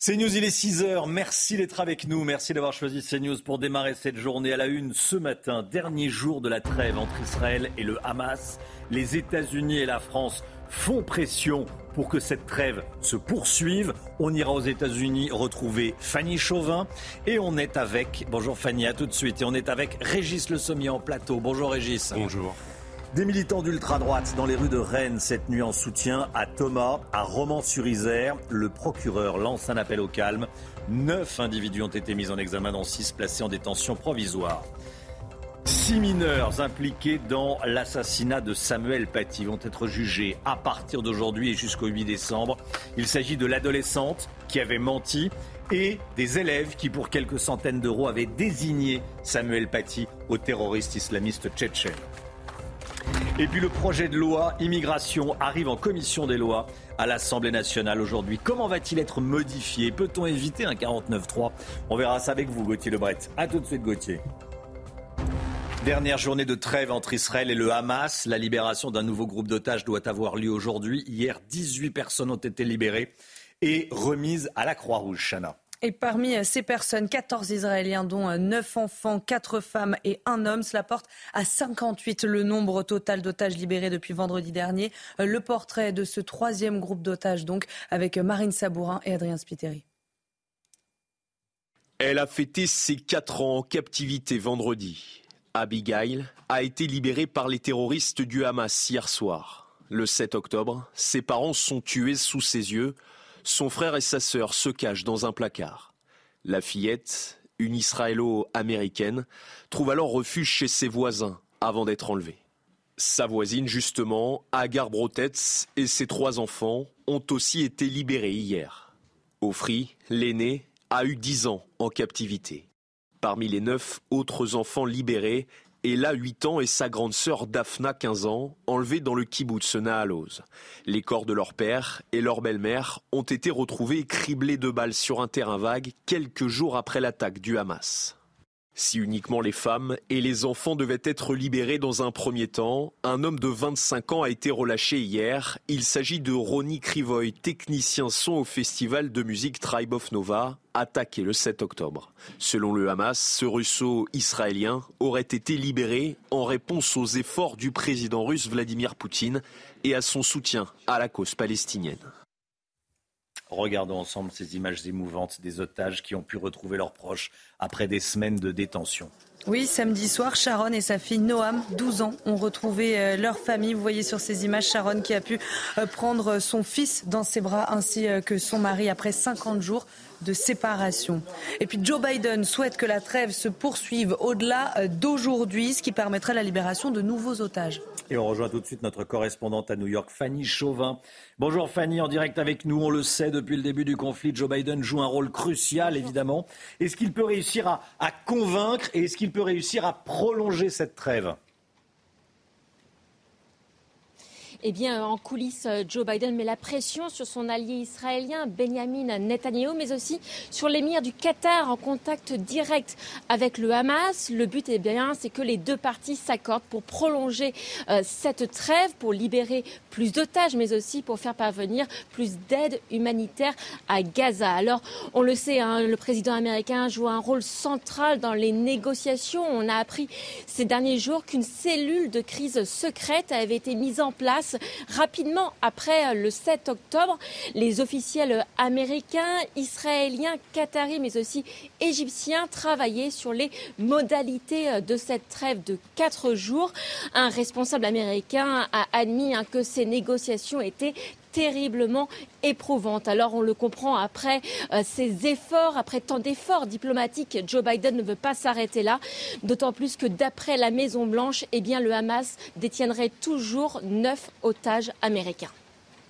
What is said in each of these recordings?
CNews, il est 6 heures. Merci d'être avec nous. Merci d'avoir choisi CNews pour démarrer cette journée à la une ce matin. Dernier jour de la trêve entre Israël et le Hamas. Les États-Unis et la France font pression pour que cette trêve se poursuive. On ira aux États-Unis retrouver Fanny Chauvin et on est avec, bonjour Fanny, à tout de suite, et on est avec Régis Le Sommier en plateau. Bonjour Régis. Bonjour. Des militants d'ultra-droite dans les rues de Rennes cette nuit en soutien à Thomas, à Romans-sur-Isère. Le procureur lance un appel au calme. Neuf individus ont été mis en examen, dont six placés en détention provisoire. Six mineurs impliqués dans l'assassinat de Samuel Paty vont être jugés à partir d'aujourd'hui et jusqu'au 8 décembre. Il s'agit de l'adolescente qui avait menti et des élèves qui, pour quelques centaines d'euros, avaient désigné Samuel Paty au terroriste islamiste tchétchène. Et puis le projet de loi immigration arrive en commission des lois à l'Assemblée nationale aujourd'hui. Comment va-t-il être modifié? Peut-on éviter un 49-3 On verra ça avec vous, Gauthier Lebret. A tout de suite, Gauthier. Dernière journée de trêve entre Israël et le Hamas. La libération d'un nouveau groupe d'otages doit avoir lieu aujourd'hui. Hier, 18 personnes ont été libérées et remises à la Croix-Rouge, Chana. Et parmi euh, ces personnes, 14 Israéliens, dont 9 euh, enfants, 4 femmes et un homme. Cela porte à 58 le nombre total d'otages libérés depuis vendredi dernier. Euh, le portrait de ce troisième groupe d'otages, donc, avec Marine Sabourin et Adrien Spiteri. Elle a fêté ses 4 ans en captivité vendredi. Abigail a été libérée par les terroristes du Hamas hier soir. Le 7 octobre, ses parents sont tués sous ses yeux son frère et sa sœur se cachent dans un placard. La fillette, une israélo-américaine, trouve alors refuge chez ses voisins avant d'être enlevée. Sa voisine, justement, Agar Brotetz, et ses trois enfants ont aussi été libérés hier. Ofri, l'aîné, a eu dix ans en captivité. Parmi les neuf autres enfants libérés, Ella, 8 ans, et sa grande sœur Daphna, 15 ans, enlevées dans le kibbutz Naaloz. Les corps de leur père et leur belle-mère ont été retrouvés criblés de balles sur un terrain vague quelques jours après l'attaque du Hamas. Si uniquement les femmes et les enfants devaient être libérés dans un premier temps, un homme de 25 ans a été relâché hier. Il s'agit de Ronnie Krivoy, technicien son au festival de musique Tribe of Nova, attaqué le 7 octobre. Selon le Hamas, ce russo-israélien aurait été libéré en réponse aux efforts du président russe Vladimir Poutine et à son soutien à la cause palestinienne. Regardons ensemble ces images émouvantes des otages qui ont pu retrouver leurs proches après des semaines de détention. Oui, samedi soir, Sharon et sa fille Noam, 12 ans, ont retrouvé euh, leur famille. Vous voyez sur ces images Sharon qui a pu euh, prendre son fils dans ses bras ainsi euh, que son mari après 50 jours de séparation. Et puis Joe Biden souhaite que la trêve se poursuive au-delà euh, d'aujourd'hui, ce qui permettrait la libération de nouveaux otages. Et on rejoint tout de suite notre correspondante à New York, Fanny Chauvin. Bonjour Fanny, en direct avec nous. On le sait, depuis le début du conflit, Joe Biden joue un rôle crucial, évidemment. Est-ce qu'il peut réussir à, à convaincre et est-ce qu'il peut réussir à prolonger cette trêve? Eh bien, en coulisses, euh, Joe Biden met la pression sur son allié israélien Benjamin Netanyahu, mais aussi sur l'émir du Qatar en contact direct avec le Hamas. Le but, eh bien, c'est que les deux parties s'accordent pour prolonger euh, cette trêve, pour libérer plus d'otages, mais aussi pour faire parvenir plus d'aide humanitaire à Gaza. Alors, on le sait, hein, le président américain joue un rôle central dans les négociations. On a appris ces derniers jours qu'une cellule de crise secrète avait été mise en place rapidement après le 7 octobre. Les officiels américains, israéliens, qataris, mais aussi égyptiens travaillaient sur les modalités de cette trêve de quatre jours. Un responsable américain a admis hein, que ces négociations étaient terriblement éprouvante. Alors on le comprend après euh, ces efforts, après tant d'efforts diplomatiques, Joe Biden ne veut pas s'arrêter là, d'autant plus que d'après la Maison Blanche, eh le Hamas détiendrait toujours neuf otages américains.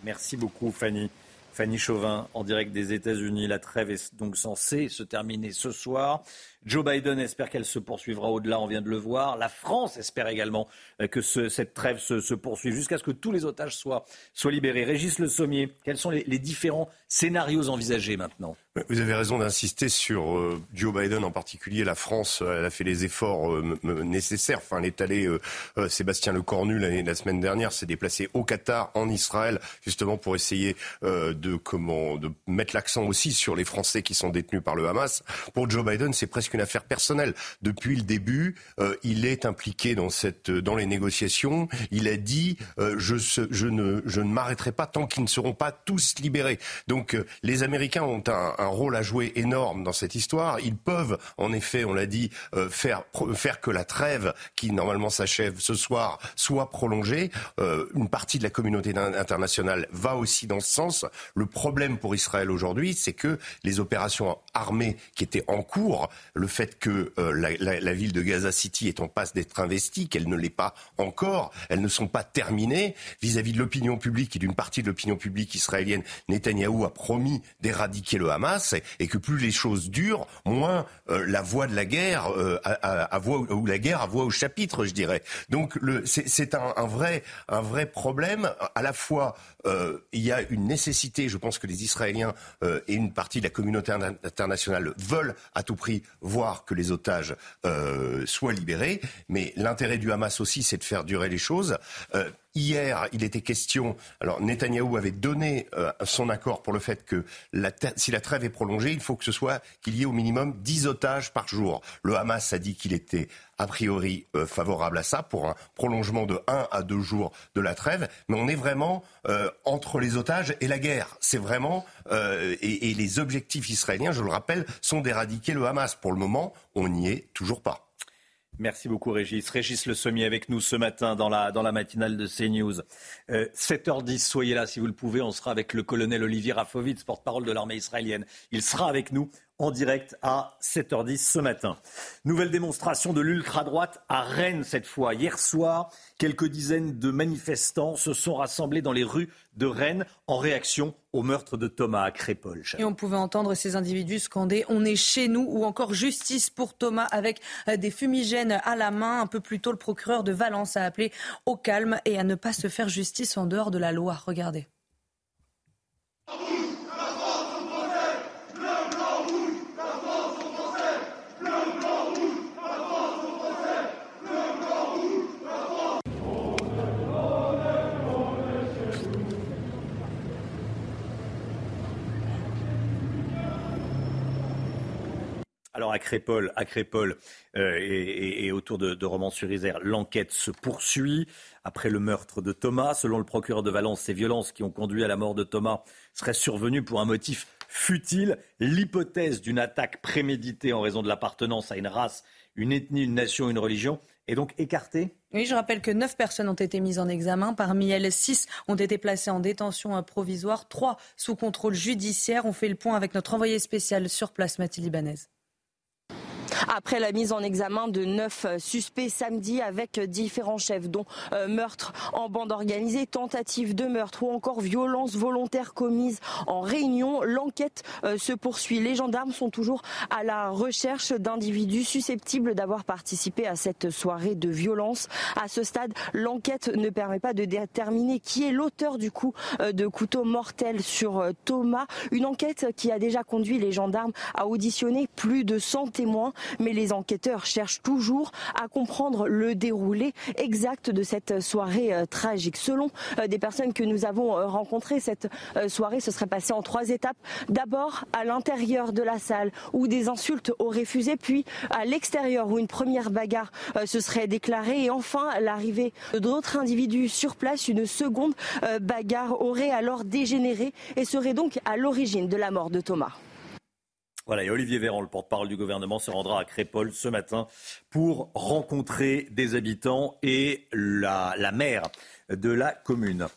Merci beaucoup Fanny. Fanny Chauvin, en direct des États-Unis. La trêve est donc censée se terminer ce soir. Joe Biden espère qu'elle se poursuivra au-delà, on vient de le voir. La France espère également euh, que cette trêve se, poursuive jusqu'à ce que tous les otages soient, libérés. Régis Le Sommier, quels sont les différents scénarios envisagés maintenant? Vous avez raison d'insister sur euh, Joe Biden en particulier. La France, elle a fait les efforts euh, nécessaires. Enfin, euh, Sébastien Lecornu, la semaine dernière, s'est déplacé au Qatar, en Israël, justement pour essayer de, comment, de mettre l'accent aussi sur les Français qui sont détenus par le Hamas. Pour Joe Biden, c'est presque une affaire personnelle. Depuis le début, il est impliqué dans, cette, dans les négociations. Il a dit je, je, ne, je ne m'arrêterai pas tant qu'ils ne seront pas tous libérés. Donc, les Américains ont un un rôle à jouer énorme dans cette histoire. Ils peuvent, en effet, on l'a dit, euh, faire, faire que la trêve qui normalement s'achève ce soir soit prolongée. Euh, une partie de la communauté internationale va aussi dans ce sens. Le problème pour Israël aujourd'hui, c'est que les opérations armées qui étaient en cours, le fait que euh, la, la, la, ville de Gaza City est en passe d'être investie, qu'elle ne l'est pas encore, elles ne sont pas terminées vis-à-vis -vis de l'opinion publique et d'une partie de l'opinion publique israélienne. Netanyahou a promis d'éradiquer le Hamas et que plus les choses durent, moins euh, la voie de la guerre euh, a, voix, ou la guerre a voix au chapitre, je dirais. Donc c'est un, un, vrai, un vrai problème. À la fois, euh, il y a une nécessité, je pense que les Israéliens et une partie de la communauté internationale veulent à tout prix voir que les otages soient libérés, mais l'intérêt du Hamas aussi, c'est de faire durer les choses. Hier, il était question. Alors, Netanyahou avait donné euh, son accord pour le fait que si la trêve est prolongée, il faut que ce soit qu'il y ait au minimum 10 otages par jour. Le Hamas a dit qu'il était a priori euh, favorable à ça pour un prolongement de 1 à 2 jours de la trêve. Mais on est vraiment euh, entre les otages et la guerre. C'est vraiment et les objectifs israéliens, je le rappelle, sont d'éradiquer le Hamas. Pour le moment, on n'y est toujours pas. Merci beaucoup Régis. Régis Le Sommier avec nous ce matin dans la, matinale de CNews. Euh, 7h10, soyez là si vous le pouvez. On sera avec le colonel Olivier Rafovitz, porte-parole de l'armée israélienne. Il sera avec nous en direct à 7h10 ce matin. Nouvelle démonstration de l'ultra-droite à Rennes cette fois. Hier soir, quelques dizaines de manifestants se sont rassemblés dans les rues de Rennes en réaction au meurtre de Thomas à Crépol. Et on pouvait entendre ces individus scander On est chez nous ou encore justice pour Thomas avec euh, des fumigènes à la main. Un peu plus tôt, le procureur de Valence a appelé au calme et à ne pas se faire justice en dehors de la loi. Regardez. Alors à Crépol, à euh, et, autour de, de Romans-sur-Isère, l'enquête se poursuit. Après le meurtre de Thomas, selon le procureur de Valence, ces violences qui ont conduit à la mort de Thomas seraient survenues pour un motif futile. L'hypothèse d'une attaque préméditée en raison de l'appartenance à une race, une ethnie, une nation, une religion est donc écartée oui, je rappelle que neuf personnes ont été mises en examen. Parmi elles, six ont été placées en détention provisoire, trois sous contrôle judiciaire. On fait le point avec notre envoyé spécial sur place, Mathilde Libanaise après la mise en examen de neuf suspects samedi avec différents chefs, dont euh, meurtre en bande organisée, tentative de meurtre ou encore violence volontaire commise en réunion. L'enquête euh, se poursuit. Les gendarmes sont toujours à la recherche d'individus susceptibles d'avoir participé à cette soirée de violence. À ce stade, l'enquête ne permet pas de déterminer qui est l'auteur du coup euh, de couteau mortel sur Thomas. Une enquête qui a déjà conduit les gendarmes à auditionner plus de 100 témoins mais les enquêteurs cherchent toujours à comprendre le déroulé exact de cette soirée euh, tragique. Selon euh, des personnes que nous avons euh, rencontrées, cette soirée se serait passée en trois étapes. D'abord à l'intérieur de la salle où des insultes auraient fusé, puis à l'extérieur où une première bagarre se serait déclarée et enfin l'arrivée d'autres individus sur place. Une seconde bagarre aurait alors dégénéré et serait donc à l'origine de la mort de Thomas. Voilà, et Olivier Véran, le porte-parole du gouvernement, se rendra à Crépol ce matin pour rencontrer des habitants et la, la maire de la commune.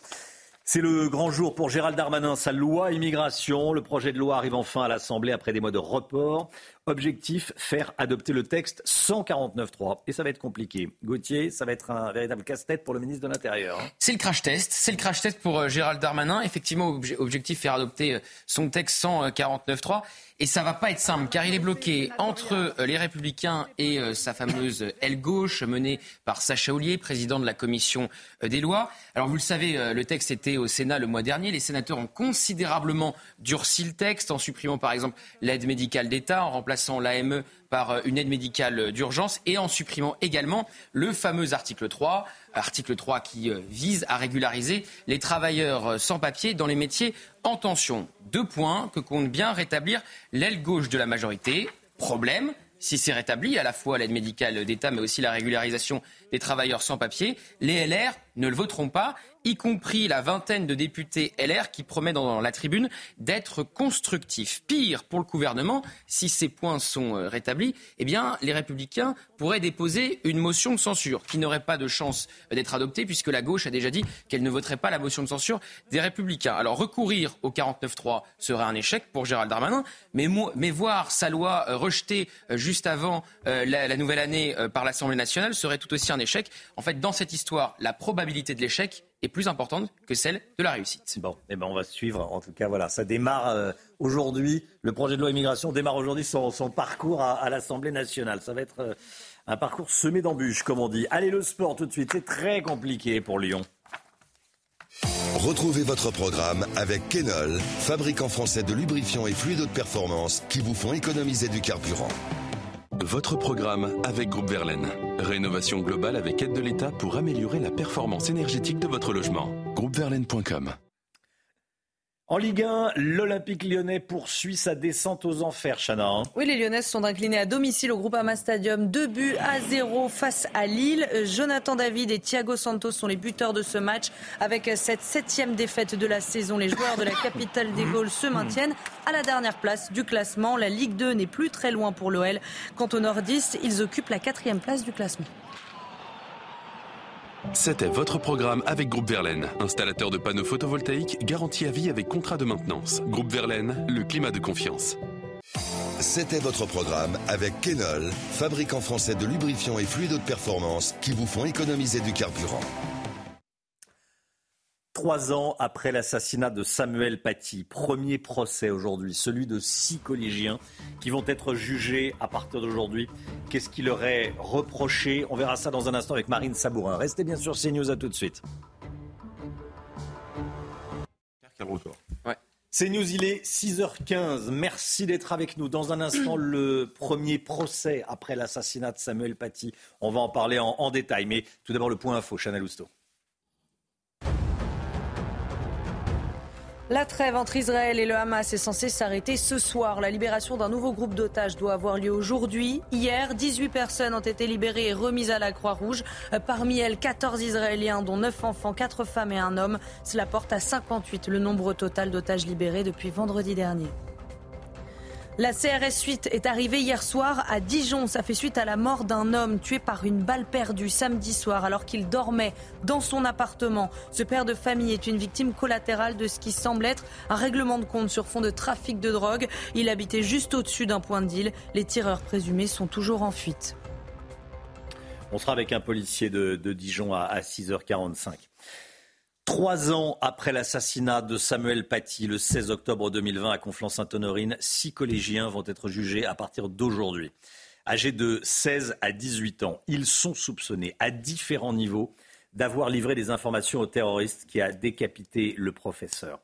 C'est le grand jour pour Gérald Darmanin, sa loi immigration. Le projet de loi arrive enfin à l'Assemblée après des mois de report. Objectif, faire adopter le texte 149.3. Et ça va être compliqué. Gauthier, ça va être un véritable casse-tête pour le ministre de l'Intérieur. Hein. C'est le crash test. C'est le crash test pour euh, Gérald Darmanin. Effectivement, objectif, faire adopter euh, son texte 149.3. Et ça va pas être simple, car il est bloqué entre euh, les Républicains et sa fameuse aile gauche, menée par Sacha Ollier, président de la commission des lois. Alors vous le savez, le texte était au Sénat le mois dernier. Les sénateurs ont considérablement durci le texte en supprimant par exemple l'aide médicale d'État, en remplaçant l'AME par euh, une aide médicale d'urgence et en supprimant également le fameux article 3, article 3 qui euh, vise à régulariser les travailleurs euh, sans papier dans les métiers en tension. Deux points que compte bien rétablir l'aile gauche de la majorité. Problème, si c'est rétabli, à la fois l'aide médicale d'État, mais aussi la régularisation des travailleurs sans papier, les LR ne le voteront pas y compris la vingtaine de députés LR qui promet dans la tribune d'être constructifs. Pire pour le gouvernement, si ces points sont euh, rétablis, eh bien, les républicains pourraient déposer une motion de censure qui n'aurait pas de chance d'être adoptée puisque la gauche a déjà dit qu'elle ne voterait pas la motion de censure des républicains. Alors recourir au 49-3 serait un échec pour Gérald Darmanin, mais, mais voir sa loi euh, rejetée euh, juste avant la, nouvelle année par l'Assemblée nationale serait tout aussi un échec. En fait, dans cette histoire, la probabilité de l'échec est plus importante que celle de la réussite. Bon, eh ben on va suivre. En tout cas, voilà, ça démarre euh, aujourd'hui. Le projet de loi immigration démarre aujourd'hui son, son, parcours à, à l'Assemblée nationale. Ça va être euh, un parcours semé d'embûches, comme on dit. Allez, le sport tout de suite. C'est très compliqué pour Lyon. Retrouvez votre programme avec Kenol, fabricant français de lubrifiants et fluides de performance qui vous font économiser du carburant. Votre programme avec Groupe Verlaine. Rénovation globale avec aide de l'État pour améliorer la performance énergétique de votre logement. Groupeverlaine.com en Ligue 1, l'Olympique lyonnais poursuit sa descente aux enfers, Chana. Oui, les Lyonnais sont inclinés à domicile au Groupama Stadium. Deux buts à zéro face à Lille. Jonathan David et Thiago Santos sont les buteurs de ce match. Avec cette septième défaite de la saison, les joueurs de la capitale des Gaules se maintiennent à la dernière place du classement. La Ligue 2 n'est plus très loin pour l'OL. Quant aux nordistes, ils occupent la quatrième place du classement. C'était votre programme avec Groupe Verlaine, installateur de panneaux photovoltaïques garantie à vie avec contrat de maintenance. Groupe Verlaine, le climat de confiance. C'était votre programme avec Kenol, fabricant français de lubrifiants et fluides de performance qui vous font économiser du carburant. Trois ans après l'assassinat de Samuel Paty, premier procès aujourd'hui, celui de six collégiens qui vont être jugés à partir d'aujourd'hui. Qu'est-ce qui leur est reproché? On verra ça dans un instant avec Marine Sabourin. Restez bien sûr CNews, à tout de suite. Ouais. CNews, il est 6h15. Merci d'être avec nous. Dans un instant, le premier procès après l'assassinat de Samuel Paty. On va en parler en, en détail. Mais tout d'abord, le point info, Chanel Housteau. La trêve entre Israël et le Hamas est censée s'arrêter ce soir. La libération d'un nouveau groupe d'otages doit avoir lieu aujourd'hui. Hier, 18 personnes ont été libérées et remises à la Croix-Rouge. Parmi elles, 14 Israéliens, dont 9 enfants, 4 femmes et un homme. Cela porte à 58 le nombre total d'otages libérés depuis vendredi dernier. La CRS 8 est arrivée hier soir à Dijon. Ça fait suite à la mort d'un homme tué par une balle perdue samedi soir alors qu'il dormait dans son appartement. Ce père de famille est une victime collatérale de ce qui semble être un règlement de compte sur fond de trafic de drogue. Il habitait juste au-dessus d'un point de deal. Les tireurs présumés sont toujours en fuite. On sera avec un policier de, Dijon à 6h45. Trois ans après l'assassinat de Samuel Paty, le 16 octobre 2020 à Conflans-Sainte-Honorine, six collégiens vont être jugés à partir d'aujourd'hui. Âgés de 16 à 18 ans, ils sont soupçonnés à différents niveaux d'avoir livré des informations au terroriste qui a décapité le professeur.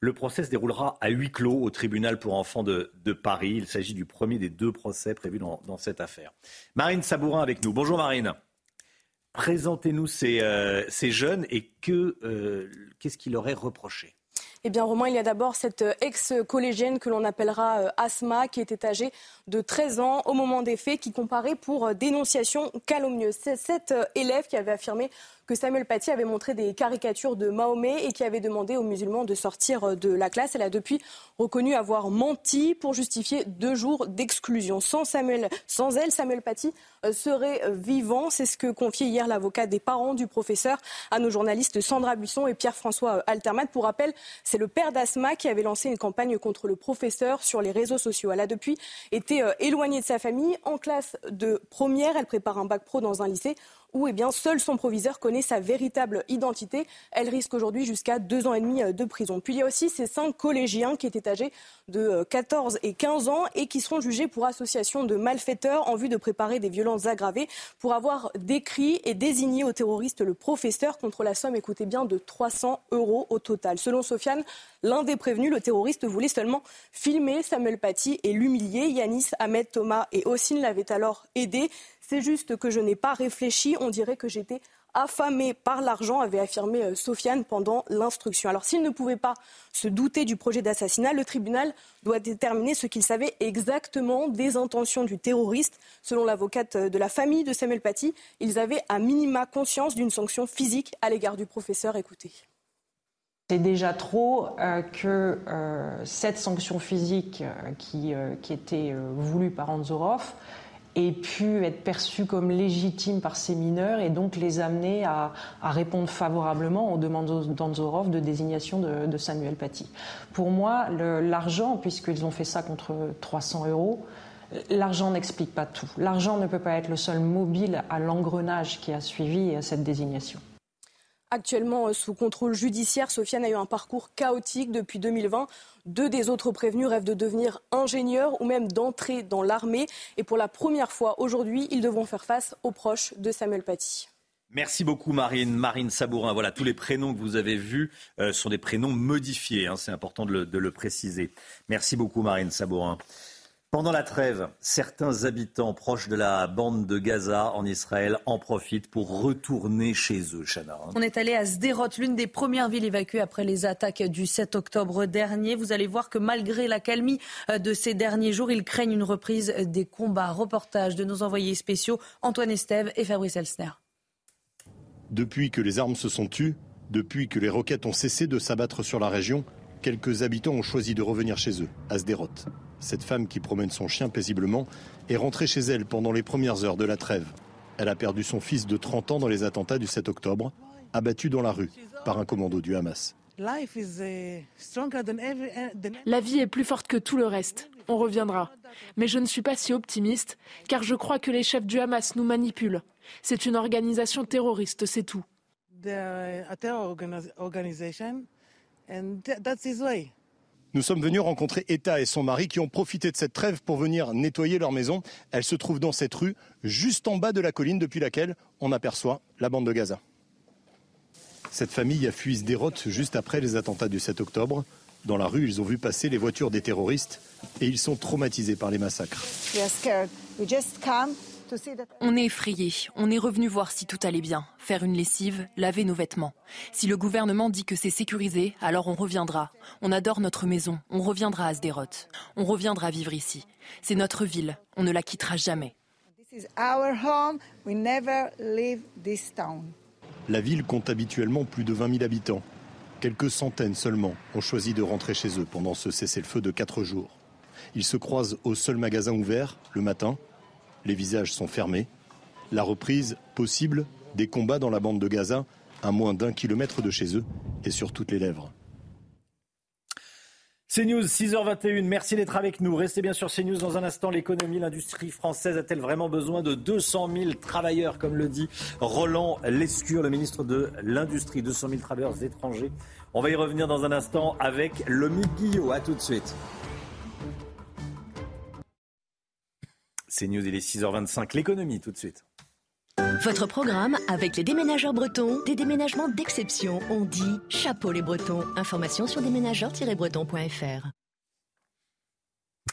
Le procès se déroulera à huis clos au tribunal pour enfants de, Paris. Il s'agit du premier des deux procès prévus dans, dans cette affaire. Marine Sabourin avec nous. Bonjour Marine. Présentez-nous ces, euh, ces, jeunes et que, euh, qu'est-ce qui leur est reproché? Eh bien, Romain, il y a d'abord cette euh, ex-collégienne que l'on appellera Asma, qui était âgée de 13 ans au moment des faits, qui comparait pour dénonciation calomnieuse. C'est cette élève qui avait affirmé que Samuel Paty avait montré des caricatures de Mahomet et qui avait demandé aux musulmans de sortir euh, de la classe. Elle a depuis reconnu avoir menti pour justifier deux jours d'exclusion. Sans, sans elle, Samuel Paty euh, serait euh, vivant. C'est ce que confiait hier l'avocat des parents du professeur à nos journalistes Sandra Buisson et Pierre-François Altermat. Pour rappel, c'est le père d'Asma qui avait lancé une campagne contre le professeur sur les réseaux sociaux. Elle a depuis été éloignée de sa famille. En classe de première, elle prépare un bac pro dans un lycée où eh seul son proviseur connaît sa véritable identité. Elle risque aujourd'hui jusqu'à deux ans et demi de prison. Puis il y a aussi ces cinq collégiens qui étaient âgés de 14 et 15 ans et qui seront jugés pour association de malfaiteurs en vue de préparer des violences aggravées pour avoir décrit et désigné au terroriste le professeur contre la somme, écoutez bien, de 300 euros au total. Selon Sofiane, l'un des prévenus, le terroriste voulait seulement filmer Samuel Paty et l'humilier. Yanis, Ahmed, Thomas et Ossine l'avaient alors aidé. C'est juste que je n'ai pas réfléchi. On dirait que j'étais affamé par l'argent, avait affirmé euh, Sofiane pendant l'instruction. Alors s'il ne pouvait pas se douter du projet d'assassinat, le tribunal doit déterminer ce qu'il savait exactement des intentions du terroriste. Selon l'avocate euh, de la famille de Samuel Paty, ils avaient à minima conscience d'une sanction physique à l'égard du professeur. Écoutez. C'est déjà trop euh, que cette sanction physique qui, qui, était voulue par Anzorov ait pu être perçu comme légitime par ces mineurs et donc les amener à, répondre favorablement aux demandes d'Anzorov de désignation de, Samuel Paty. Pour moi, l'argent, puisqu'ils ont fait ça contre 300 euros, L'argent n'explique pas tout. L'argent ne peut pas être le seul mobile à l'engrenage qui a suivi cette désignation. Actuellement euh, sous contrôle judiciaire, Sofiane a eu un parcours chaotique depuis 2020. Deux des autres prévenus rêvent de devenir ingénieurs ou même d'entrer dans l'armée. Et pour la première fois aujourd'hui, ils devront faire face aux proches de Samuel Paty. Merci beaucoup Marine, Marine Sabourin. Voilà, tous les prénoms que vous avez vus euh, sont des prénoms modifiés, hein. c'est important de le, de le préciser. Merci beaucoup Marine Sabourin. Pendant la trêve, certains habitants proches de la bande de Gaza en Israël en profitent pour retourner chez eux, Chana. On est allé à Sderot, l'une des premières villes évacuées après les attaques du 7 octobre dernier. Vous allez voir que malgré la calmie euh, de ces derniers jours, ils craignent une reprise des combats. Reportage de nos envoyés spéciaux Antoine Estève et Fabrice Elsner. Depuis que les armes se sont tues, depuis que les roquettes ont cessé de s'abattre sur la région, quelques habitants ont choisi de revenir chez eux, à Sderot. Cette femme qui promène son chien paisiblement est rentrée chez elle pendant les premières heures de la trêve. Elle a perdu son fils de 30 ans dans les attentats du 7 octobre, abattu dans la rue par un commando du Hamas. La vie est plus forte que tout le reste. On reviendra. Mais je ne suis pas si optimiste, car je crois que les chefs du Hamas nous manipulent. C'est une organisation terroriste, c'est tout. Nous sommes venus rencontrer Etta et son mari qui ont profité de cette trêve pour venir nettoyer leur maison. Elle se trouve dans cette rue, juste en bas de la colline depuis laquelle on aperçoit la bande de Gaza. Cette famille a fui Sderot juste après les attentats du 7 octobre. Dans la rue, ils ont vu passer les voitures des terroristes et ils sont traumatisés par les massacres. On est effrayé. On est revenu voir si tout allait bien, faire une lessive, laver nos vêtements. Si le gouvernement dit que c'est sécurisé, alors on reviendra. On adore notre maison. On reviendra à Sderot. On reviendra vivre ici. C'est notre ville. On ne la quittera jamais. La ville compte habituellement plus de 20 000 habitants. Quelques centaines seulement ont choisi de rentrer chez eux pendant ce cessez-le-feu de quatre jours. Ils se croisent au seul magasin ouvert le matin les visages sont fermés. La reprise possible des combats dans la bande de Gaza, à moins d'un kilomètre de chez eux, est sur toutes les lèvres. CNews, 6h21, merci d'être avec nous. Restez bien sur CNews dans un instant. L'économie, l'industrie française a-t-elle vraiment besoin de 200 000 travailleurs, comme le dit Roland Lescure, le ministre de l'Industrie 200 000 travailleurs étrangers. On va y revenir dans un instant avec Lomi Guillot. A tout de suite. C'est News, il est 6h25. L'économie, tout de suite. Votre programme avec les déménageurs bretons, des déménagements d'exception. On dit chapeau les bretons. Information sur déménageurs-bretons.fr.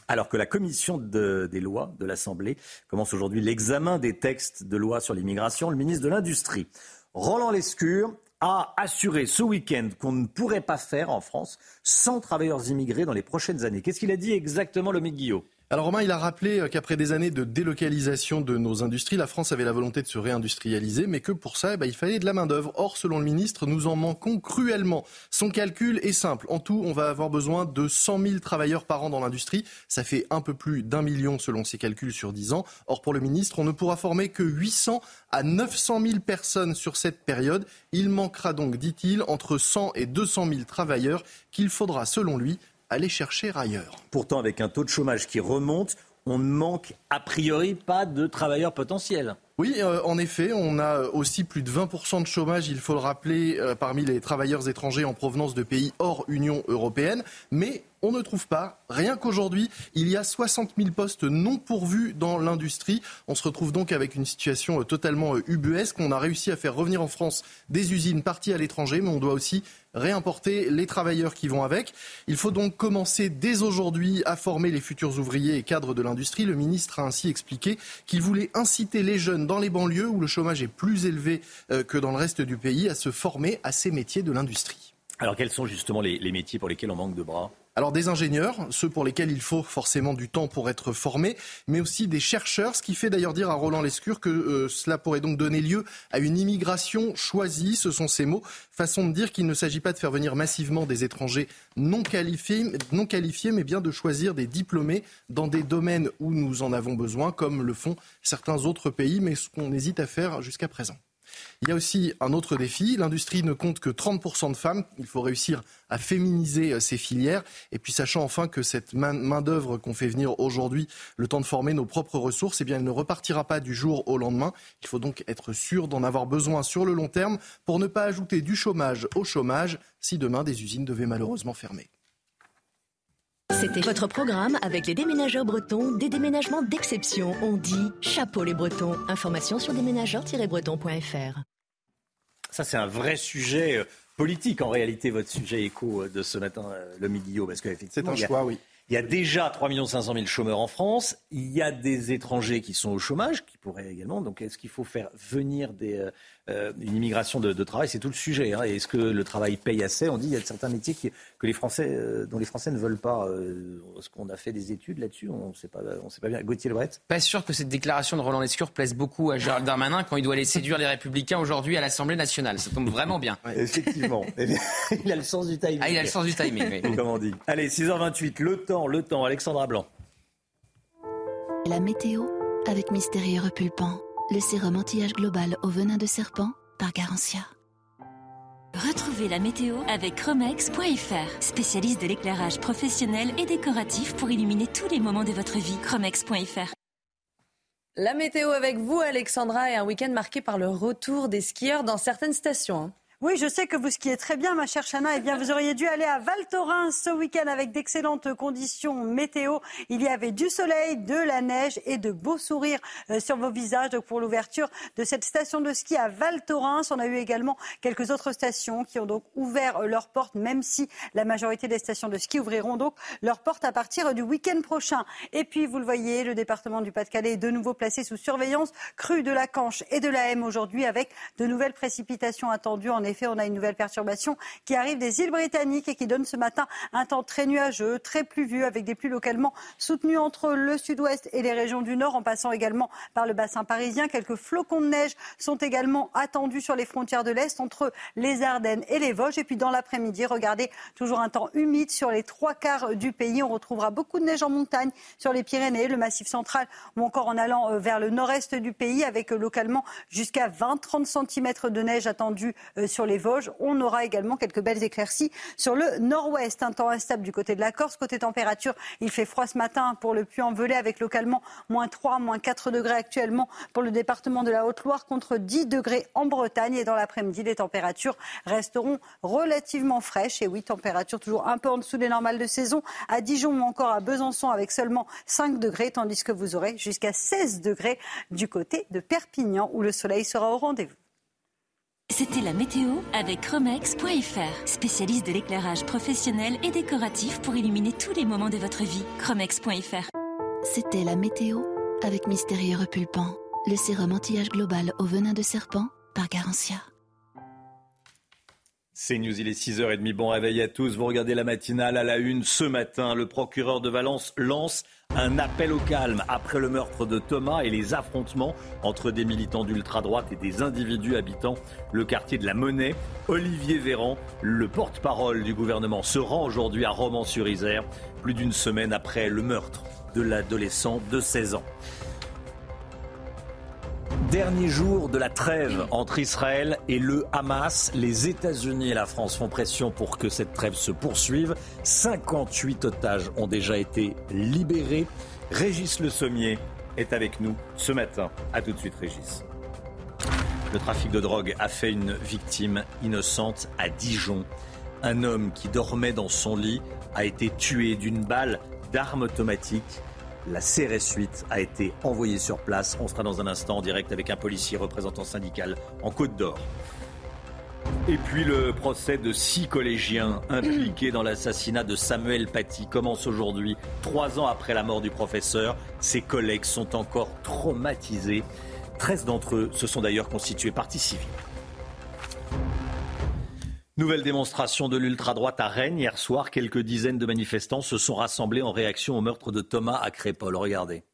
Alors que la commission des lois de l'Assemblée commence aujourd'hui l'examen des textes de loi sur l'immigration, le ministre de l'Industrie, Roland Lescure, a assuré ce week-end qu'on ne pourrait pas faire en France sans travailleurs immigrés dans les prochaines années. Qu'est-ce qu'il a dit exactement, le Guillot? Alors Romain, il a rappelé euh, qu'après des années de délocalisation de nos industries, la France avait la volonté de se réindustrialiser, mais que pour ça, eh ben, il fallait de la main-d'œuvre. Or, selon le ministre, nous en manquons cruellement. Son calcul est simple. En tout, on va avoir besoin de 100 000 travailleurs par an dans l'industrie. Ça fait un peu plus d'un million selon ses calculs sur 10 ans. Or, pour le ministre, on ne pourra former que 800 à 900 000 personnes sur cette période. Il manquera donc, dit-il, entre 100 et 200 000 travailleurs qu'il faudra, selon lui, aller chercher ailleurs. Pourtant, avec un taux de chômage qui remonte, on ne manque a priori pas de travailleurs potentiels. Oui, euh, en effet, on a aussi plus de 20% de chômage, il faut le rappeler, euh, parmi les travailleurs étrangers en provenance de pays hors Union européenne. Mais on ne trouve pas. Rien qu'aujourd'hui, il y a 60 000 postes non pourvus dans l'industrie. On se retrouve donc avec une situation euh, totalement ubuesque. On a réussi à faire revenir en France des usines parties à l'étranger, mais on doit aussi réimporter les travailleurs qui vont avec. Il faut donc commencer dès aujourd'hui à former les futurs ouvriers et cadres de l'industrie. Le ministre a ainsi expliqué qu'il voulait inciter les jeunes dans les banlieues où le chômage est plus élevé euh, que dans le reste du pays à se former à ces métiers de l'industrie. Alors quels sont justement les, les métiers pour lesquels on manque de bras? Alors des ingénieurs, ceux pour lesquels il faut forcément du temps pour être formés, mais aussi des chercheurs, ce qui fait d'ailleurs dire à Roland Lescure que euh, cela pourrait donc donner lieu à une immigration choisie, ce sont ces mots, façon de dire qu'il ne s'agit pas de faire venir massivement des étrangers non qualifiés, non qualifiés, mais bien de choisir des diplômés dans des domaines où nous en avons besoin, comme le font certains autres pays, mais ce qu'on hésite à faire jusqu'à présent. Il y a aussi un autre défi. L'industrie ne compte que 30% de femmes. Il faut réussir à féminiser euh, ces filières. Et puis, sachant enfin que cette main-d'œuvre qu'on fait venir aujourd'hui, le temps de former nos propres ressources, eh elle ne repartira pas du jour au lendemain. Il faut donc être sûr d'en avoir besoin sur le long terme pour ne pas ajouter du chômage au chômage si demain des usines devaient malheureusement fermer. C'était votre programme avec les déménageurs bretons, des déménagements d'exception. On dit chapeau les bretons. Information sur déménageurs-bretons.fr. Ça, c'est un vrai sujet euh, politique en réalité, votre sujet écho euh, de ce matin, euh, le midi, parce qu'effectivement. C'est un choix, oui. Il y a déjà 3 500 000 chômeurs en France. Il y a des étrangers qui sont au chômage, qui pourraient également. Donc, est-ce qu'il faut faire venir des, euh, une immigration de, travail, c'est tout le sujet. Hein. Est-ce que le travail paye assez? On dit qu'il y a certains métiers qui, que les Français, euh, dont les Français ne veulent pas. Euh, est-ce qu'on a fait des études là-dessus? On ne sait pas, on sait pas bien. Gauthier Lebret? Pas sûr que cette déclaration de Roland Lescure plaise beaucoup à Gérald Darmanin quand il doit aller séduire les Républicains aujourd'hui à l'Assemblée nationale. Ça tombe vraiment bien. Effectivement. Eh il a le sens du timing. Ah, il a le sens du timing. Oui. Comme on dit? Allez, 6h28, le temps, le temps. Alexandra Blanc. La météo avec Mystérieux Repulpant, le sérum anti-âge global au venin de serpent par Garantia. Retrouvez la météo avec Chromex.fr, spécialiste de l'éclairage professionnel et décoratif pour illuminer tous les moments de votre vie. Chromex.fr. La météo avec vous, Alexandra, et un week-end marqué par le retour des skieurs dans certaines stations. Oui, je sais que vous skiez très bien, ma chère Chana. Eh bien, vous auriez dû aller à Val Thorens ce week-end avec d'excellentes conditions météo. Il y avait du soleil, de la neige et de beaux sourires euh, sur vos visages. Donc, pour l'ouverture de cette station de ski à Val Thorens, on a eu également quelques autres stations qui ont donc ouvert euh, leurs portes, même si la majorité des stations de ski ouvriront donc leurs portes à partir du week-end prochain. Et puis, vous le voyez, le département du Pas-de-Calais est de nouveau placé sous surveillance crue de la Canche et de la M aujourd'hui avec de nouvelles précipitations attendues en effet, on a une nouvelle perturbation qui arrive des îles britanniques et qui donne ce matin un temps très nuageux, très pluvieux, avec des pluies localement soutenues entre le sud-ouest et les régions du nord, en passant également par le bassin parisien. Quelques flocons de neige sont également attendus sur les frontières de l'Est, entre les Ardennes et les Vosges. Et puis dans l'après-midi, regardez, toujours un temps humide sur les trois quarts du pays. On retrouvera beaucoup de neige en montagne sur les Pyrénées, le Massif central ou encore en allant euh, vers le nord-est du pays, avec euh, localement jusqu'à 20-30 cm de neige attendue euh, sur les Vosges. On aura également quelques belles éclaircies sur le nord-ouest. Un temps instable du côté de la Corse. Côté température, il fait froid ce matin pour le Puy-en-Velay avec localement moins 3, moins 4 degrés actuellement pour le département de la Haute-Loire contre 10 degrés en Bretagne. Et dans l'après-midi, les températures resteront relativement fraîches. Et oui, température toujours un peu en dessous des normales de saison à Dijon ou encore à Besançon avec seulement 5 degrés, tandis que vous aurez jusqu'à 16 degrés du côté de Perpignan où le soleil sera au rendez-vous. C'était la météo avec Chromex.fr, spécialiste de l'éclairage professionnel et décoratif pour illuminer tous les moments de votre vie. Chromex.fr. C'était la météo avec Mystérieux Repulpant, le sérum anti-âge global au venin de serpent par Garantia. C'est News, il est 6h30. Bon réveil à tous. Vous regardez la matinale à la une. Ce matin, le procureur de Valence lance un appel au calme après le meurtre de Thomas et les affrontements entre des militants d'ultra-droite et des individus habitant le quartier de la Monnaie. Olivier Véran, le porte-parole du gouvernement, se rend aujourd'hui à Romans-sur-Isère, plus d'une semaine après le meurtre de l'adolescent de 16 ans. Dernier jour de la trêve entre Israël et le Hamas. Les États-Unis et la France font pression pour que cette trêve se poursuive. 58 otages ont déjà été libérés. Régis Le Sommier est avec nous ce matin. A tout de suite, Régis. Le trafic de drogue a fait une victime innocente à Dijon. Un homme qui dormait dans son lit a été tué d'une balle d'arme automatique. La CRS 8 a été envoyée sur place. On sera dans un instant en direct avec un policier représentant syndical en Côte d'Or. Et puis le procès de six collégiens impliqués dans l'assassinat de Samuel Paty commence aujourd'hui, trois ans après la mort du professeur. Ses collègues sont encore traumatisés. 13 d'entre eux se sont d'ailleurs constitués partie civile. Nouvelle démonstration de l'ultra-droite à Rennes. Hier soir, quelques dizaines de manifestants se sont rassemblés en réaction au meurtre de Thomas à Crépol. Regardez.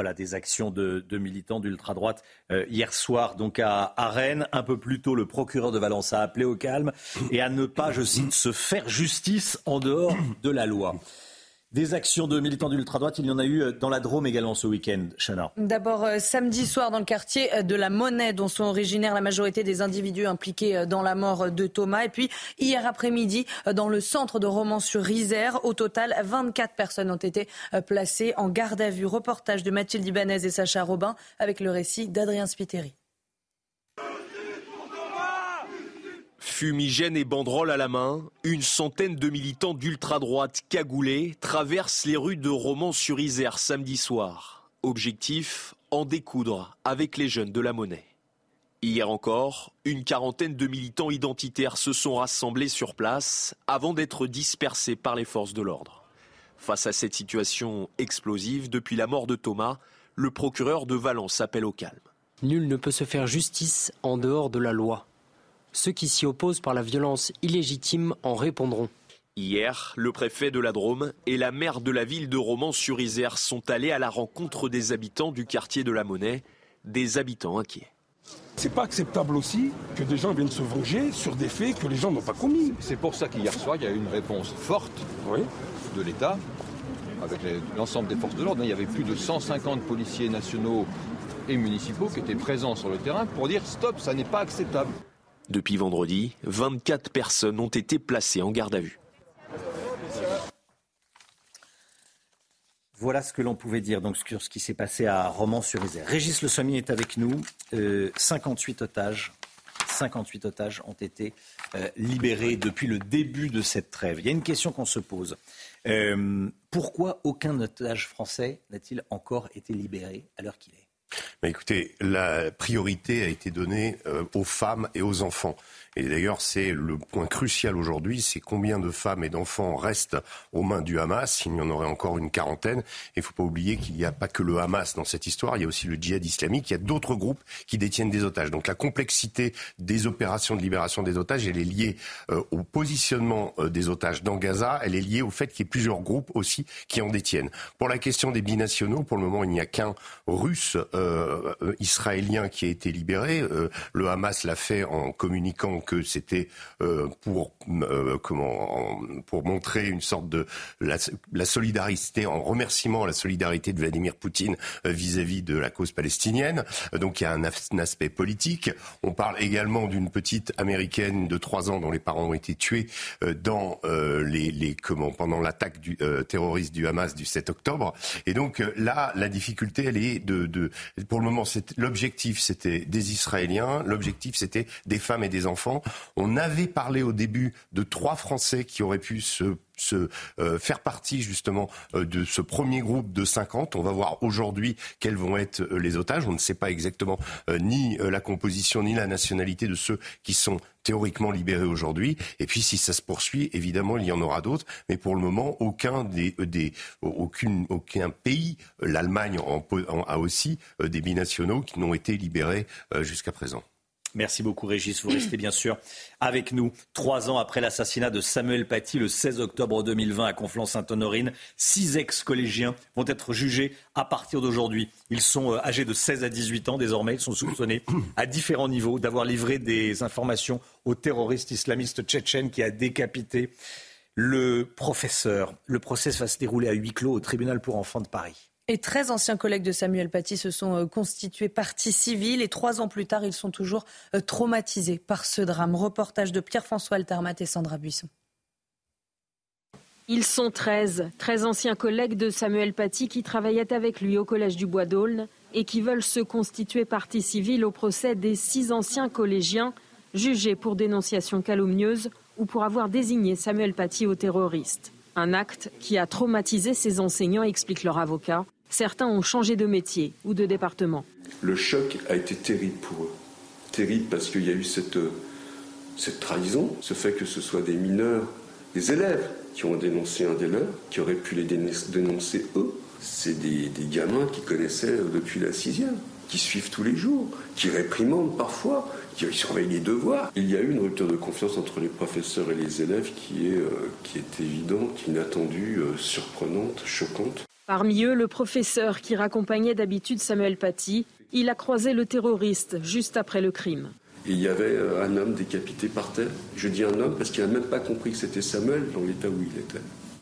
Voilà, des actions de, militants d'ultra-droite euh, hier soir donc à, à, Rennes. Un peu plus tôt, le procureur de Valence a appelé au calme et à ne pas, je cite, se faire justice en dehors de la loi. Des actions de militants d'ultra-droite, il y en a eu euh, dans la Drôme également ce week-end, Chana. D'abord, euh, samedi soir, dans le quartier euh, de la Monnaie, dont sont originaires la majorité des individus impliqués dans la mort de Thomas. Et puis, hier après-midi, dans le centre de Romans-sur-Isère, au total, 24 personnes ont été placées en garde à vue. Reportage de Mathilde Ibanez et Sacha Robin avec le récit d'Adrien Spiteri. Fumigène et banderole à la main, une centaine de militants d'ultra-droite cagoulés traversent les rues de Romans-sur-Isère samedi soir. Objectif en découdre avec les jeunes de la monnaie. Hier encore, une quarantaine de militants identitaires se sont rassemblés sur place avant d'être dispersés par les forces de l'ordre. Face à cette situation explosive, depuis la mort de Thomas, le procureur de Valence appelle au calme. Nul ne peut se faire justice en dehors de la loi. Ceux qui s'y opposent par la violence illégitime en répondront. Hier, le préfet de la Drôme et la maire de la ville de Romans-sur-Isère sont allés à la rencontre des habitants du quartier de la Monnaie, des habitants inquiets. C'est pas acceptable aussi que des gens viennent se venger sur des faits que les gens n'ont pas commis. C'est pour ça qu'hier soir, il y a eu une réponse forte de l'État avec l'ensemble des forces de l'ordre. Il y avait plus de 150 policiers nationaux et municipaux qui étaient présents sur le terrain pour dire stop, ça n'est pas acceptable. Depuis vendredi, 24 personnes ont été placées en garde à vue. Voilà ce que l'on pouvait dire donc, sur ce qui s'est passé à Romans-sur-Isère. Régis Le Sommier est avec nous. 58 euh, otages. 58 otages ont été euh, libérés depuis le début de cette trêve. Il y a une question qu'on se pose. Euh, pourquoi aucun otage français n'a-t-il encore été libéré à l'heure qu'il est? Écoutez, la priorité a été donnée euh, aux femmes et aux enfants. Et d'ailleurs, c'est le point crucial aujourd'hui, c'est combien de femmes et d'enfants restent aux mains du Hamas. Il y en aurait encore une quarantaine. Et il ne faut pas oublier qu'il n'y a pas que le Hamas dans cette histoire, il y a aussi le djihad islamique, il y a d'autres groupes qui détiennent des otages. Donc la complexité des opérations de libération des otages, elle est liée euh, au positionnement euh, des otages dans Gaza, elle est liée au fait qu'il y ait plusieurs groupes aussi qui en détiennent. Pour la question des binationaux, pour le moment, il n'y a qu'un russe euh, israélien qui a été libéré. le Hamas l'a fait en communiquant que c'était euh, pour euh, comment pour montrer une sorte de la, solidarité en remerciement la solidarité de Vladimir Poutine euh, vis-à-vis de la cause palestinienne. Donc il y a un, aspect politique. On parle également d'une petite américaine de trois ans dont les parents ont été tués dans les, les, comment pendant l'attaque terroriste du Hamas du 7 octobre. Et donc là, la difficulté, elle est de, de pour le moment, l'objectif c'était des Israéliens, l'objectif c'était des femmes et des enfants. On avait parlé au début de trois Français qui auraient pu se euh, faire partie justement euh, de ce premier groupe de 50. On va voir aujourd'hui quels vont être euh, les otages. On ne sait pas exactement ni la composition ni la nationalité de ceux qui sont théoriquement libérés aujourd'hui. Et puis si ça se poursuit, évidemment, il y en aura d'autres. Mais pour le moment, aucun des, des aucune, aucun pays, l'Allemagne a aussi des binationaux qui n'ont été libérés jusqu'à présent. Merci beaucoup Régis. Vous restez bien sûr avec nous. Trois ans après l'assassinat de Samuel Paty le 16 octobre 2020 à Conflans-Sainte-Honorine, six ex-collégiens vont être jugés à partir d'aujourd'hui. Ils sont euh, âgés de 16 à 18 ans désormais. Ils sont soupçonnés à différents niveaux d'avoir livré des informations au terroriste islamiste tchétchène qui a décapité le professeur. Le procès va se dérouler à huis clos au tribunal pour enfants de Paris. Et 13 anciens collègues de Samuel Paty se sont euh, constitués partie civile et trois ans plus tard, ils sont toujours euh, traumatisés par ce drame. Reportage de Pierre-François Altermat et Sandra Buisson. Ils sont 13, 13 anciens collègues de Samuel Paty qui travaillaient avec lui au collège du Bois d'Aulne et qui veulent se constituer partie civile au procès des six anciens collégiens jugés pour dénonciation calomnieuse ou pour avoir désigné Samuel Paty au terroriste. Un acte qui a traumatisé ces enseignants, explique leur avocat. Certains ont changé de métier ou de département. Le choc a été terrible pour eux. Terrible parce qu'il y a eu cette, cette trahison, ce fait que ce soit des mineurs, des élèves qui ont dénoncé un des leurs, qui auraient pu les dénoncer eux. C'est des, des gamins qui connaissaient depuis la sixième, qui suivent tous les jours, qui réprimandent parfois, qui surveillent les devoirs. Il y a eu une rupture de confiance entre les professeurs et les élèves qui est, euh, qui est évidente, inattendue, euh, surprenante, choquante. Parmi eux, le professeur qui raccompagnait d'habitude Samuel Paty. Il a croisé le terroriste juste après le crime. il y avait euh, un homme décapité par terre. Je dis un homme parce qu'il n'a même pas compris que c'était Samuel dans l'état où il était.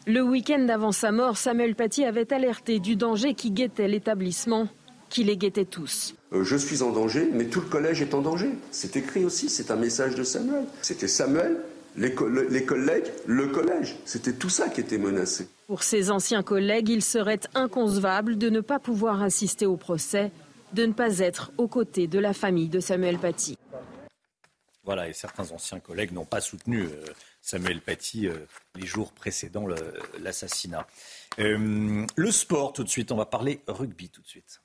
Le week-end avant sa mort, Samuel Paty avait alerté du danger qui guettait l'établissement, qui les guettait tous. Euh, je suis en danger, mais tout le collège est en danger. C'est écrit aussi, c'est un message de Samuel. C'était Samuel, les, les collègues, le collège. C'était tout ça qui était menacé. Pour ses anciens collègues, il serait inconcevable de ne pas pouvoir assister au procès, de ne pas être aux côtés de la famille de Samuel Paty. Voilà, et certains anciens collègues n'ont pas soutenu euh, Samuel Paty euh, les jours précédant l'assassinat. Euh, le sport, tout de suite, on va parler rugby tout de suite.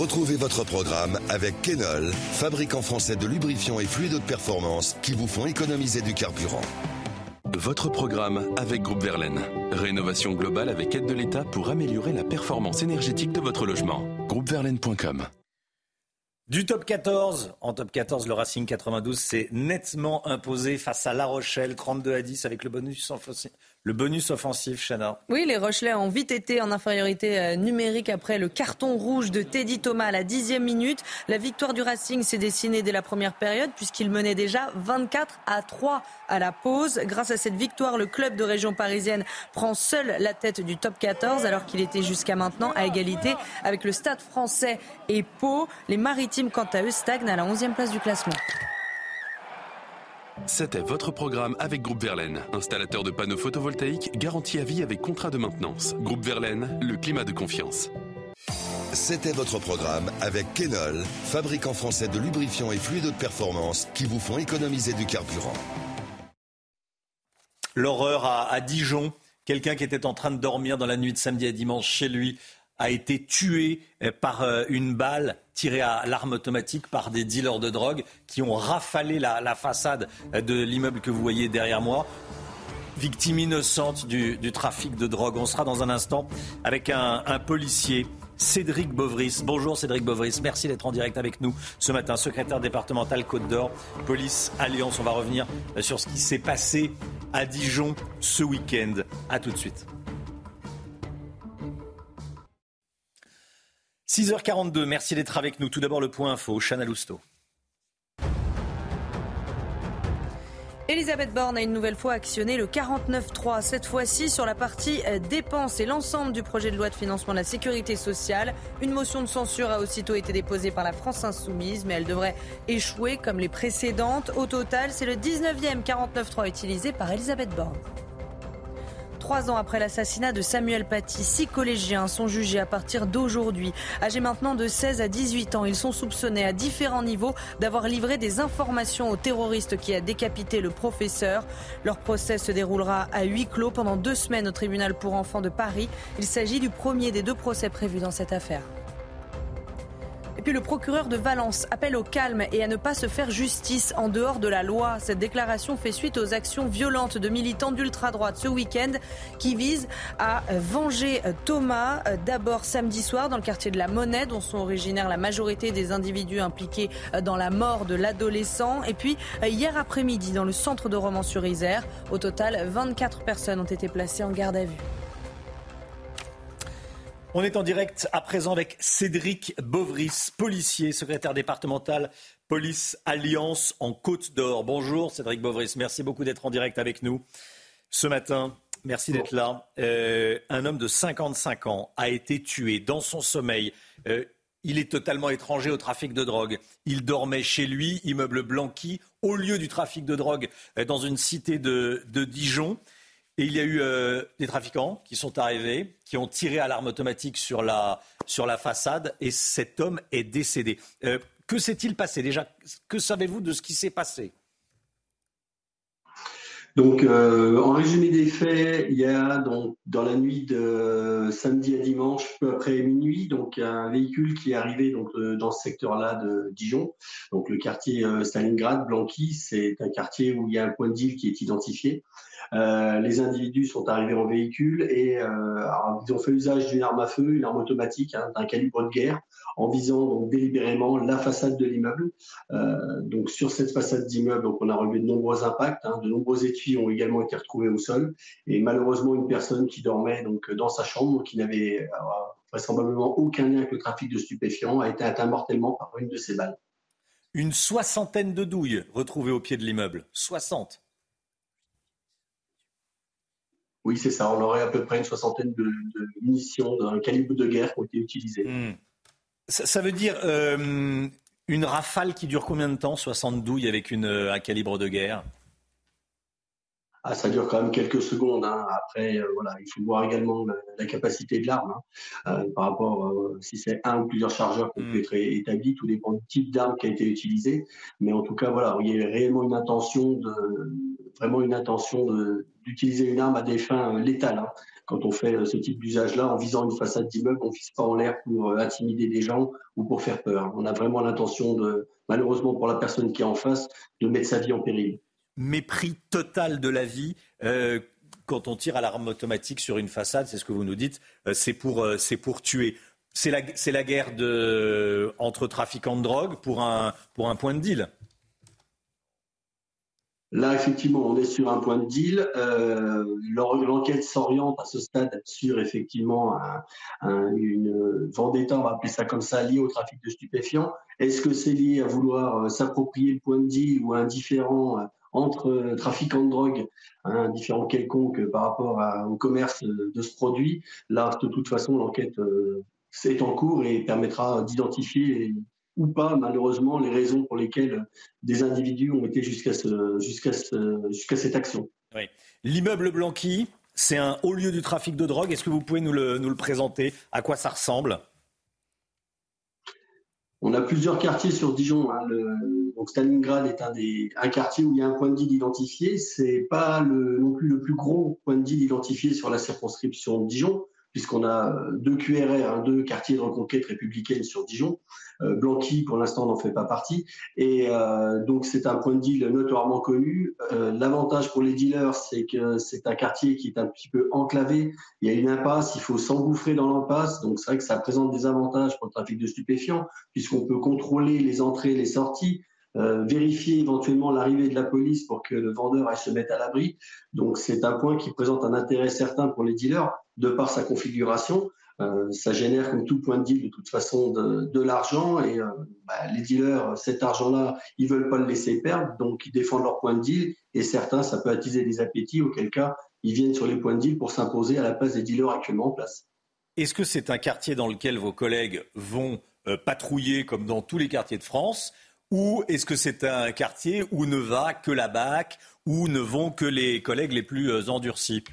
Retrouvez votre programme avec Kenol, fabricant français de lubrifiants et fluides de performance qui vous font économiser du carburant. Votre programme avec Groupe Verlaine. Rénovation globale avec aide de l'État pour améliorer la performance énergétique de votre logement. Groupeverlaine.com du top 14, en top 14, le Racing 92 s'est nettement imposé face à La Rochelle, 32 à 10 avec le bonus le bonus offensif, Chana. Oui, les Rochelais ont vite été en infériorité euh, numérique après le carton rouge de Teddy Thomas à la dixième minute. La victoire du Racing s'est dessinée dès la première période puisqu'il menait déjà 24 à 3 à la pause. Grâce à cette victoire, le club de région parisienne prend seul la tête du top 14 alors qu'il était jusqu'à maintenant à égalité avec le Stade français et Pau. Les Maritimes, quant à eux, stagnent à la 11e place du classement. C'était votre programme avec Groupe Verlaine, installateur de panneaux photovoltaïques garantie à vie avec contrat de maintenance. Groupe Verlaine, le climat de confiance. C'était votre programme avec Kenol, fabricant français de lubrifiants et fluides de performance qui vous font économiser du carburant. L'horreur à, Dijon. Quelqu'un qui était en train de dormir dans la nuit de samedi à dimanche chez lui a été tué euh, par euh, une balle tirée à l'arme automatique par des dealers de drogue qui ont rafalé la, façade euh, de l'immeuble que vous voyez derrière moi. Victime innocente du, trafic de drogue. On sera dans un instant avec un, policier Cédric Bovris. Bonjour Cédric Bovris, merci d'être en direct avec nous ce matin, secrétaire départemental Côte d'Or, Police Alliance. On va revenir sur ce qui s'est passé à Dijon ce week-end. A tout de suite. 6h42, merci d'être avec nous. Tout d'abord le point info, Chana Lousteau. Elisabeth Borne a une nouvelle fois actionné le 49.3, cette fois-ci sur la partie euh, dépenses et l'ensemble du projet de loi de financement de la sécurité sociale. Une motion de censure a aussitôt été déposée par la France insoumise, mais elle devrait échouer comme les précédentes. Au total, c'est le 19e 49.3 utilisé par Elisabeth Borne. Trois ans après l'assassinat de Samuel Paty, six collégiens sont jugés à partir d'aujourd'hui. Âgés maintenant de 16 à 18 ans, ils sont soupçonnés à différents niveaux d'avoir livré des informations au terroriste qui a décapité le professeur. Leur procès se déroulera à huis clos pendant deux semaines au tribunal pour enfants de Paris. Il s'agit du premier des deux procès prévus dans cette affaire. Et puis le procureur de Valence appelle au calme et à ne pas se faire justice en dehors de la loi. Cette déclaration fait suite aux actions violentes de militants d'ultra-droite ce week-end qui visent à venger Thomas. D'abord samedi soir dans le quartier de la Monnaie dont sont originaires la majorité des individus impliqués dans la mort de l'adolescent. Et puis hier après-midi dans le centre de Romans-sur-Isère. Au total, 24 personnes ont été placées en garde à vue. On est en direct à présent avec Cédric Bovris, policier, secrétaire départemental Police Alliance en Côte d'Or. Bonjour Cédric Bovris, merci beaucoup d'être en direct avec nous ce matin. Merci d'être là. Euh, un homme de 55 ans a été tué dans son sommeil. Euh, il est totalement étranger au trafic de drogue. Il dormait chez lui, immeuble Blanqui, au lieu du trafic de drogue euh, dans une cité de Dijon. Il y a eu euh, des trafiquants qui sont arrivés, qui ont tiré à l'arme automatique sur la, sur la façade, et cet homme est décédé. Euh, que s'est-il passé? Déjà Que savez-vous de ce qui s'est passé? Donc, euh, en résumé des faits, il y a donc dans la nuit de samedi à dimanche, peu après minuit, donc un véhicule qui est arrivé donc dans ce secteur-là de Dijon, donc le quartier Stalingrad, Blanqui, c'est un quartier où il y a un point de deal qui est identifié. Euh, les individus sont arrivés en véhicule et euh, ils ont fait usage d'une arme à feu, une arme automatique hein, d'un calibre de guerre, en visant donc délibérément la façade de l'immeuble. Euh, donc sur cette façade d'immeuble, on a relevé de nombreux impacts, hein, de nombreux ont également été retrouvés au sol et malheureusement une personne qui dormait donc dans sa chambre, qui n'avait vraisemblablement aucun lien avec le trafic de stupéfiants, a été atteint mortellement par une de ces balles. Une soixantaine de douilles retrouvées au pied de l'immeuble. 60. Oui, c'est ça. On aurait à peu près une soixantaine de, munitions d'un calibre de guerre qui ont été utilisées. Hmm. Ça, veut dire euh, une rafale qui dure combien de temps 60 douilles avec une, un calibre de guerre? Ah, ça dure quand même quelques secondes. Hein. Après, euh, voilà, il faut voir également la, capacité de l'arme hein. euh, par rapport euh, si c'est un ou plusieurs chargeurs qui pu hmm. être établis. Tout dépend du type d'arme qui a été utilisé. Mais en tout cas, voilà, il y a réellement une intention de, vraiment une intention d'utiliser une arme à des fins létales. Hein. Quand on fait ce type d'usage-là, en visant une façade d'immeuble, on ne vise pas en l'air pour intimider des gens ou pour faire peur. On a vraiment l'intention de, malheureusement pour la personne qui est en face, de mettre sa vie en péril mépris total de la vie. Euh, quand on tire à l'arme automatique sur une façade, c'est ce que vous nous dites, euh, c'est pour, euh, pour tuer. C'est la, la, guerre de, entre trafiquants de drogue pour un, pour un point de deal. Là, effectivement, on est sur un point de deal. L'enquête s'oriente à ce stade sur effectivement une vendetta, on va appeler ça comme ça, liée au trafic de stupéfiants. Est-ce que c'est lié à vouloir s'approprier le point de deal ou à un différent entre euh, trafiquants de drogue, hein, différent quelconque par rapport au commerce de ce produit. Là, de toute façon, l'enquête euh, est en cours et permettra d'identifier ou pas, malheureusement, les raisons pour lesquelles des individus ont été jusqu'à ce, jusqu'à ce, cette action. L'immeuble Blanqui, c'est un haut lieu du trafic de drogue. Est-ce que vous pouvez nous le, nous le présenter? À quoi ça ressemble? On a plusieurs quartiers sur Dijon. Hein. donc Stalingrad est un, des, un quartier où il y a un point de deal identifié. C'est pas le, non plus le plus gros point de deal identifié sur la circonscription de Dijon puisqu'on a euh, deux QRR, hein, deux quartiers de reconquête républicaine sur Dijon. Euh, Blanqui, pour l'instant, n'en fait pas partie. Et euh, donc, c'est un point de deal notoirement connu. L'avantage pour les dealers, c'est que c'est un quartier qui est un petit peu enclavé. Il y a une impasse, il faut s'engouffrer dans l'impasse. Donc, c'est vrai que ça présente des avantages pour le trafic de stupéfiants, puisqu'on peut contrôler les entrées les sorties. Euh, vérifier éventuellement l'arrivée de la police pour que le vendeur aille se mettre à l'abri. Donc c'est un point qui présente un intérêt certain pour les dealers de par sa configuration. Euh, ça génère comme tout point de deal de toute façon de, l'argent et euh, bah, les dealers, cet argent-là, ils veulent pas le laisser perdre, donc ils défendent leur point de deal et certains, ça peut attiser des appétits, auquel cas ils viennent sur les points de deal pour s'imposer à la place des dealers actuellement en place. Est-ce que c'est un quartier dans lequel vos collègues vont patrouiller comme dans tous les quartiers de France ou est-ce que c'est un quartier où ne va que la BAC, où ne vont que les collègues les plus euh, endurcis?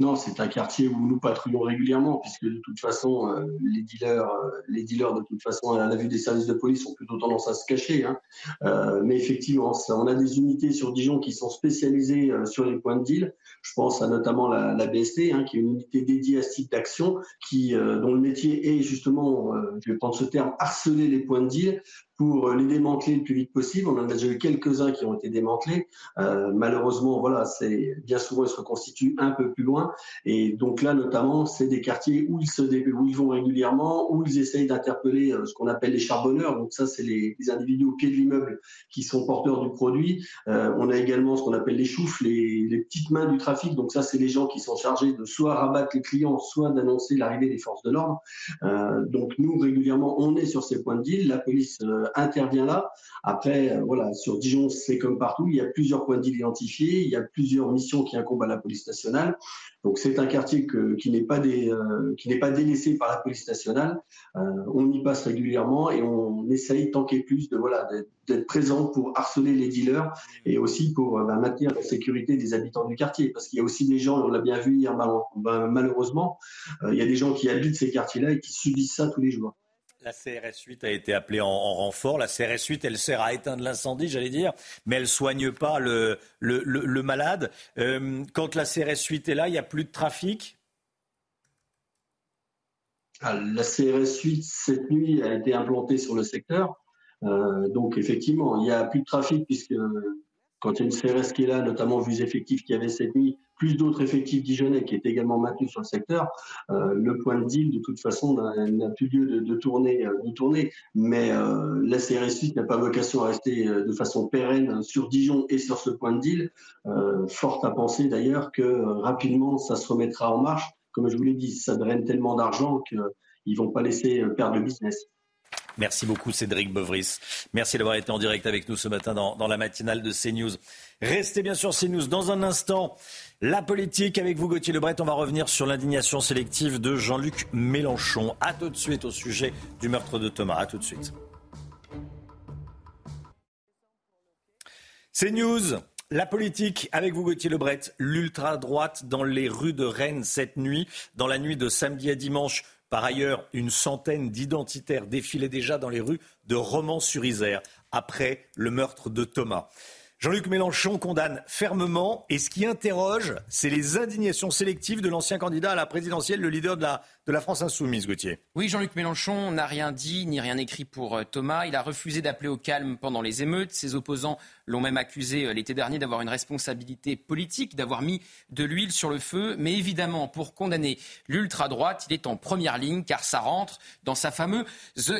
Non, c'est un quartier où nous patrouillons régulièrement, puisque de toute façon, euh, les dealers, euh, les dealers de toute façon, à la vue des services de police, ont plutôt tendance à se cacher. Hein. Euh, mais effectivement, on a des unités sur Dijon qui sont spécialisées sur les points de deal. Je pense à notamment la, la BST, hein, qui est une unité dédiée à ce type d'action, dont le métier est justement, je vais prendre ce terme, harceler les points de deal pour les démanteler le plus vite possible. On en a déjà eu quelques-uns qui ont été démantelés. Euh, malheureusement, voilà, c'est bien souvent ils se reconstituent un peu plus loin. Et donc là, notamment, c'est des quartiers où ils se où ils vont régulièrement, où ils essayent d'interpeller euh, ce qu'on appelle les charbonneurs. Donc ça, c'est les, individus au pied de l'immeuble qui sont porteurs du produit. Euh, on a également ce qu'on appelle les choufs, les, petites mains du trafic. Donc ça, c'est les gens qui sont chargés de soit rabattre les clients, soit d'annoncer l'arrivée des forces de l'ordre. Euh, donc nous, régulièrement, on est sur ces points de deal. La police euh, intervient là. Après, euh, voilà, sur Dijon, c'est comme partout. Il y a plusieurs points d'identifier. Il y a plusieurs missions qui incombent à la police nationale. Donc, c'est un quartier que, qui n'est pas, des, euh, qui n'est pas délaissé par la police nationale. Euh, on y passe régulièrement et on essaye tant qu'il plus de voilà d'être présent pour harceler les dealers et aussi pour bah, maintenir la sécurité des habitants du quartier. Parce qu'il y a aussi des gens, on l'a bien vu hier, malheureusement, il y a des gens qui habitent ces quartiers-là et qui subissent ça tous les jours. La CRS 8 a été appelée en, renfort. La CRS 8, elle sert à éteindre l'incendie, j'allais dire, mais elle soigne pas le, le, malade. Euh, quand la CRS 8 est là, il n'y a plus de trafic? Ah, La CRS 8, cette nuit, a été implantée sur le secteur. Euh, donc, effectivement, il n'y a plus de trafic puisque quand il y a une CRS qui est là, notamment vu les effectifs qu'il y avait cette nuit, plus d'autres effectifs dijonnais qui étaient également maintenus sur le secteur, euh, le point de deal, de toute façon, n'a plus lieu de, tourner, euh, de tourner. Mais euh, la CRS 8 n'a pas vocation à rester de façon pérenne sur Dijon et sur ce point de deal. forte à penser d'ailleurs que rapidement, ça se remettra en marche. Comme je vous l'ai dit, ça draine tellement d'argent qu'ils ne vont pas laisser perdre le business. Merci beaucoup Cédric Bevris. Merci d'avoir été en direct avec nous ce matin dans, la matinale de CNews. Restez bien sûr CNews. Dans un instant, la politique avec vous, Gauthier Lebret. On va revenir sur l'indignation sélective de Jean-Luc Mélenchon. A tout de suite au sujet du meurtre de Thomas. A tout de suite. C'est News. La politique avec vous, Gauthier Lebret. L'ultra-droite dans les rues de Rennes cette nuit, dans la nuit de samedi à dimanche. Par ailleurs, une centaine d'identitaires défilaient déjà dans les rues de Romans-sur-Isère après le meurtre de Thomas. Jean-Luc Mélenchon condamne fermement et ce qui interroge, c'est les indignations sélectives de l'ancien candidat à la présidentielle, le leader de la, France insoumise, Gauthier. Oui, Jean-Luc Mélenchon n'a rien dit ni rien écrit pour euh, Thomas. Il a refusé d'appeler au calme pendant les émeutes. Ses opposants l'ont même accusé euh, l'été dernier d'avoir une responsabilité politique, d'avoir mis de l'huile sur le feu. Mais évidemment, pour condamner l'ultra-droite, il est en première ligne car ça rentre dans sa fameuse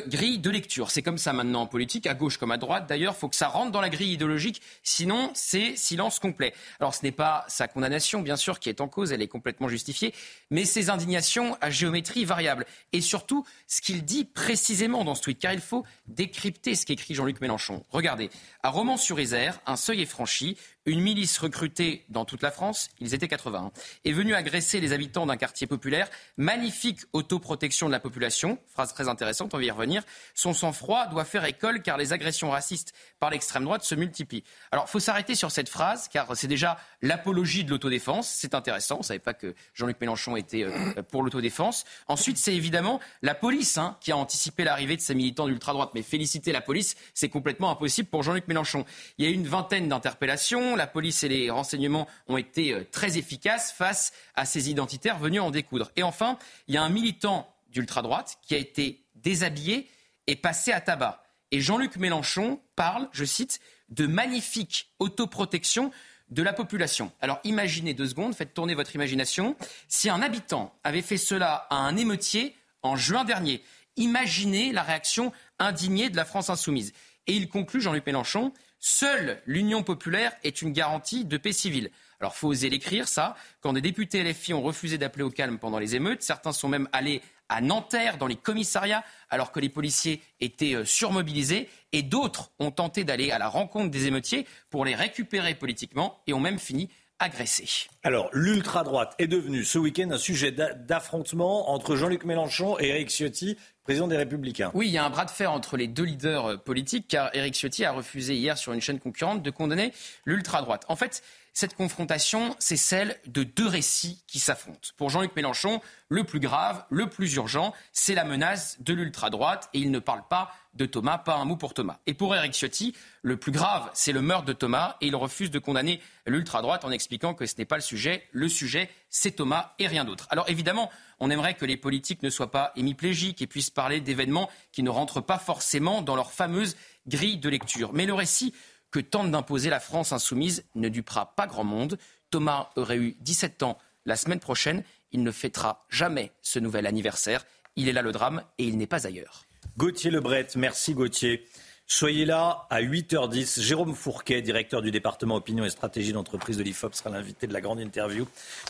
grille de lecture. C'est comme ça maintenant en politique, à gauche comme à droite. D'ailleurs, il faut que ça rentre dans la grille idéologique, sinon c'est silence complet. Alors ce n'est pas sa condamnation, bien sûr, qui est en cause, elle est complètement justifiée, mais ses indignations à géométrie variable. Et surtout, ce qu'il dit précisément dans ce tweet, car il faut décrypter ce qu'écrit Jean-Luc Mélenchon. Regardez, à Romans-sur-Isère, un seuil est franchi, une milice recrutée dans toute la France, ils étaient 80, est venue agresser les habitants d'un quartier populaire. Magnifique autoprotection de la population, phrase très intéressante, on va y revenir. Son sang-froid doit faire école car les agressions racistes par l'extrême droite se multiplient. Alors, il faut s'arrêter sur cette phrase car c'est déjà l'apologie de l'autodéfense. C'est intéressant, on ne savait pas que Jean-Luc Mélenchon était euh, pour l'autodéfense. Ensuite, c'est évidemment la police hein, qui a anticipé l'arrivée de ces militants d'ultra-droite. Mais féliciter la police, c'est complètement impossible pour Jean-Luc Mélenchon. Il y a eu une vingtaine d'interpellations la police et les renseignements ont été euh, très efficaces face à ces identitaires venus en découdre. Et enfin, il y a un militant d'ultra-droite qui a été déshabillé et passé à tabac. Et Jean-Luc Mélenchon parle, je cite, de magnifique autoprotection de la population. Alors imaginez deux secondes, faites tourner votre imagination. Si un habitant avait fait cela à un émeutier en juin dernier, imaginez la réaction indignée de la France insoumise. Et il conclut, Jean-Luc Mélenchon, Seule l'Union populaire est une garantie de paix civile. Alors, faut oser l'écrire, ça. Quand des députés LFI ont refusé d'appeler au calme pendant les émeutes, certains sont même allés à Nanterre, dans les commissariats, alors que les policiers étaient euh, surmobilisés, et d'autres ont tenté d'aller à la rencontre des émeutiers pour les récupérer politiquement et ont même fini agressés. Alors, l'ultra-droite est devenue ce week-end un sujet d'affrontement entre Jean-Luc Mélenchon et Eric Ciotti, président des Républicains. Oui, il y a un bras de fer entre les deux leaders euh, politiques, car Éric Ciotti a refusé hier sur une chaîne concurrente de condamner l'ultra-droite. En fait, cette confrontation, c'est celle de deux récits qui s'affrontent. Pour Jean-Luc Mélenchon, le plus grave, le plus urgent, c'est la menace de l'ultra-droite, et il ne parle pas de Thomas, pas un mot pour Thomas. Et pour Éric Ciotti, le plus grave, c'est le meurtre de Thomas, et il refuse de condamner l'ultra-droite en expliquant que ce n'est pas le sujet. Le sujet, c'est Thomas et rien d'autre. Alors évidemment, on aimerait que les politiques ne soient pas hémiplégiques et puissent parler d'événements qui ne rentrent pas forcément dans leur fameuse grille de lecture. Mais le récit que tente d'imposer la France insoumise ne dupera pas grand monde. Thomas aurait eu 17 ans la semaine prochaine. Il ne fêtera jamais ce nouvel anniversaire. Il est là le drame et il n'est pas ailleurs. Gauthier Lebret, merci Gauthier. Soyez là à 8h10. Jérôme Fourquet, directeur du département opinion et stratégie d'entreprise de l'IFOP, sera l'invité de la grande interview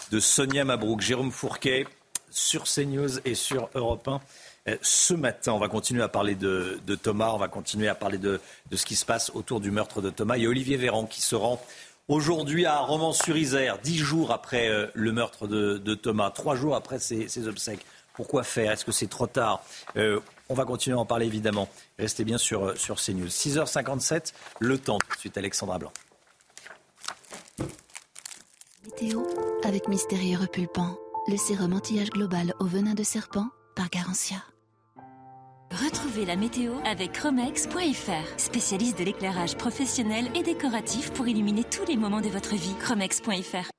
de Sonia Mabrouk. Jérôme Fourquet sur CNews et sur Europe 1. Euh, ce matin, on va continuer à parler de, Thomas, on va continuer à parler de, ce qui se passe autour du meurtre de Thomas. Il y a Olivier Véran qui se rend aujourd'hui à Romans-sur-Isère, dix jours après euh, le meurtre de, Thomas, trois jours après ses, obsèques. Pourquoi faire? Est-ce que c'est trop tard? Euh, On va continuer à en parler évidemment. Restez bien sur, sur CNews. 6h57, le temps. Tout de suite, Alexandra Blanc. Météo avec Mystérieux Repulpant, le sérum anti-âge global au venin de serpent par Garantia. Retrouvez la météo avec Chromex.fr, spécialiste de l'éclairage professionnel et décoratif pour illuminer tous les moments de votre vie. Chromex.fr.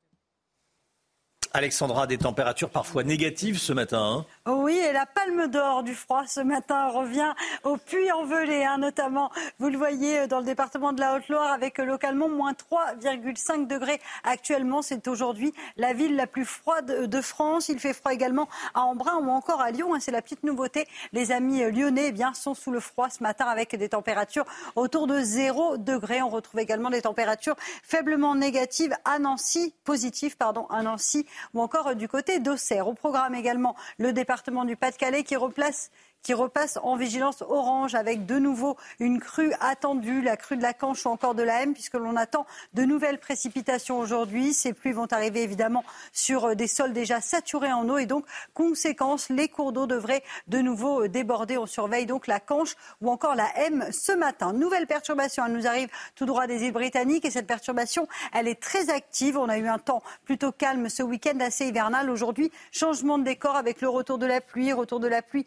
Alexandra, des températures parfois négatives ce matin. Hein. oui, et la palme d'or du froid ce matin revient au Puy-en-Velay, hein, notamment. Vous le voyez euh, dans le département de la Haute-Loire avec euh, localement moins 3,5 degrés actuellement. C'est aujourd'hui la ville la plus froide de France. Il fait froid également à Embrun ou encore à Lyon. Hein, c'est la petite nouveauté. Les amis euh, lyonnais eh bien, sont sous le froid ce matin avec des températures autour de 0 degrés. On retrouve également des températures faiblement négatives à Nancy, positives pardon, à Nancy ou encore du côté d'Auxerre. Au programme également le département du Pas-de-Calais qui replace qui repasse en vigilance orange avec de nouveau une crue attendue, la crue de la Canche ou encore de la M, puisque l'on attend de nouvelles précipitations aujourd'hui. Ces pluies vont arriver évidemment sur euh, des sols déjà saturés en eau et donc, conséquence, les cours d'eau devraient de nouveau euh, déborder. On surveille donc la Canche ou encore la M ce matin. Nouvelle perturbation, elle nous arrive tout droit des îles britanniques et cette perturbation, elle est très active. On a eu un temps plutôt calme ce week-end, assez hivernal. Aujourd'hui, changement de décor avec le retour de la pluie, retour de la pluie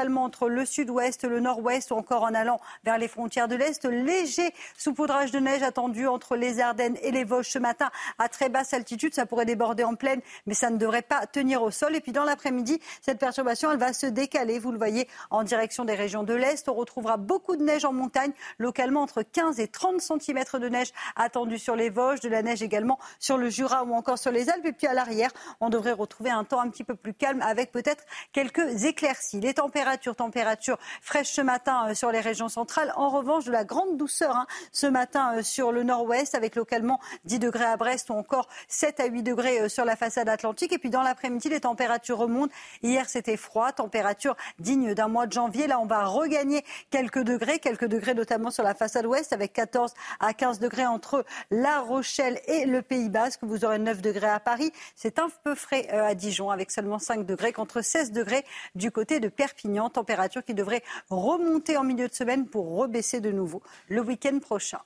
principalement entre le sud-ouest, le nord-ouest ou encore en allant vers les frontières de l'Est. Léger saupoudrage de neige attendu entre les Ardennes et les Vosges ce matin à très basse altitude. Ça pourrait déborder en pleine, mais ça ne devrait pas tenir au sol. Et puis dans l'après-midi, cette perturbation, elle va se décaler. Vous le voyez en direction des régions de l'Est. On retrouvera beaucoup de neige en montagne, localement entre 15 et 30 cm de neige attendue sur les Vosges, de la neige également sur le Jura ou encore sur les Alpes. Et puis à l'arrière, on devrait retrouver un temps un petit peu plus calme avec peut-être quelques éclaircies. Les températures température, fraîche ce matin euh, sur les régions centrales. En revanche, de la grande douceur hein, ce matin euh, sur le nord-ouest, avec localement 10 degrés à Brest ou encore 7 à 8 degrés euh, sur la façade atlantique. Et puis dans l'après-midi, les températures remontent. Hier, c'était froid, température digne d'un mois de janvier. Là, on va regagner quelques degrés, quelques degrés notamment sur la façade ouest, avec 14 à 15 degrés entre La Rochelle et le Pays Basque. Vous aurez 9 degrés à Paris. C'est un peu frais à Dijon, avec seulement 5 degrés, contre 16 degrés du côté de Perpignan température qui devrait remonter en milieu de semaine pour rebaisser de nouveau le week-end prochain.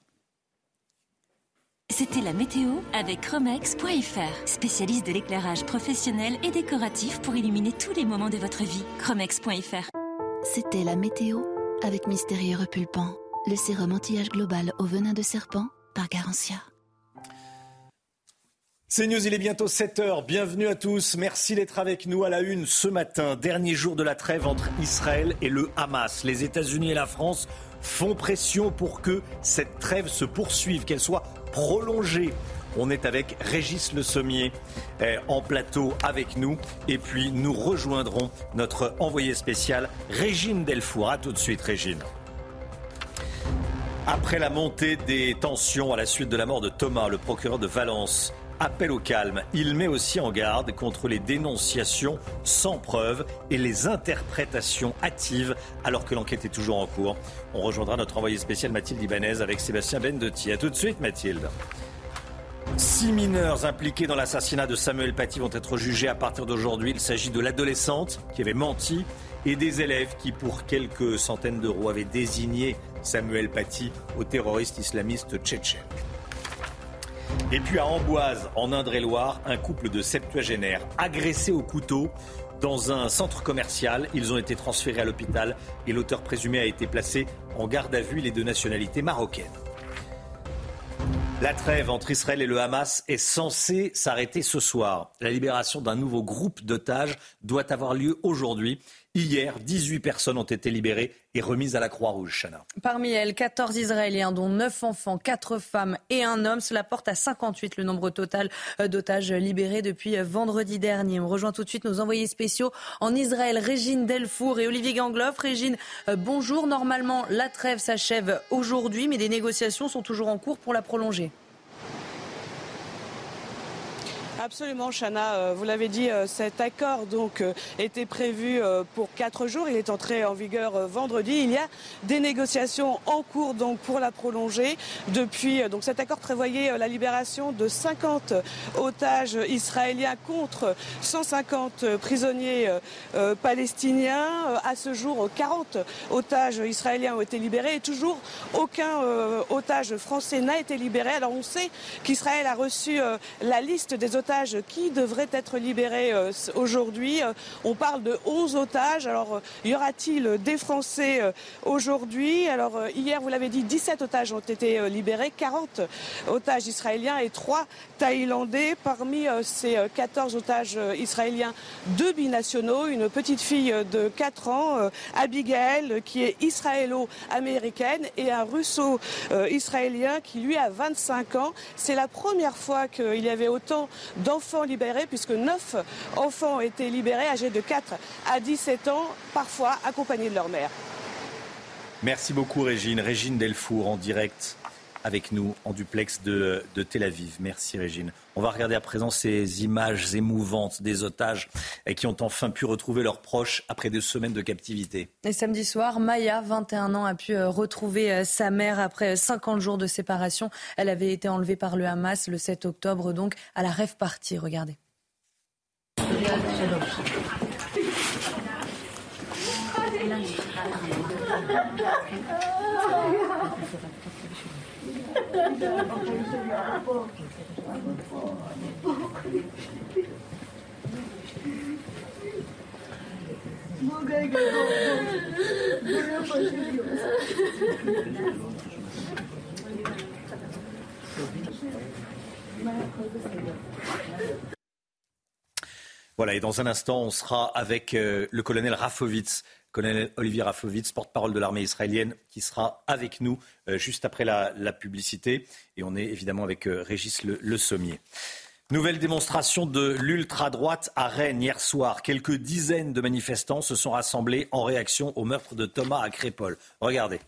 C'était la météo avec Chromex.fr, spécialiste de l'éclairage professionnel et décoratif pour illuminer tous les moments de votre vie. Chromex.fr. C'était la météo avec Mystérieux Repulpant, le sérum anti-âge global au venin de serpent par Garantia. C'est News, il est bientôt 7h. Bienvenue à tous. Merci d'être avec nous à la une ce matin. Dernier jour de la trêve entre Israël et le Hamas. Les États-Unis et la France font pression pour que cette trêve se poursuive, qu'elle soit prolongée. On est avec Régis Le Sommier eh, en plateau avec nous. Et puis nous rejoindrons notre envoyé spécial, Régine Delfour. A tout de suite, Régine. Après la montée des tensions à la suite de la mort de Thomas, le procureur de Valence appel au calme. Il met aussi en garde contre les dénonciations sans preuve et les interprétations hâtives alors que l'enquête est toujours en cours. On rejoindra notre envoyé spécial Mathilde Ibanez avec Sébastien Bendetti. A tout de suite Mathilde. Six mineurs impliqués dans l'assassinat de Samuel Paty vont être jugés à partir d'aujourd'hui. Il s'agit de l'adolescente qui avait menti et des élèves qui, pour quelques centaines d'euros, avaient désigné Samuel Paty au terroriste islamiste tchétchène. Et puis à Amboise, en Indre-et-Loire, un couple de septuagénaires agressés au couteau dans un centre commercial. Ils ont été transférés à l'hôpital et l'auteur présumé a été placé en garde à vue, les deux nationalités marocaines. La trêve entre Israël et le Hamas est censée s'arrêter ce soir. La libération d'un nouveau groupe d'otages doit avoir lieu aujourd'hui. Hier, 18 personnes ont été libérées et remises à la Croix-Rouge, Chana. Parmi elles, 14 Israéliens, dont 9 enfants, 4 femmes et un homme. Cela porte à 58 le nombre total euh, d'otages libérés depuis euh, vendredi dernier. On rejoint tout de suite nos envoyés spéciaux en Israël, Régine Delfour et Olivier Gangloff. Régine, euh, bonjour. Normalement, la trêve s'achève aujourd'hui, mais des négociations sont toujours en cours pour la prolonger. Absolument, Chana. Euh, vous l'avez dit, euh, cet accord donc euh, était prévu pour quatre jours. Il est entré en vigueur vendredi. Il y a des négociations en cours donc pour la prolonger. Depuis donc cet accord prévoyait la libération de 50 otages israéliens contre 150 prisonniers palestiniens. À ce jour, 40 otages israéliens ont été libérés et toujours aucun otage français n'a été libéré. Alors on sait qu'Israël a reçu la liste des otages qui devraient être libérés euh, aujourd'hui. Euh, on parle de 11 otages. Alors, euh, y aura-t-il des Français aujourd'hui? Alors, hier, vous l'avez dit, 17 otages ont été libérés, 40 otages israéliens et 3 Thaïlandais. Parmi ces 14 otages israéliens, deux binationaux, une petite fille de 4 ans, Abigail, qui est israélo-américaine, et un russo-israélien qui, lui, a 25 ans. C'est la première fois qu'il y avait autant d'enfants libérés, puisque 9 enfants ont été libérés âgés de 4 à 17 ans, parfois accompagnés de leur mère. Merci beaucoup Régine. Régine Delfour en direct avec nous en duplex de, de, Tel Aviv. Merci Régine. On va regarder à présent ces images émouvantes des otages qui ont enfin pu retrouver leurs proches après deux semaines de captivité. Et samedi soir, Maya, 21 ans, a pu euh, retrouver euh, sa mère après 50 jours de séparation. Elle avait été enlevée par le Hamas le 7 octobre, donc à la rêve partie. Regardez. Voilà, et dans un instant, on sera avec euh, le colonel Rafovitz, colonel Olivier Rafovitz, porte-parole de l'armée israélienne, qui sera avec nous euh, juste après la, publicité. Et on est évidemment avec euh, Régis le, Sommier. Nouvelle démonstration de l'ultra-droite à Rennes hier soir. Quelques dizaines de manifestants se sont rassemblés en réaction au meurtre de Thomas à Crépol. Regardez.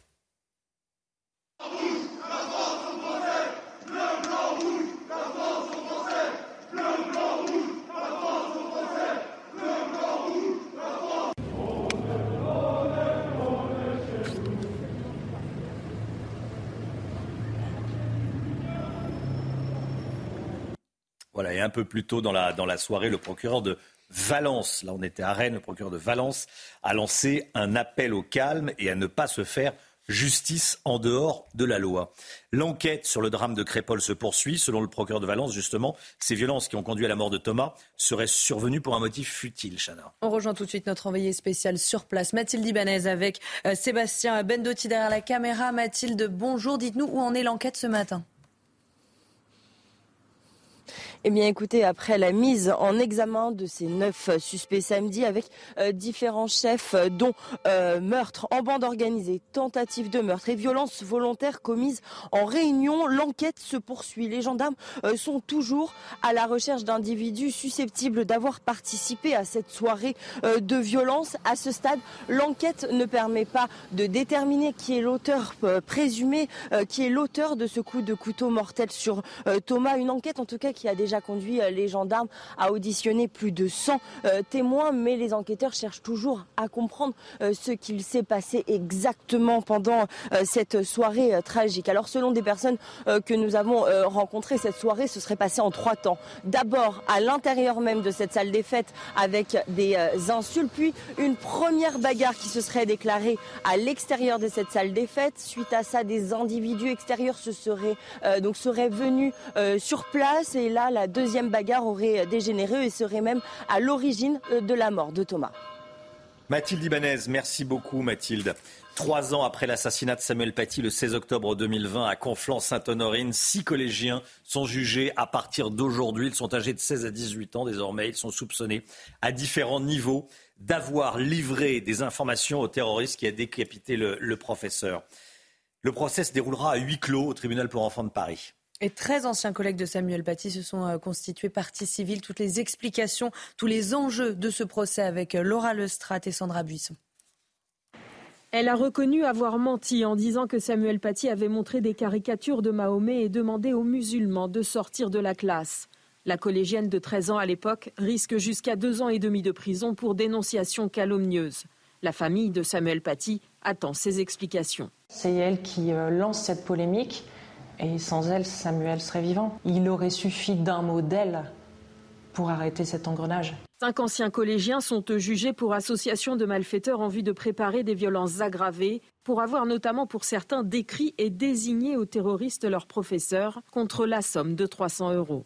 Voilà, et un peu plus tôt dans la, soirée, le procureur de Valence, là on était à Rennes, le procureur de Valence a lancé un appel au calme et à ne pas se faire justice en dehors de la loi. L'enquête sur le drame de Crépol se poursuit. Selon le procureur de Valence, justement, ces violences qui ont conduit à la mort de Thomas seraient survenues pour un motif futile, Chana. On rejoint tout de suite notre envoyé spécial sur place, Mathilde Ibanez, avec euh, Sébastien Bendotti derrière la caméra. Mathilde, bonjour. Dites-nous où en est l'enquête ce matin. Eh bien, écoutez, après la mise en examen de ces neuf suspects samedi avec euh, différents chefs, euh, dont euh, meurtre en bande organisée, tentative de meurtre et violence volontaire commise en réunion, l'enquête se poursuit. Les gendarmes sont toujours à la recherche d'individus susceptibles d'avoir participé à cette soirée de violence. À ce stade, l'enquête ne permet pas de déterminer qui est l'auteur présumé, qui est l'auteur de ce coup de couteau mortel sur Thomas. Une enquête, en tout cas, qui a déjà déjà conduit les gendarmes à auditionner plus de 100 témoins, mais les enquêteurs cherchent toujours à comprendre ce qu'il s'est passé exactement pendant cette soirée tragique. Alors selon des personnes que nous avons rencontrées, cette soirée se serait passée en trois temps. D'abord à l'intérieur même de cette salle des fêtes avec des insultes, puis une première bagarre qui se serait déclarée à l'extérieur de cette salle des fêtes. Suite à ça, des individus extérieurs se seraient donc seraient venus sur place et là la deuxième bagarre aurait dégénéré et serait même à l'origine de la mort de Thomas. Mathilde Ibanez, merci beaucoup Mathilde. Trois ans après l'assassinat de Samuel Paty le 16 octobre 2020 à Conflans-Sainte-Honorine, six collégiens sont jugés à partir d'aujourd'hui. Ils sont âgés de 16 à 18 ans désormais. Ils sont soupçonnés à différents niveaux d'avoir livré des informations au terroriste qui a décapité le professeur. Le procès se déroulera à huis clos au tribunal pour enfants de Paris. Et 13 anciens collègues de Samuel Paty se sont euh, constitués partie civile. Toutes les explications, tous les enjeux de ce procès avec euh, Laura Lestrade et Sandra Buisson. Elle a reconnu avoir menti en disant que Samuel Paty avait montré des caricatures de Mahomet et demandé aux musulmans de sortir de la classe. La collégienne de 13 ans à l'époque risque jusqu'à deux ans et demi de prison pour dénonciation calomnieuse. La famille de Samuel Paty attend ses explications. C'est elle qui euh, lance cette polémique et sans elle, Samuel serait vivant. Il aurait suffi d'un mot d'elle pour arrêter cet engrenage. Cinq anciens collégiens sont jugés pour association de malfaiteurs en vue de préparer des violences aggravées, pour avoir notamment pour certains décrit et désigné aux terroristes leurs professeurs contre la somme de 300 euros.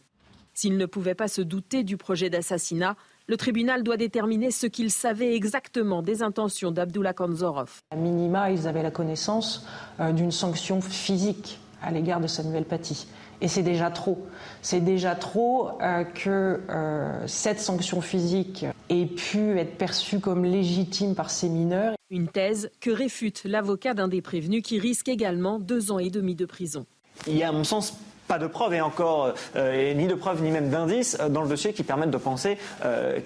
S'ils ne pouvaient pas se douter du projet d'assassinat, le tribunal doit déterminer ce qu'ils savaient exactement des intentions d'Abdullah Kanzorov. À minima, ils avaient la connaissance euh, d'une sanction physique à l'égard de Samuel Paty. Et c'est déjà trop. C'est déjà trop euh, que euh, cette sanction physique ait pu être perçue comme légitime par ces mineurs. Une thèse que réfute l'avocat d'un des prévenus qui risque également deux ans et demi de prison. Il y a, à mon sens, pas de preuves et encore euh, ni de preuves ni même d'indices dans le dossier qui permettent de penser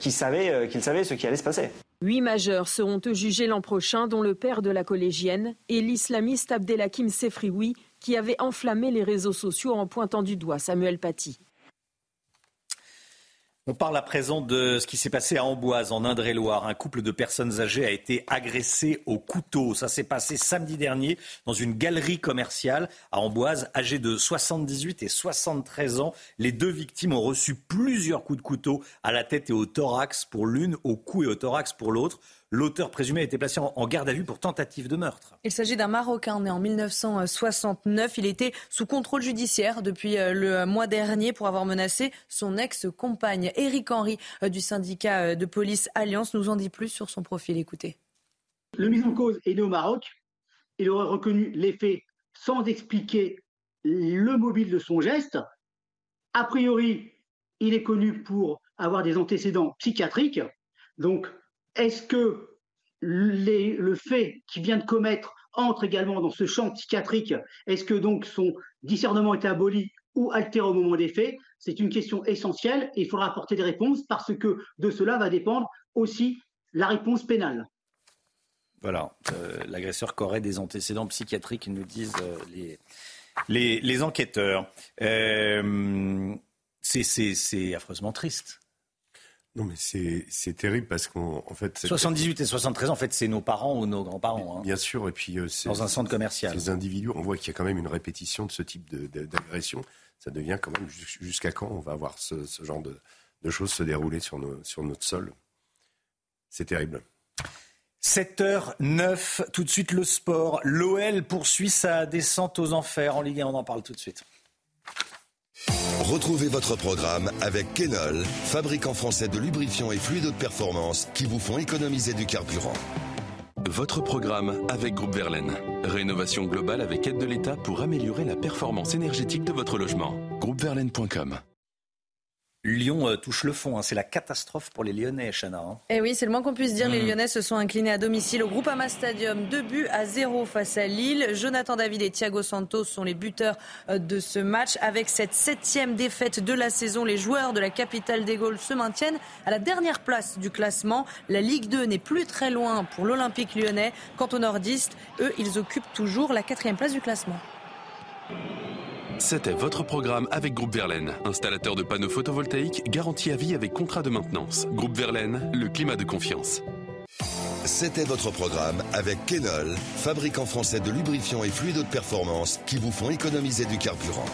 qu'il savait, qu'il savait ce qui allait se passer. Huit majeurs seront jugés l'an prochain, dont le père de la collégienne et l'islamiste Abdelhakim Sefrioui, qui avait enflammé les réseaux sociaux en pointant du doigt Samuel Paty. On parle à présent de ce qui s'est passé à Amboise, en Indre-et-Loire. Un couple de personnes âgées a été agressé au couteau. Ça s'est passé samedi dernier dans une galerie commerciale à Amboise, âgées de 78 et 73 ans. Les deux victimes ont reçu plusieurs coups de couteau à la tête et au thorax pour l'une, au cou et au thorax pour l'autre. L'auteur présumé a été placé en garde à vue pour tentative de meurtre. Il s'agit d'un Marocain né en 1969. Il était sous contrôle judiciaire depuis euh, le mois dernier pour avoir menacé son ex-compagne. Éric Henry euh, du syndicat euh, de police Alliance nous en dit plus sur son profil. Écoutez. Le mis en cause est né au Maroc. Il aurait reconnu les faits sans expliquer le mobile de son geste. A priori, il est connu pour avoir des antécédents psychiatriques. Donc, est-ce que le fait qu'il vient de commettre entre également dans ce champ psychiatrique Est-ce que donc son discernement est aboli ou altéré au moment des faits? C'est une question essentielle et il faudra apporter des réponses parce que de cela va dépendre aussi la réponse pénale. Voilà, euh, l'agresseur qui aurait des antécédents psychiatriques, nous disent euh, les, enquêteurs. Euh, c'est affreusement triste. Non, mais c'est terrible parce qu'en fait. 78 et 73 en fait, c'est nos parents ou nos grands-parents. Hein. Bien sûr, et puis. Euh, Dans un centre commercial. Ces individus, on voit qu'il y a quand même une répétition de ce type d'agression. Ça devient quand même jusqu'à quand on va voir ce, genre de, choses se dérouler sur, nos, sur notre sol. C'est terrible. 7h09, tout de suite le sport. L'OL poursuit sa descente aux enfers en Ligue 1, on en parle tout de suite. Retrouvez votre programme avec Kenol, fabricant français de lubrifiants et fluides de performance qui vous font économiser du carburant. Votre programme avec Groupe Verlaine. Rénovation globale avec aide de l'État pour améliorer la performance énergétique de votre logement. Groupeverlaine.com Lyon euh, touche le fond. Hein. C'est la catastrophe pour les Lyonnais, Chana. Hein. Eh oui, c'est le moins qu'on puisse dire. Les mm. Lyonnais se sont inclinés à domicile au Groupama Stadium. Deux buts à zéro face à Lille. Jonathan David et Thiago Santos sont les buteurs euh, de ce match. Avec cette septième défaite de la saison, les joueurs de la capitale des Gaules se maintiennent à la dernière place du classement. La Ligue 2 n'est plus très loin pour l'Olympique lyonnais. Quant aux nordistes, eux, ils occupent toujours la quatrième place du classement. C'était votre programme avec Groupe Verlaine, installateur de panneaux photovoltaïques garantie à vie avec contrat de maintenance. Groupe Verlaine, le climat de confiance. C'était votre programme avec Kenol, fabricant français de lubrifiants et fluides de performance qui vous font économiser du carburant.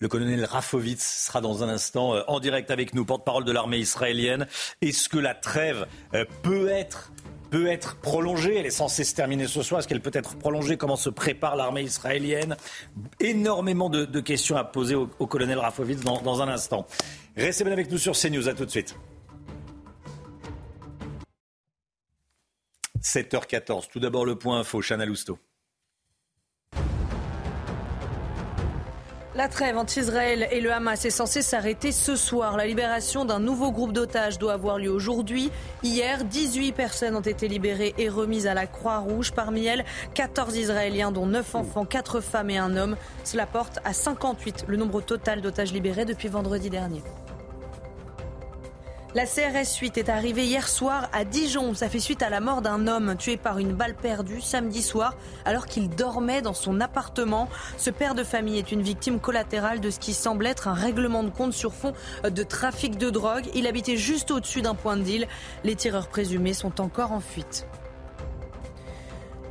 Le colonel Rafovitz sera dans un instant euh, en direct avec nous, porte-parole de l'armée israélienne. Est-ce que la trêve euh, peut être peut être prolongée. Elle est censée se terminer ce soir. Est-ce qu'elle peut être prolongée? Comment se prépare l'armée israélienne? Énormément de, questions à poser au, colonel Rafovitz dans, un instant. Restez bien avec nous sur CNews. À tout de suite. 7h14. Tout d'abord le point info, Chana Lousteau. La trêve entre Israël et le Hamas est censée s'arrêter ce soir. La libération d'un nouveau groupe d'otages doit avoir lieu aujourd'hui. Hier, 18 personnes ont été libérées et remises à la Croix-Rouge. Parmi elles, 14 Israéliens, dont 9 enfants, 4 femmes et un homme. Cela porte à 58 le nombre total d'otages libérés depuis vendredi dernier. La CRS 8 est arrivée hier soir à Dijon. Ça fait suite à la mort d'un homme tué par une balle perdue samedi soir alors qu'il dormait dans son appartement. Ce père de famille est une victime collatérale de ce qui semble être un règlement de compte sur fond de trafic de drogue. Il habitait juste au-dessus d'un point de deal. Les tireurs présumés sont encore en fuite.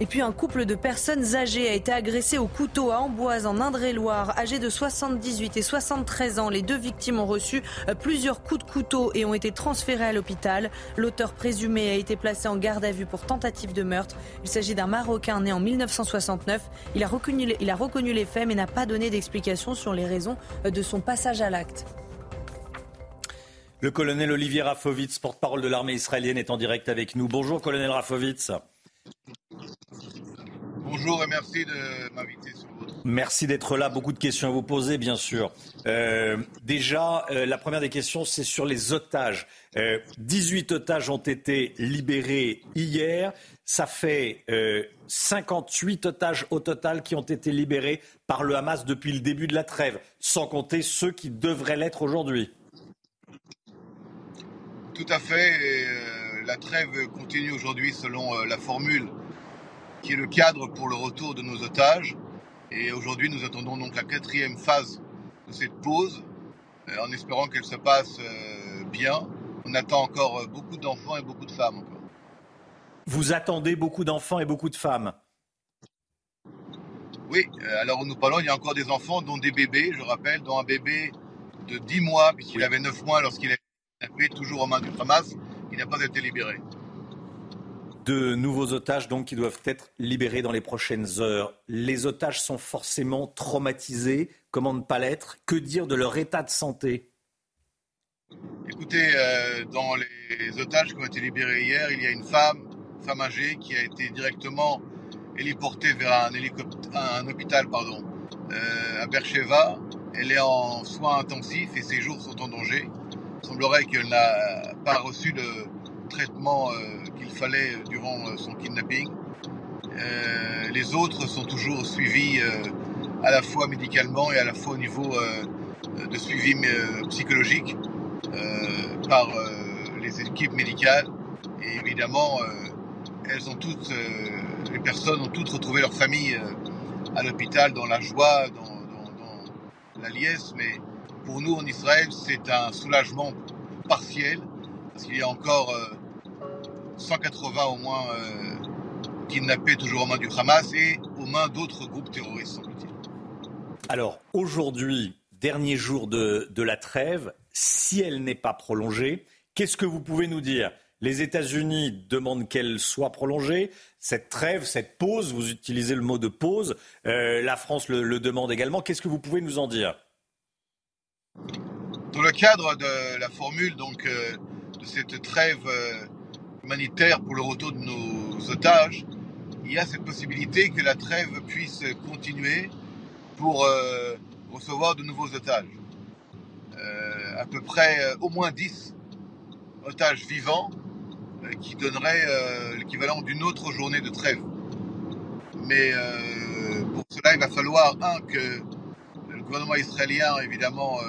Et puis un couple de personnes âgées a été agressé au couteau à Amboise en Indre-et-Loire. Âgés de 78 et 73 ans, les deux victimes ont reçu euh, plusieurs coups de couteau et ont été transférés à l'hôpital. L'auteur présumé a été placé en garde à vue pour tentative de meurtre. Il s'agit d'un Marocain né en 1969. Il a reconnu, il a reconnu les faits mais n'a pas donné d'explication sur les raisons euh, de son passage à l'acte. Le colonel Olivier Rafovitz, porte-parole de l'armée israélienne, est en direct avec nous. Bonjour, colonel Rafovitz. Bonjour et merci de m'inviter sur votre. Merci d'être là. Beaucoup de questions à vous poser, bien sûr. Euh, déjà, euh, la première des questions, c'est sur les otages. 18 euh, otages ont été libérés hier. Ça fait 58 otages au total qui ont été libérés par le Hamas depuis le début de la trêve, sans compter ceux qui devraient l'être aujourd'hui. Tout à fait. la trêve continue aujourd'hui selon la formule qui est le cadre pour le retour de nos otages. Et aujourd'hui, nous attendons donc la quatrième phase de cette pause, euh, en espérant qu'elle se passe euh, bien. On attend encore euh, beaucoup d'enfants et beaucoup de femmes encore. Vous attendez beaucoup d'enfants et beaucoup de femmes Oui, alors nous parlons, il y a encore des enfants, dont des bébés, je rappelle, dont un bébé de 10 mois, puisqu'il avait 9 mois lorsqu'il a été toujours aux mains du Hamas, il n'a pas été libéré de nouveaux otages donc qui doivent être libérés dans les prochaines heures. Les otages sont forcément traumatisés. Comment ne pas l'être? Que dire de leur état de santé? Écoutez, euh, dans les otages qui ont été libérés hier, il y a une femme, femme âgée, qui a été directement héliportée vers un, un hôpital pardon, euh, à Bercheva. Elle est en soins intensifs et ses jours sont en danger. Il semblerait qu'elle n'a pas reçu le traitement euh, qu'il fallait durant euh, son kidnapping. Euh, les autres sont toujours suivis à la fois médicalement et à la fois au niveau de suivi psychologique par les équipes médicales. Et évidemment, elles ont toutes, les personnes ont toutes retrouvé leur famille à l'hôpital dans la joie, dans, la liesse. Mais pour nous en Israël, c'est un soulagement partiel parce qu'il y a encore 180 au moins euh, kidnappés toujours aux mains du Hamas et aux mains d'autres groupes terroristes, semble-t-il. Alors aujourd'hui, dernier jour de, la trêve, si elle n'est pas prolongée, qu'est-ce que vous pouvez nous dire? Les États-Unis demandent qu'elle soit prolongée. Cette trêve, cette pause, vous utilisez le mot de pause. Euh, la France le, demande également. Qu'est-ce que vous pouvez nous en dire? Dans le cadre de la formule donc, euh, de cette trêve humanitaire pour le retour de nos otages, il y a cette possibilité que la trêve puisse continuer pour euh, recevoir de nouveaux otages. Euh, à peu près euh, au moins 10 otages vivants qui donneraient l'équivalent d'une autre journée de trêve. Mais pour cela, il va falloir, un, que le gouvernement israélien, évidemment,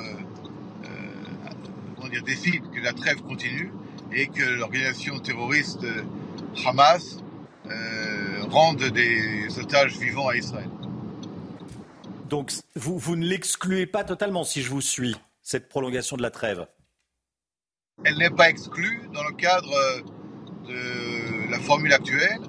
dire, décide que la trêve continue, et que l'organisation terroriste euh, Hamas euh, rende des otages vivants à Israël. Donc vous, vous ne l'excluez pas totalement, si je vous suis, cette prolongation de la trêve? Elle n'est pas exclue dans le cadre euh, de la formule actuelle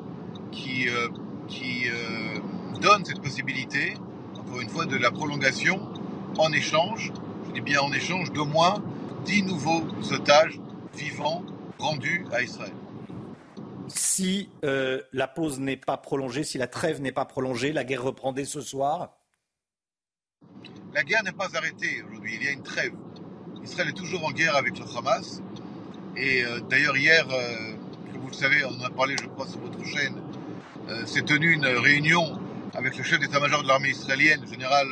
qui, euh, qui euh, donne cette possibilité, encore une fois, de la prolongation en échange, je dis bien en échange, d'au moins 10 nouveaux otages vivants rendus à Israël. Si euh, la pause n'est pas prolongée, si la trêve n'est pas prolongée, la guerre reprend dès ce soir La guerre n'est pas arrêtée aujourd'hui, il y a une trêve. Israël est toujours en guerre avec le Hamas. Et euh, d'ailleurs, hier, euh, comme vous le savez, on en a parlé, je crois, sur votre chaîne, s'est tenue une réunion avec le chef d'état-major de l'armée israélienne, le général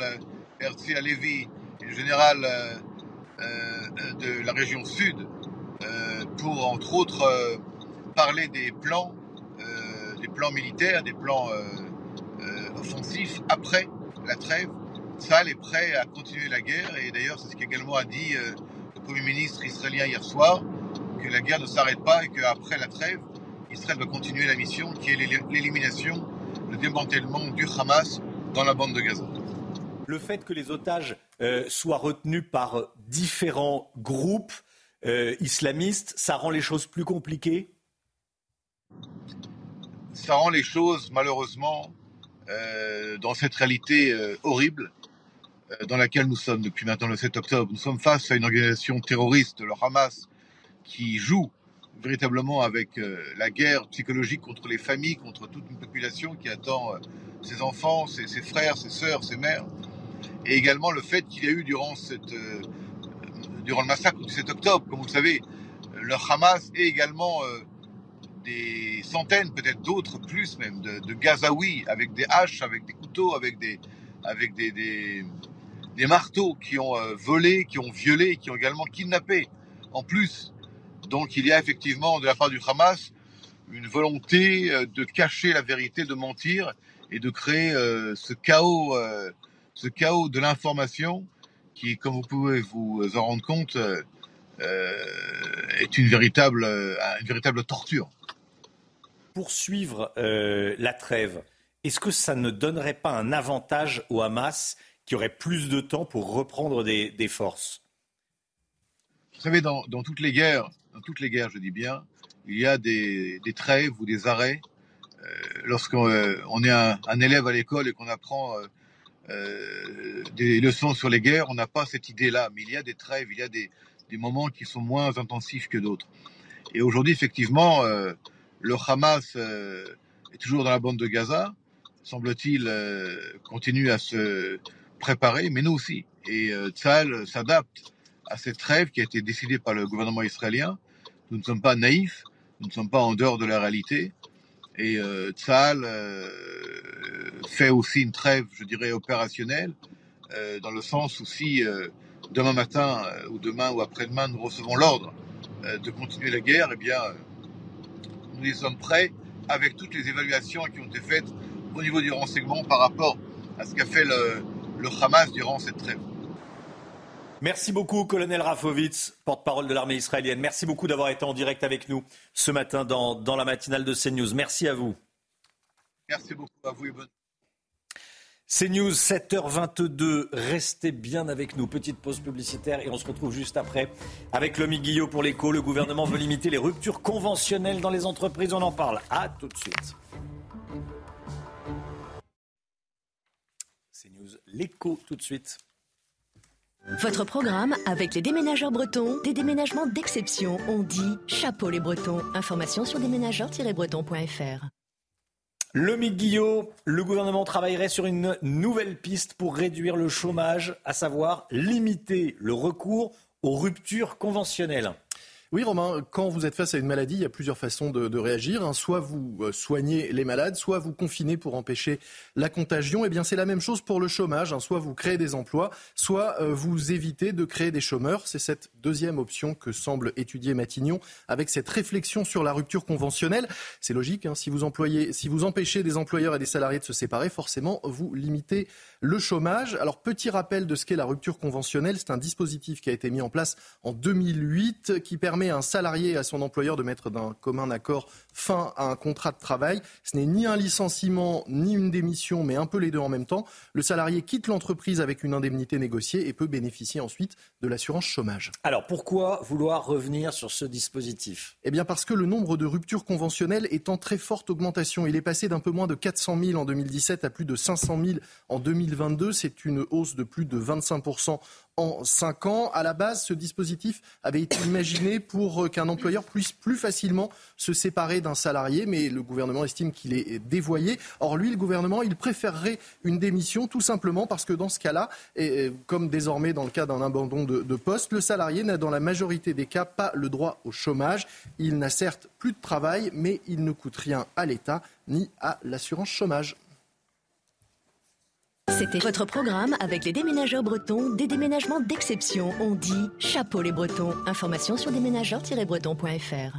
Herzl Alevi, et le général de la région sud, euh, pour, entre autres, euh, parler des plans, euh, des plans militaires, des plans euh, euh, offensifs après la trêve. Sahel est prêt à continuer la guerre et d'ailleurs c'est ce qu'également a dit euh, le Premier ministre israélien hier soir, que la guerre ne s'arrête pas et qu'après la trêve, Israël va continuer la mission qui est l'éli- l'élimination, le démantèlement du Hamas dans la bande de Gaza. Le fait que les otages euh, soient retenus par différents groupes euh, islamistes, ça rend les choses plus compliquées? Ça rend les choses malheureusement euh, dans cette réalité euh, horrible dans laquelle nous sommes depuis maintenant le 7 octobre. Nous sommes face à une organisation terroriste, le Hamas, qui joue véritablement avec la guerre psychologique contre les familles, contre toute une population qui attend ses enfants, ses, frères, ses sœurs, ses mères, et également le fait qu'il y a eu durant, cette, durant le massacre du 7 octobre, comme vous le savez, euh, le Hamas et également euh, des centaines, peut-être d'autres, plus même, de, de Gazaouis avec des haches, avec des couteaux, avec des, avec des, des, marteaux qui ont euh, volé, qui ont violé, qui ont également kidnappé. En plus, donc il y a effectivement de la part du Hamas une volonté de cacher la vérité, de mentir et de créer ce chaos, ce chaos de l'information qui, comme vous pouvez vous en rendre compte, euh, euh, est une véritable, euh, une véritable torture. Poursuivre la trêve, est-ce que ça ne donnerait pas un avantage au Hamas qui aurait plus de temps pour reprendre des, des forces? Vous savez, dans, dans toutes les guerres, dans toutes les guerres, je dis bien, il y a des, des trêves ou des arrêts. Euh, Lorsqu'on euh, on est un, un élève à l'école et qu'on apprend euh, euh, des leçons sur les guerres, on n'a pas cette idée-là. Mais il y a des trêves, il y a des, moments qui sont moins intensifs que d'autres. Et aujourd'hui, effectivement, euh, le Hamas euh, est toujours dans la bande de Gaza, semble-t-il, continue à se préparer, mais nous aussi. Et Tzahal s'adapte à cette trêve qui a été décidée par le gouvernement israélien. Nous ne sommes pas naïfs, nous ne sommes pas en dehors de la réalité. Et euh, euh, fait aussi une trêve, je dirais, opérationnelle, euh, dans le sens où si euh, demain matin ou demain ou après-demain nous recevons l'ordre de continuer la guerre, eh bien, nous y sommes prêts avec toutes les évaluations qui ont été faites au niveau du renseignement par rapport à ce qu'a fait le Hamas durant cette trêve. Merci beaucoup, colonel Rafovitz, porte-parole de l'armée israélienne. Merci beaucoup d'avoir été en direct avec nous ce matin dans, dans la matinale de CNews. Merci à vous. Merci beaucoup à vous et bonne CNews, 7h22. Restez bien avec nous. Petite pause publicitaire et on se retrouve juste après avec Lomi Guillot pour l'écho. Le gouvernement veut limiter les ruptures conventionnelles dans les entreprises. On en parle. À tout de suite. CNews, l'écho tout de suite. Votre programme avec les déménageurs bretons, des déménagements d'exception. On dit chapeau les bretons. Information sur déménageurs-bretons.fr. Le Guillot, le gouvernement travaillerait sur une nouvelle piste pour réduire le chômage, à savoir limiter le recours aux ruptures conventionnelles. Oui, Romain, quand vous êtes face à une maladie, il y a plusieurs façons de, réagir. hein. Soit vous euh, soignez les malades, soit vous confinez pour empêcher la contagion. Eh bien, c'est la même chose pour le chômage. hein. Soit vous créez des emplois, soit euh, vous évitez de créer des chômeurs. C'est cette deuxième option que semble étudier Matignon avec cette réflexion sur la rupture conventionnelle. C'est logique. hein. Si vous si vous empêchez des employeurs et des salariés de se séparer, forcément, vous limitez le chômage. Alors, petit rappel de ce qu'est la rupture conventionnelle. C'est un dispositif qui a été mis en place en 2008 qui permet à un salarié et à son employeur de mettre d'un commun accord fin à un contrat de travail. Ce n'est ni un licenciement ni une démission, mais un peu les deux en même temps. Le salarié quitte l'entreprise avec une indemnité négociée et peut bénéficier ensuite de l'assurance chômage. Alors pourquoi vouloir revenir sur ce dispositif? Eh bien parce que le nombre de ruptures conventionnelles est en très forte augmentation. Il est passé d'un peu moins de 400 000 en 2017 à plus de 500 000 en 2022. C'est une hausse de plus de 25 en 5 ans. À la base, ce dispositif avait été imaginé pour euh, qu'un employeur puisse plus facilement se séparer d'un salarié, mais le gouvernement estime qu'il est dévoyé. Or, lui, le gouvernement, il préférerait une démission tout simplement parce que dans ce cas-là, et comme désormais dans le cas d'un abandon de poste, le salarié n'a dans la majorité des cas pas le droit au chômage. Il n'a certes plus de travail, mais il ne coûte rien à l'État ni à l'assurance chômage. C'était votre programme avec les déménageurs bretons, des déménagements d'exception. On dit chapeau les bretons. Information sur déménageurs-bretons.fr.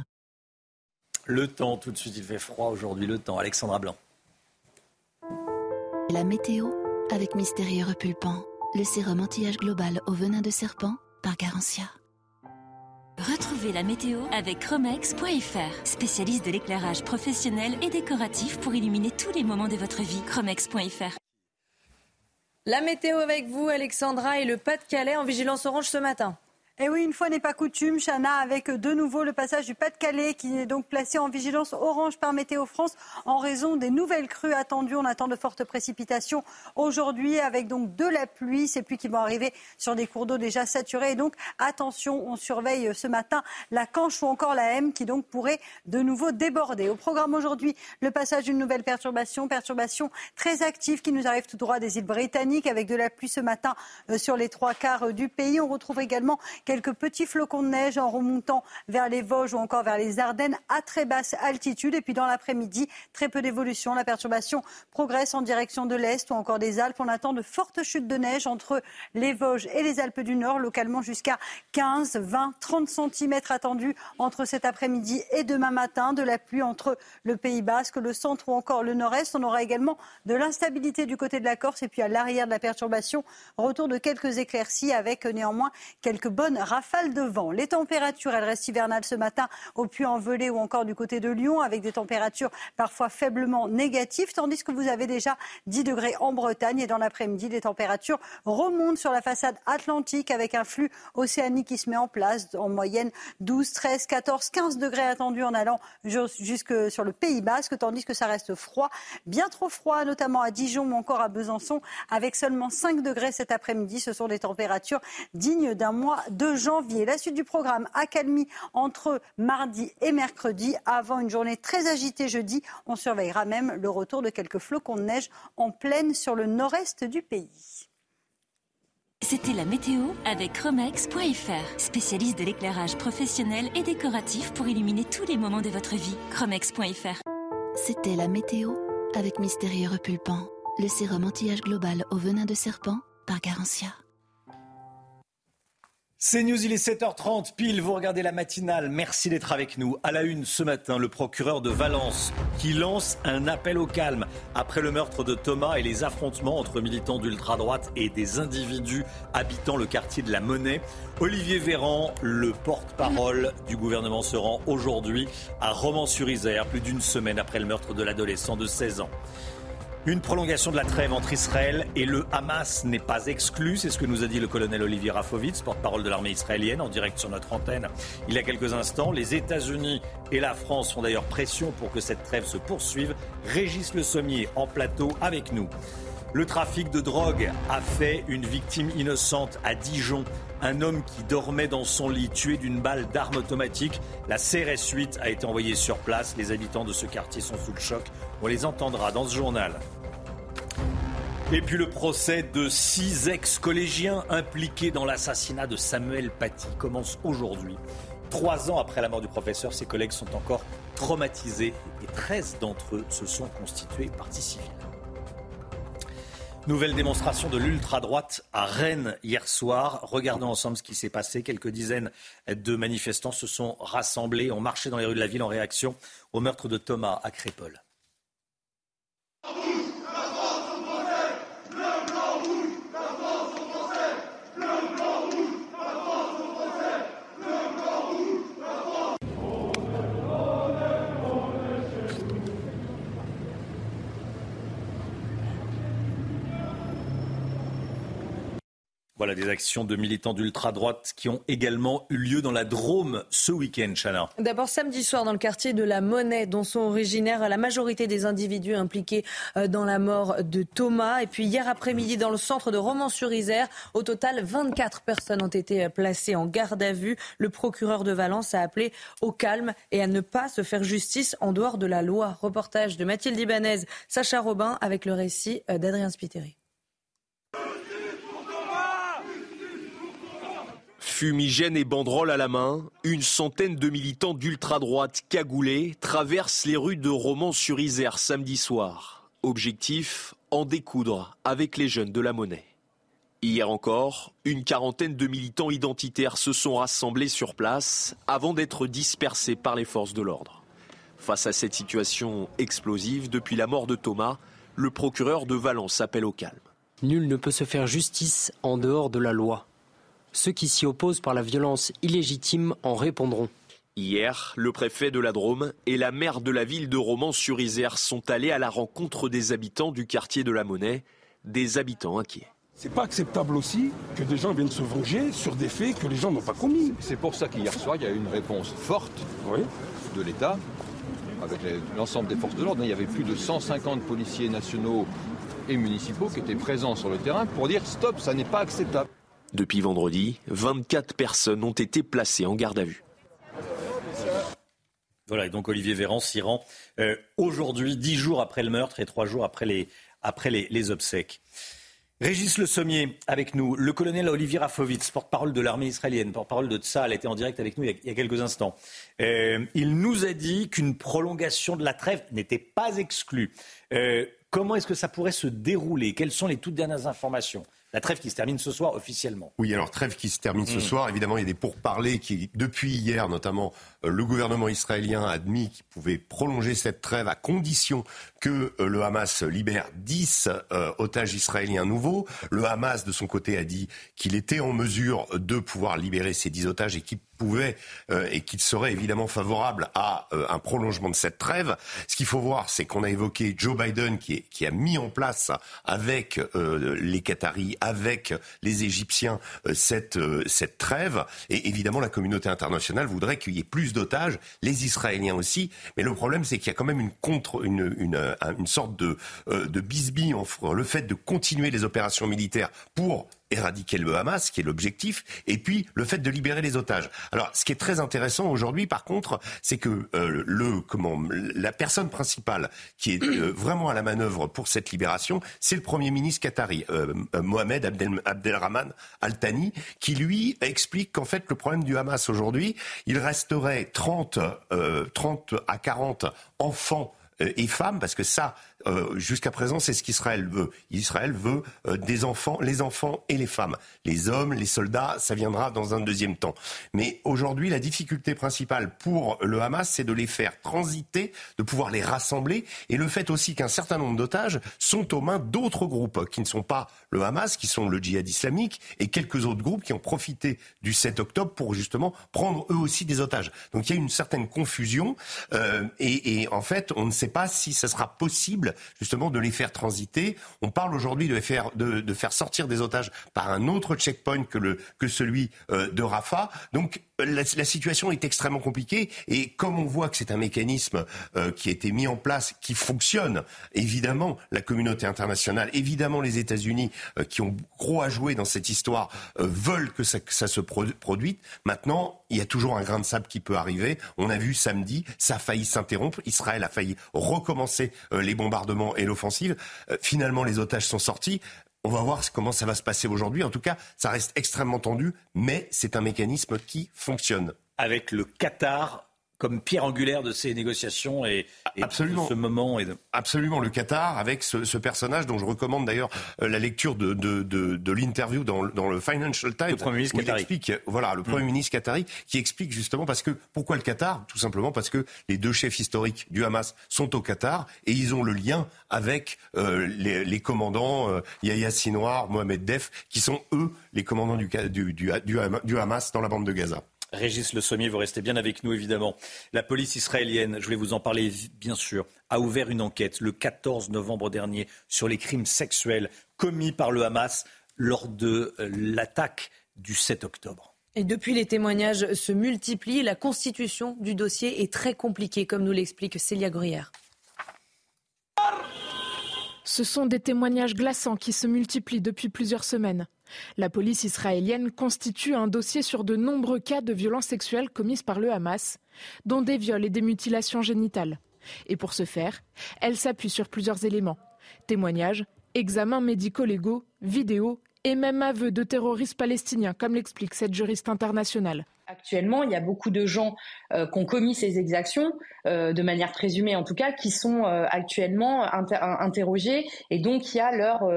Le temps, tout de suite, il fait froid aujourd'hui. Le temps, Alexandra Blanc. La météo avec Mystérieux Repulpant, le sérum anti-âge global au venin de serpent par Garantia. Retrouvez la météo avec Chromex.fr, spécialiste de l'éclairage professionnel et décoratif pour illuminer tous les moments de votre vie. Chromex.fr. La météo avec vous, Alexandra, et le Pas-de-Calais en vigilance orange ce matin. Et oui, une fois n'est pas coutume, Chana, avec de nouveau le passage du Pas-de-Calais qui est donc placé en vigilance orange par Météo France en raison des nouvelles crues attendues. On attend de fortes précipitations aujourd'hui avec donc de la pluie, ces pluies qui vont arriver sur des cours d'eau déjà saturés. Et donc attention, on surveille ce matin la Canche ou encore la M qui donc pourrait de nouveau déborder. Au programme aujourd'hui, le passage d'une nouvelle perturbation, perturbation très active qui nous arrive tout droit des îles britanniques avec de la pluie ce matin euh, sur les trois quarts euh, du pays. On retrouve également quelques petits flocons de neige en remontant vers les Vosges ou encore vers les Ardennes à très basse altitude. Et puis dans l'après-midi, très peu d'évolution. La perturbation progresse en direction de l'Est ou encore des Alpes. On attend de fortes chutes de neige entre les Vosges et les Alpes du Nord, localement jusqu'à 15, 20, 30 cm attendus entre cet après-midi et demain matin. De la pluie entre le Pays Basque, le centre ou encore le nord-est. On aura également de l'instabilité du côté de la Corse et puis à l'arrière de la perturbation, retour de quelques éclaircies avec néanmoins quelques bonnes rafales de vent. Les températures, elles restent hivernales ce matin au Puy-en-Velay ou encore du côté de Lyon, avec des températures parfois faiblement négatives, tandis que vous avez déjà 10 degrés en Bretagne. Et dans l'après-midi, les températures remontent sur la façade atlantique avec un flux océanique qui se met en place en moyenne 12, 13, 14, 15 degrés attendus en allant jusque sur le Pays Basque, tandis que ça reste froid, bien trop froid, notamment à Dijon ou encore à Besançon, avec seulement 5 degrés cet après-midi. Ce sont des températures dignes d'un mois de janvier. La suite du programme, accalmie entre mardi et mercredi, avant une journée très agitée jeudi. On surveillera même le retour de quelques flocons de neige en pleine sur le nord-est du pays. C'était la météo avec Chromex.fr, spécialiste de l'éclairage professionnel et décoratif pour illuminer tous les moments de votre vie. Chromex.fr. C'était la météo avec Mystérieux Repulpant, le sérum anti-âge global au venin de serpent par Garantia. C'est News, il est 7h30 pile, vous regardez la matinale, merci d'être avec nous. À la une ce matin, le procureur de Valence qui lance un appel au calme après le meurtre de Thomas et les affrontements entre militants d'ultra-droite et des individus habitant le quartier de la Monnaie. Olivier Véran, le porte-parole du gouvernement, se rend aujourd'hui à Romans-sur-Isère, plus d'une semaine après le meurtre de l'adolescent de 16 ans. Une prolongation de la trêve entre Israël et le Hamas n'est pas exclue, c'est ce que nous a dit le colonel Olivier Rafovitz, porte-parole de l'armée israélienne, en direct sur notre antenne il y a quelques instants. Les États-Unis et la France font d'ailleurs pression pour que cette trêve se poursuive. Régis Le Sommier en plateau avec nous. Le trafic de drogue a fait une victime innocente à Dijon. Un homme qui dormait dans son lit, tué d'une balle d'arme automatique. La CRS 8 a été envoyée sur place. Les habitants de ce quartier sont sous le choc. On les entendra dans ce journal. Et puis le procès de six ex-collégiens impliqués dans l'assassinat de Samuel Paty commence aujourd'hui. Trois ans après la mort du professeur, ses collègues sont encore traumatisés et 13 d'entre eux se sont constitués partie civile. Nouvelle démonstration de l'ultra-droite à Rennes hier soir. Regardons ensemble ce qui s'est passé. Quelques dizaines de manifestants se sont rassemblés, ont marché dans les rues de la ville en réaction au meurtre de Thomas à. Voilà des actions de militants d'ultra-droite qui ont également eu lieu dans la Drôme ce week-end, Chana. D'abord samedi soir dans le quartier de la Monnaie, dont sont originaires la majorité des individus impliqués euh, dans la mort de Thomas. Et puis hier après-midi dans le centre de Romans-sur-Isère, au total 24 personnes ont été euh, placées en garde à vue. Le procureur de Valence a appelé au calme et à ne pas se faire justice en dehors de la loi. Reportage de Mathilde Ibanez, Sacha Robin avec le récit euh, d'Adrien Spiteri. Fumigène et banderole à la main, une centaine de militants d'ultra-droite cagoulés traversent les rues de Romans-sur-Isère samedi soir. Objectif en découdre avec les jeunes de la monnaie. Hier encore, une quarantaine de militants identitaires se sont rassemblés sur place avant d'être dispersés par les forces de l'ordre. Face à cette situation explosive, depuis la mort de Thomas, le procureur de Valence appelle au calme. Nul ne peut se faire justice en dehors de la loi. Ceux qui s'y opposent par la violence illégitime en répondront. Hier, le préfet de la Drôme et la maire de la ville de Romans-sur-Isère sont allés à la rencontre des habitants du quartier de la Monnaie, des habitants inquiets. C'est pas acceptable aussi que des gens viennent se venger sur des faits que les gens n'ont pas commis. C'est pour ça qu'hier soir, il y a eu une réponse forte de l'État avec l'ensemble des forces de l'ordre. Il y avait plus de 150 policiers nationaux et municipaux qui étaient présents sur le terrain pour dire stop, ça n'est pas acceptable. Depuis vendredi, 24 personnes ont été placées en garde à vue. Voilà, et donc Olivier Véran s'y rend euh, aujourd'hui, dix jours après le meurtre et trois jours après les, obsèques. Régis Le Sommier avec nous, le colonel Olivier Rafovitz, porte-parole de l'armée israélienne, porte-parole de Tsahal, était en direct avec nous il y a, quelques instants. Euh, il nous a dit qu'une prolongation de la trêve n'était pas exclue. Euh, comment est-ce que ça pourrait se dérouler? Quelles sont les toutes dernières informations? La trêve qui se termine ce soir officiellement. Oui, alors trêve qui se termine ce mm. soir. Évidemment, il y a des pourparlers qui, depuis hier notamment, euh, le gouvernement israélien a admis qu'il pouvait prolonger cette trêve à condition que euh, le Hamas libère 10 euh, otages israéliens nouveaux. Le Hamas, de son côté, a dit qu'il était en mesure de pouvoir libérer ces 10 otages et qu'il pouvait euh, et qu'il serait évidemment favorable à un prolongement de cette trêve. Ce qu'il faut voir, c'est qu'on a évoqué Joe Biden qui, a mis en place avec les Qataris, avec les Égyptiens, cette, cette trêve. Et évidemment, la communauté internationale voudrait qu'il y ait plus d'otages, les Israéliens aussi. Mais le problème, c'est qu'il y a quand même une contre, une, une sorte de, de bisbille entre le fait de continuer les opérations militaires pour éradiquer le Hamas, qui est l'objectif, et puis le fait de libérer les otages. Alors, ce qui est très intéressant aujourd'hui, par contre, c'est que euh, le comment la personne principale qui est euh, vraiment à la manœuvre pour cette libération, c'est le Premier ministre qatari, euh, Mohamed Abdel, Abdelrahman Al Thani, qui lui explique qu'en fait le problème du Hamas aujourd'hui, il resterait 30, 30 à 40 enfants et femmes, parce que ça, euh, jusqu'à présent, c'est ce qu'Israël veut. Israël veut euh, des enfants, les enfants et les femmes. Les hommes, les soldats, ça viendra dans un deuxième temps. Mais aujourd'hui, la difficulté principale pour le Hamas, c'est de les faire transiter, de pouvoir les rassembler, et le fait aussi qu'un certain nombre d'otages sont aux mains d'autres groupes qui ne sont pas le Hamas, qui sont le djihad islamique, et quelques autres groupes qui ont profité du 7 octobre pour justement prendre eux aussi des otages. Donc il y a une certaine confusion, euh, et, et en fait, on ne sait pas si ce sera possible justement de les faire transiter. On parle aujourd'hui de, faire, de, faire sortir des otages par un autre checkpoint que, le, que celui euh, de Rafah. Donc la, situation est extrêmement compliquée et comme on voit que c'est un mécanisme euh, qui a été mis en place, qui fonctionne, évidemment la communauté internationale, évidemment les États-Unis euh, qui ont gros à jouer dans cette histoire veulent que ça, se produise. Maintenant, il y a toujours un grain de sable qui peut arriver. On a vu samedi, ça a failli s'interrompre. Israël a failli recommencer les bombardements et l'offensive. Euh, finalement, les otages sont sortis. On va voir comment ça va se passer aujourd'hui. En tout cas, ça reste extrêmement tendu, mais c'est un mécanisme qui fonctionne. Avec le Qatar comme pierre angulaire de ces négociations et, Absolument. de ce moment. Et Absolument, le Qatar, avec ce, personnage dont je recommande d'ailleurs euh, la lecture de, de, de, l'interview dans, dans, le Financial Times. Le Premier ministre Qatari. Explique, voilà, le Premier mm. ministre Qatari, qui explique justement parce que, pourquoi le Qatar? Tout simplement parce que les deux chefs historiques du Hamas sont au Qatar et ils ont le lien avec euh, les, les, commandants euh, Yahya Sinwar, Mohamed Def, qui sont eux les commandants du, du, du, du Hamas dans la bande de Gaza. Régis Le Sommier, vous restez bien avec nous évidemment. La police israélienne, je voulais vous en parler bien sûr, a ouvert une enquête le 14 novembre dernier sur les crimes sexuels commis par le Hamas lors de l'attaque du 7 octobre. Et depuis, les témoignages se multiplient. La constitution du dossier est très compliquée, comme nous l'explique Célia Gruyère. Ce sont des témoignages glaçants qui se multiplient depuis plusieurs semaines. La police israélienne constitue un dossier sur de nombreux cas de violences sexuelles commises par le Hamas, dont des viols et des mutilations génitales. Et pour ce faire, elle s'appuie sur plusieurs éléments témoignages, examens médico-légaux, vidéos et même aveux de terroristes palestiniens, comme l'explique cette juriste internationale. Actuellement, il y a beaucoup de gens euh, qui ont commis ces exactions, euh, de manière présumée en tout cas, qui sont euh, actuellement interrogés et donc il y a leur,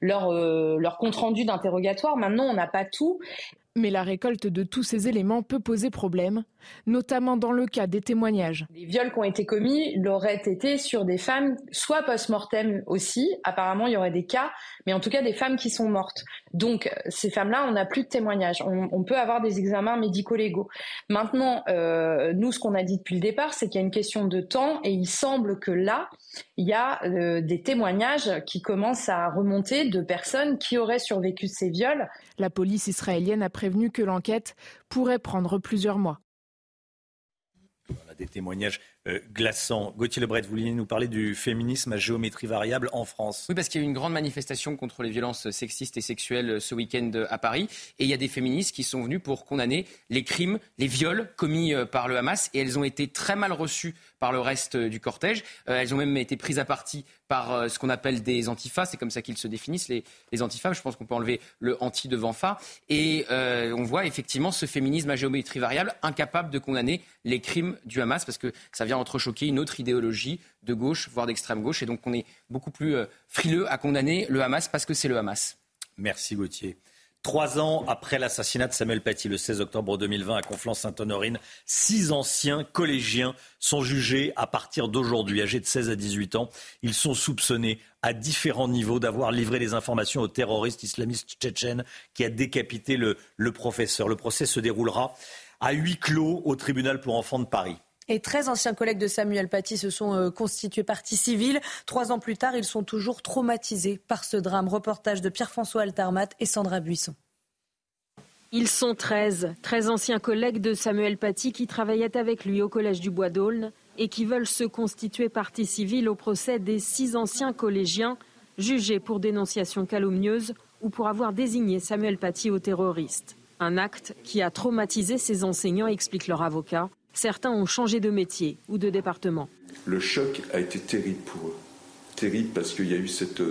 leur, leur compte-rendu d'interrogatoire. Maintenant, on n'a pas tout. Mais la récolte de tous ces éléments peut poser problème, notamment dans le cas des témoignages. Les viols qui ont été commis l'auraient été sur des femmes, soit post-mortem aussi, apparemment il y aurait des cas, mais en tout cas des femmes qui sont mortes. Donc ces femmes-là, on n'a plus de témoignages. On, peut avoir des examens médico-légaux. Maintenant, euh, nous, ce qu'on a dit depuis le départ, c'est qu'il y a une question de temps et il semble que là, il y a euh, des témoignages qui commencent à remonter de personnes qui auraient survécu ces viols. La police israélienne a prévenu que l'enquête pourrait prendre plusieurs mois. Des témoignages euh, glaçants. Gauthier Lebret, vous vouliez nous parler du féminisme à géométrie variable en France? Oui, parce qu'il y a eu une grande manifestation contre les violences sexistes et sexuelles euh, ce week-end euh, à Paris. Et il y a des féministes qui sont venus pour condamner les crimes, les viols commis par le Hamas. Et elles ont été très mal reçues par le reste du cortège. elles ont même été prises à partie par ce qu'on appelle des antifas. C'est comme ça qu'ils se définissent, les, les antifas. Je pense qu'on peut enlever le anti devant fa. Et on voit effectivement ce féminisme à géométrie variable incapable de condamner les crimes du Hamas parce que ça vient entrechoquer une autre idéologie de gauche, voire d'extrême gauche. Et donc on est beaucoup plus euh, frileux à condamner le Hamas parce que c'est le Hamas. Merci Gauthier. Trois ans après l'assassinat de Samuel Paty le 16 octobre 2020 à Conflans-Sainte-Honorine, six anciens collégiens sont jugés à partir d'aujourd'hui, âgés de 16 à 18 ans. Ils sont soupçonnés à différents niveaux d'avoir livré des informations au terroriste islamiste tchétchène qui a décapité le, le professeur. Le procès se déroulera à huis clos au tribunal pour enfants de Paris. Et 13 anciens collègues de Samuel Paty se sont euh, constitués partie civile. Trois ans plus tard, ils sont toujours traumatisés par ce drame. Reportage de Pierre-François Altermat et Sandra Buisson. Ils sont 13, 13 anciens collègues de Samuel Paty qui travaillaient avec lui au collège du Bois d'Aulne et qui veulent se constituer partie civile au procès des six anciens collégiens jugés pour dénonciation calomnieuse ou pour avoir désigné Samuel Paty au terroriste. Un acte qui a traumatisé ces enseignants, explique leur avocat. Certains ont changé de métier ou de département. Le choc a été terrible pour eux. Terrible parce qu'il y a eu cette,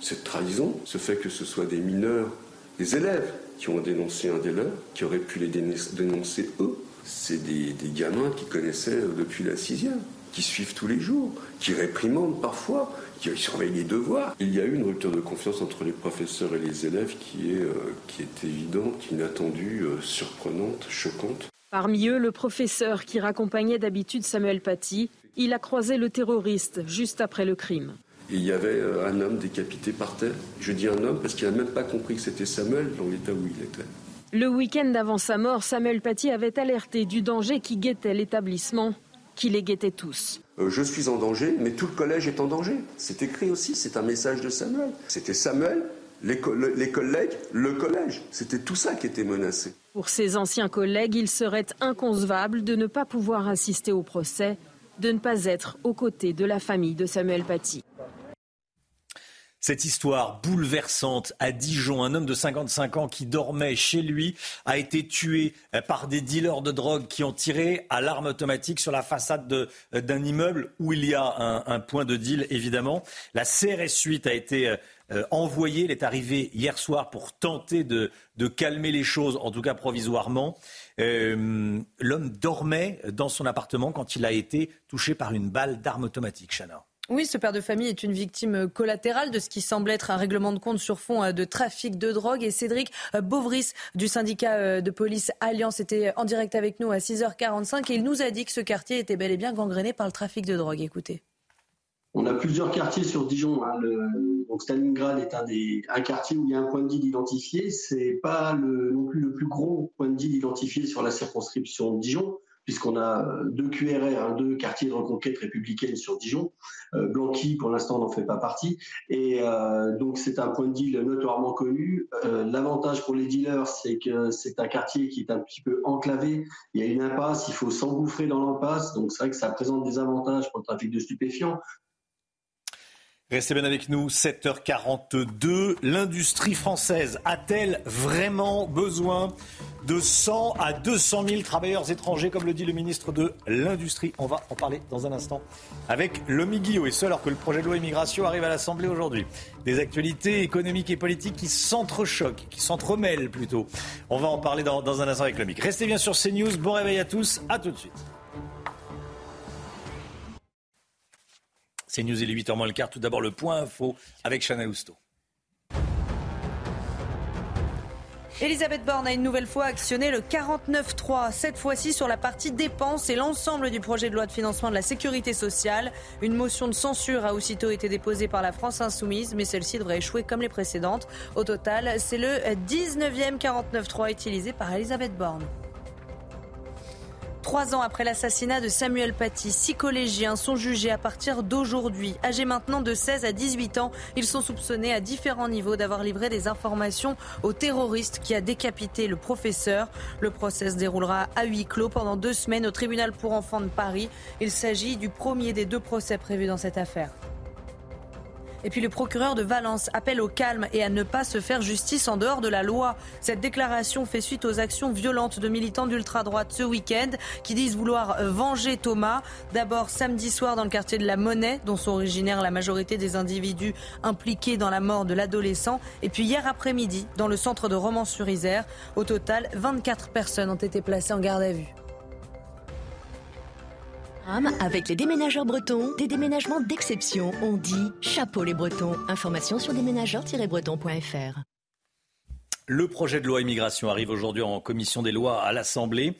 cette trahison, ce fait que ce soit des mineurs, des élèves qui ont dénoncé un des leurs, qui auraient pu les dénoncer eux. C'est des, des gamins qui connaissaient depuis la sixième, qui suivent tous les jours, qui réprimandent parfois, qui surveillent les devoirs. Il y a eu une rupture de confiance entre les professeurs et les élèves qui est, euh, qui est évidente, inattendue, euh, surprenante, choquante. Parmi eux, le professeur qui raccompagnait d'habitude Samuel Paty. Il a croisé le terroriste juste après le crime. il y avait euh, un homme décapité par terre. Je dis un homme parce qu'il n'a même pas compris que c'était Samuel dans l'état où il était. Le week-end avant sa mort, Samuel Paty avait alerté du danger qui guettait l'établissement, qui les guettait tous. Euh, je suis en danger, mais tout le collège est en danger. C'est écrit aussi, c'est un message de Samuel. C'était Samuel, les, les collègues, le collège. C'était tout ça qui était menacé. Pour ses anciens collègues, il serait inconcevable de ne pas pouvoir assister au procès, de ne pas être aux côtés de la famille de Samuel Paty. Cette histoire bouleversante à Dijon, un homme de 55 ans qui dormait chez lui a été tué euh, par des dealers de drogue qui ont tiré à l'arme automatique sur la façade euh, d'un immeuble où il y a un, un, point de deal évidemment. La CRS 8 a été euh, envoyé. Il est arrivé hier soir pour tenter de, calmer les choses, en tout cas provisoirement. Euh, l'homme dormait dans son appartement quand il a été touché par une balle d'arme automatique, Chana. Oui, ce père de famille est une victime collatérale de ce qui semble être un règlement de compte sur fond euh, de trafic de drogue. Et Cédric Beauvris du syndicat de police Alliance était en direct avec nous à 6h45 et il nous a dit que ce quartier était bel et bien gangréné par le trafic de drogue. Écoutez. On a plusieurs quartiers sur Dijon. Hein. donc Stalingrad est un, des, un quartier où il y a un point de deal identifié. C'est pas le, non plus le plus gros point de deal identifié sur la circonscription de Dijon. puisqu'on a euh, deux QRR, hein, deux quartiers de reconquête républicaine sur Dijon. Euh, Blanqui, pour l'instant, n'en fait pas partie. Et euh, donc, c'est un point de deal notoirement connu. L'avantage pour les dealers, c'est que c'est un quartier qui est un petit peu enclavé. Il y a une impasse, il faut s'engouffrer dans l'impasse. Donc, c'est vrai que ça présente des avantages pour le trafic de stupéfiants. Restez bien avec nous, 7h42. L'industrie française a-t-elle vraiment besoin de 100 à 200 000 travailleurs étrangers, comme le dit le ministre de l'Industrie? On va en parler dans un instant avec Lomi Guillot, et ce alors que le projet de loi immigration arrive à l'Assemblée aujourd'hui. Des actualités économiques et politiques qui s'entrechoquent, qui s'entremêlent plutôt. On va en parler dans, dans un instant avec Lomi. Restez bien sur CNews, bon réveil à tous, à tout de suite. C'est News, il est 8h moins le quart. Tout d'abord, le point info avec Chana Housteau. Elisabeth Borne a une nouvelle fois actionné le 49.3, cette fois-ci sur la partie dépenses et l'ensemble du projet de loi de financement de la sécurité sociale. Une motion de censure a aussitôt été déposée par la France insoumise, mais celle-ci devrait échouer comme les précédentes. Au total, c'est le 19e 49.3 utilisé par Elisabeth Borne. Trois ans après l'assassinat de Samuel Paty, six collégiens sont jugés à partir d'aujourd'hui. Âgés maintenant de 16 à 18 ans, ils sont soupçonnés à différents niveaux d'avoir livré des informations au terroriste qui a décapité le professeur. Le procès se déroulera à huis clos pendant deux semaines au tribunal pour enfants de Paris. Il s'agit du premier des deux procès prévus dans cette affaire. Et puis le procureur de Valence appelle au calme et à ne pas se faire justice en dehors de la loi. Cette déclaration fait suite aux actions violentes de militants d'ultra-droite ce week-end qui disent vouloir venger Thomas. D'abord samedi soir dans le quartier de la Monnaie, dont sont originaires la majorité des individus impliqués dans la mort de l'adolescent. Et puis hier après-midi dans le centre de Romans-sur-Isère. Au total, 24 personnes ont été placées en garde à vue. Avec les déménageurs bretons, des déménagements d'exception. On dit chapeau les bretons. Information sur déménageurs-bretons.fr. Le projet de loi immigration arrive aujourd'hui en commission des lois à l'Assemblée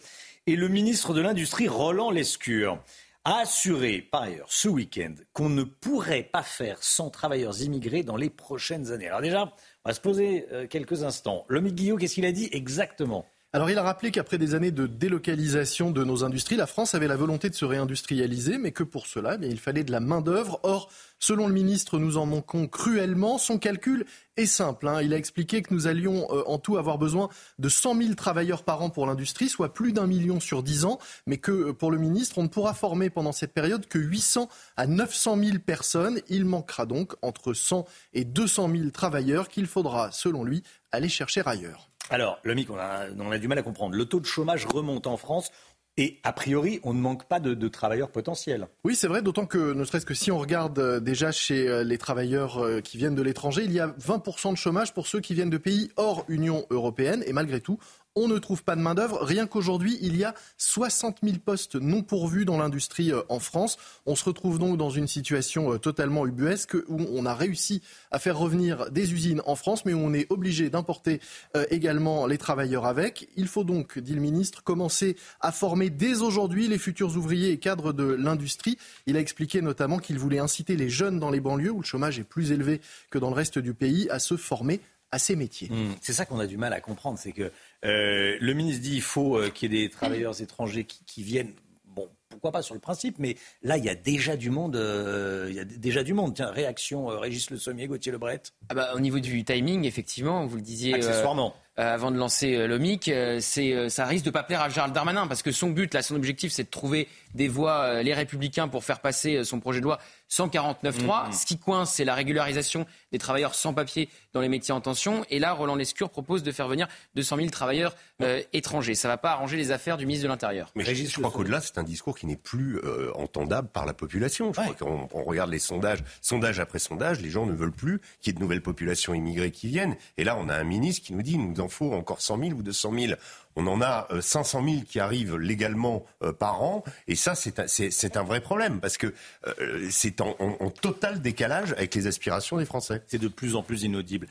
et le ministre de l'Industrie, Roland Lescure, a assuré par ailleurs ce week-end qu'on ne pourrait pas faire sans travailleurs immigrés dans les prochaines années. Alors déjà, on va se poser euh, quelques instants. L'homme Guillaume, qu'est-ce qu'il a dit exactement? Alors il a rappelé qu'après des années de délocalisation de nos industries, la France avait la volonté de se réindustrialiser, mais que pour cela, eh il fallait de la main-d'œuvre. Or, selon le ministre, nous en manquons cruellement. Son calcul est simple. Hein. Il a expliqué que nous allions euh, en tout avoir besoin de 100 000 travailleurs par an pour l'industrie, soit plus d'un million sur 10 ans, mais que euh, pour le ministre, on ne pourra former pendant cette période que 800 à 900 000 personnes. Il manquera donc entre 100 et 200 000 travailleurs qu'il faudra, selon lui, aller chercher ailleurs. Alors, le MIC, on a, du mal à comprendre. Le taux de chômage remonte en France. Et a priori, on ne manque pas de, travailleurs potentiels. Oui, c'est vrai, d'autant que, ne serait-ce que si on regarde euh, déjà chez euh, les travailleurs euh, qui viennent de l'étranger, il y a 20% de chômage pour ceux qui viennent de pays hors Union européenne. Et malgré tout, on ne trouve pas de main-d'œuvre. Rien qu'aujourd'hui, il y a 60 000 postes non pourvus dans l'industrie euh, en France. On se retrouve donc dans une situation euh, totalement ubuesque où on a réussi à faire revenir des usines en France, mais où on est obligé d'importer euh, également les travailleurs avec. Il faut donc, dit le ministre, commencer à former dès aujourd'hui les futurs ouvriers et cadres de l'industrie. Il a expliqué notamment qu'il voulait inciter les jeunes dans les banlieues, où le chômage est plus élevé que dans le reste du pays, à se former à ces métiers. Mmh. c'est ça qu'on a du mal à comprendre, c'est que euh, le ministre dit qu'il faut euh, qu'il y ait des travailleurs étrangers qui, viennent. Bon, pourquoi pas sur le principe, mais là, il y a déjà du monde. Euh, il y a déjà du monde. Tiens, réaction, Régis Le Sommier, Gauthier Lebret. Ah bah, au niveau du timing, effectivement, vous le disiez. Accessoirement. avant de lancer l'OMIC, c'est, ça risque de pas plaire à Gérald Darmanin, parce que son but, là, son objectif, c'est de trouver des voix, les républicains, pour faire passer son projet de loi 149.3. Mmh. Ce qui coince, c'est la régularisation des travailleurs sans papier dans les métiers en tension. Et là, Roland Lescure propose de faire venir 200 000 travailleurs euh, étrangers. Ça ne va pas arranger les affaires du ministre de l'Intérieur. Mais je, crois qu'au-delà, c'est un discours qui n'est plus euh, entendable par la population. Je crois qu'on on regarde les sondages, sondage après sondage, les gens ne veulent plus qu'il y ait de nouvelles populations immigrées qui viennent. Et là, on a un ministre qui nous dit, il nous en faut encore 100 000 ou 200 000 on en a 500 euh, 000 qui arrivent légalement euh, par an, et ça, c'est un, vrai problème, parce que euh, c'est en, total décalage avec les aspirations des Français. C'est de plus en plus inaudible.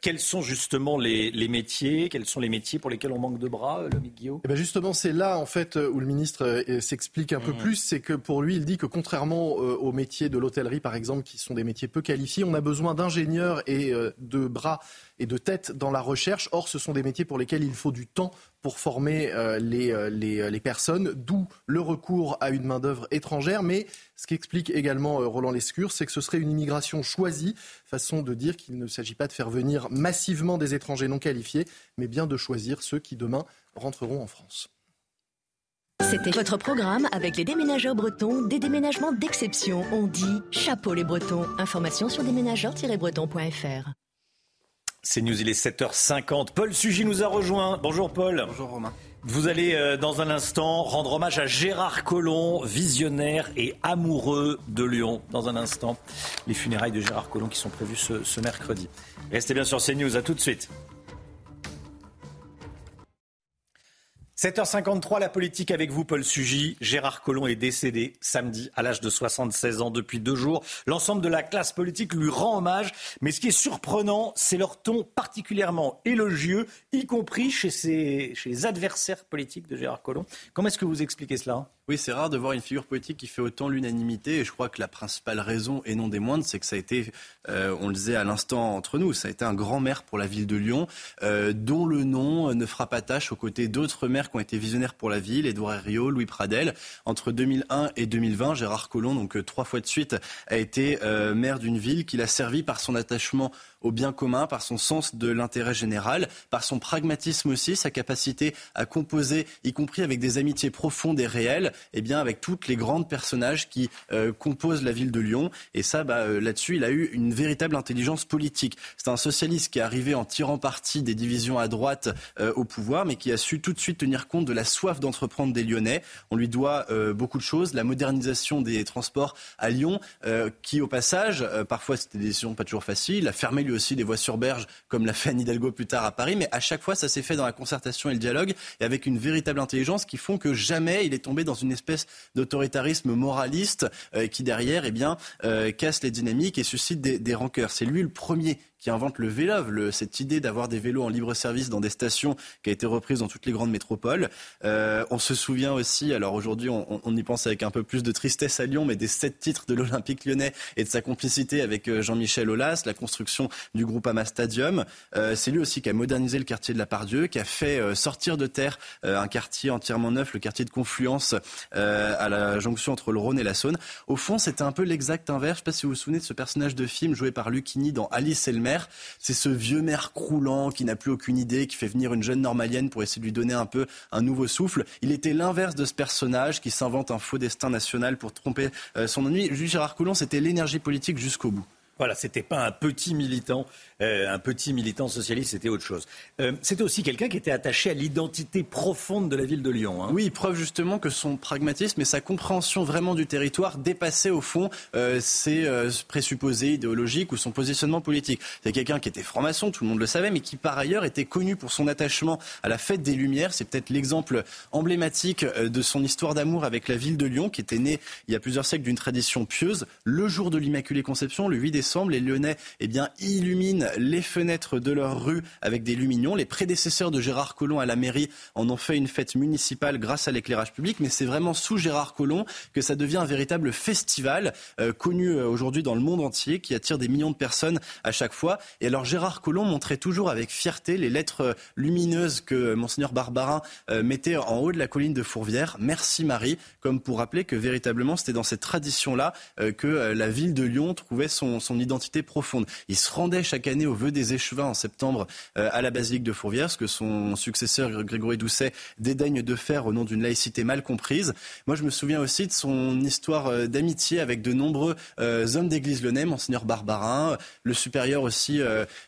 quels sont justement les, métiers Quels sont les métiers pour lesquels on manque de bras, le Guillaume? Eh ben Justement, c'est là, en fait, où le ministre s'explique un peu mmh. plus, c'est que pour lui, il dit que contrairement aux métiers de l'hôtellerie, par exemple, qui sont des métiers peu qualifiés, on a besoin d'ingénieurs et de bras et de tête dans la recherche. Or, ce sont des métiers pour lesquels il faut du temps pour former les, les, les, personnes, d'où le recours à une main-d'œuvre étrangère. Mais ce qu'explique également Roland Lescure, c'est que ce serait une immigration choisie, façon de dire qu'il ne s'agit pas de faire venir massivement des étrangers non qualifiés, mais bien de choisir ceux qui demain rentreront en France. C'était votre programme avec les déménageurs bretons, des déménagements d'exception. On dit chapeau les bretons. Information sur déménageurs-bretons.fr. C'est News, il est 7h50. Paul Sugy nous a rejoint. Bonjour Paul. Bonjour Romain. Vous allez euh, dans un instant rendre hommage à Gérard Collomb, visionnaire et amoureux de Lyon. Dans un instant, les funérailles de Gérard Collomb qui sont prévues ce, ce mercredi. Restez bien sur CNews, à tout de suite. 7h53, la politique avec vous, Paul Sugy. Gérard Collomb est décédé samedi à l'âge de 76 ans depuis deux jours. L'ensemble de la classe politique lui rend hommage. Mais ce qui est surprenant, c'est leur ton particulièrement élogieux, y compris chez, ses, chez les adversaires politiques de Gérard Collomb. Comment est-ce que vous expliquez cela? Oui, c'est rare de voir une figure politique qui fait autant l'unanimité. Et je crois que la principale raison, et non des moindres, c'est que ça a été, euh, on le disait à l'instant entre nous, ça a été un grand maire pour la ville de Lyon, euh, dont le nom ne fera pas tâche aux côtés d'autres maires qui ont été visionnaires pour la ville, Édouard Herriot, Louis Pradel. Entre 2001 et 2020, Gérard Collomb, donc euh, trois fois de suite, a été maire d'une ville qu'il a servi par son attachement au bien commun, par son sens de l'intérêt général, par son pragmatisme aussi, sa capacité à composer, y compris avec des amitiés profondes et réelles, et eh bien avec toutes les grandes personnages qui euh, composent la ville de Lyon. Et ça, bah, euh, là-dessus, il a eu une véritable intelligence politique. C'est un socialiste qui est arrivé en tirant parti des divisions à droite euh, au pouvoir, mais qui a su tout de suite tenir compte de la soif d'entreprendre des Lyonnais. On lui doit beaucoup de choses, la modernisation des transports à Lyon, qui au passage, parfois c'était des décisions pas toujours faciles, a fermé aussi des voies sur berge, comme l'a fait Anne Hidalgo plus tard à Paris. Mais à chaque fois, ça s'est fait dans la concertation et le dialogue, et avec une véritable intelligence qui font que jamais il est tombé dans une espèce d'autoritarisme moraliste euh, qui derrière, eh bien, euh, casse les dynamiques et suscite des, des rancœurs. C'est lui le premier qui invente le vélo, cette idée d'avoir des vélos en libre service dans des stations qui a été reprise dans toutes les grandes métropoles. Euh, on se souvient aussi, alors aujourd'hui on, y pense avec un peu plus de tristesse à Lyon, mais des sept titres de l'Olympique lyonnais et de sa complicité avec euh, Jean-Michel Aulas, la construction du groupe Ama Stadium. Euh, c'est lui aussi qui a modernisé le quartier de la Pardieu, qui a fait sortir de terre un quartier entièrement neuf, le quartier de Confluence à la jonction entre le Rhône et la Saône. Au fond, c'était un peu l'exact inverse. Je ne sais pas si vous vous souvenez de ce personnage de film joué par Lucchini dans Alice et le c'est ce vieux maire croulant qui n'a plus aucune idée, qui fait venir une jeune normalienne pour essayer de lui donner un peu un nouveau souffle. Il était l'inverse de ce personnage qui s'invente un faux destin national pour tromper euh, son ennemi. Jules Gérard Coulon, c'était l'énergie politique jusqu'au bout. Voilà, c'était pas un petit militant, euh, un petit militant socialiste, c'était autre chose. Euh, c'était aussi quelqu'un qui était attaché à l'identité profonde de la ville de Lyon. Hein. Oui, preuve justement que son pragmatisme et sa compréhension vraiment du territoire dépassaient au fond euh, ses présupposés idéologiques ou son positionnement politique. C'est quelqu'un qui était franc-maçon, tout le monde le savait, mais qui par ailleurs était connu pour son attachement à la fête des Lumières. C'est peut-être l'exemple emblématique de son histoire d'amour avec la ville de Lyon, qui était née il y a plusieurs siècles d'une tradition pieuse. Le jour de l'Immaculée Conception, le 8 décembre, les Lyonnais eh bien, illuminent les fenêtres de leur rue avec des lumignons. Les prédécesseurs de Gérard Collomb à la mairie en ont fait une fête municipale grâce à l'éclairage public, mais c'est vraiment sous Gérard Collomb que ça devient un véritable festival euh, connu euh, aujourd'hui dans le monde entier qui attire des millions de personnes à chaque fois. Et alors Gérard Collomb montrait toujours avec fierté les lettres euh, lumineuses que monseigneur Barbarin mettait en haut de la colline de Fourvière. Merci Marie, comme pour rappeler que véritablement c'était dans cette tradition-là que la ville de Lyon trouvait son, son identité profonde. Il se rendait chaque année au vœu des échevins en septembre euh, à la basilique de Fourvière, ce que son successeur Grégory Doucet dédaigne de faire au nom d'une laïcité mal comprise. Moi, je me souviens aussi de son histoire euh, d'amitié avec de nombreux euh, hommes d'église lyonnais, Monseigneur Barbarin, le supérieur aussi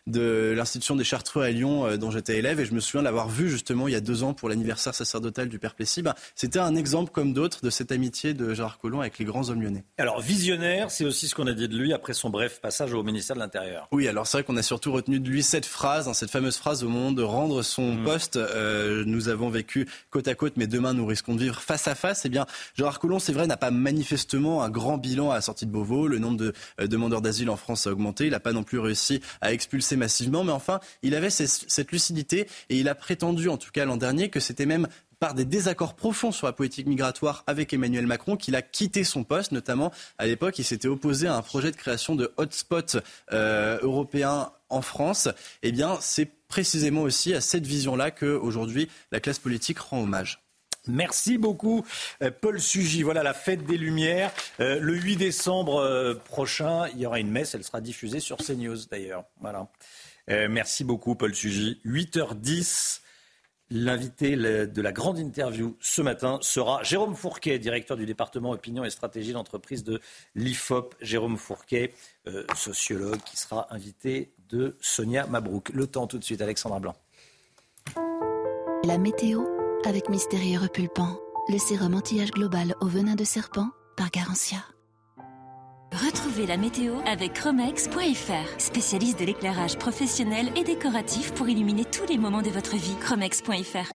de l'institution des Chartreux à Lyon, dont j'étais élève, et je me souviens l'avoir vu justement il y a deux ans pour l'anniversaire sacerdotal du Père Plessis. Ben, C'était un exemple comme d'autres de cette amitié de Gérard Collomb avec les grands hommes lyonnais. Alors, visionnaire, c'est aussi ce qu'on a dit de lui après son bref passage au ministère de l'Intérieur. Oui, alors c'est vrai qu'on a surtout retenu de lui cette phrase, hein, cette fameuse phrase au moment de rendre son mm. poste. Euh, nous avons vécu côte à côte, mais demain nous risquons de vivre face à face. Eh bien, Gérard Collomb, c'est vrai, n'a pas manifestement un grand bilan à la sortie de Beauvau. Le nombre de euh, demandeurs d'asile en France a augmenté. Il n'a pas non plus réussi à expulser massivement, mais enfin, il avait cette lucidité et il a prétendu, en tout cas l'an dernier, que c'était même par des désaccords profonds sur la politique migratoire avec Emmanuel Macron qu'il a quitté son poste. Notamment, à l'époque, il s'était opposé à un projet de création de hotspots euh, européens en France. Eh bien, c'est précisément aussi à cette vision-là que aujourd'hui la classe politique rend hommage. Merci beaucoup, euh, Paul Sugy. Voilà la fête des Lumières. Euh, le 8 décembre prochain, il y aura une messe. Elle sera diffusée sur CNews d'ailleurs. Voilà. merci beaucoup, Paul Sugy. 8h10. L'invité de la grande interview ce matin sera Jérôme Fourquet, directeur du département opinion et stratégie d'entreprise de l'IFOP. Jérôme Fourquet, sociologue, qui sera invité de Sonia Mabrouk. Le temps tout de suite, Alexandra Blanc. La météo avec Mystérieux Repulpant, le sérum anti-âge global au venin de serpent par Garantia. Retrouvez la météo avec Chromex.fr, spécialiste de l'éclairage professionnel et décoratif pour illuminer tous les moments de votre vie. Chromex.fr.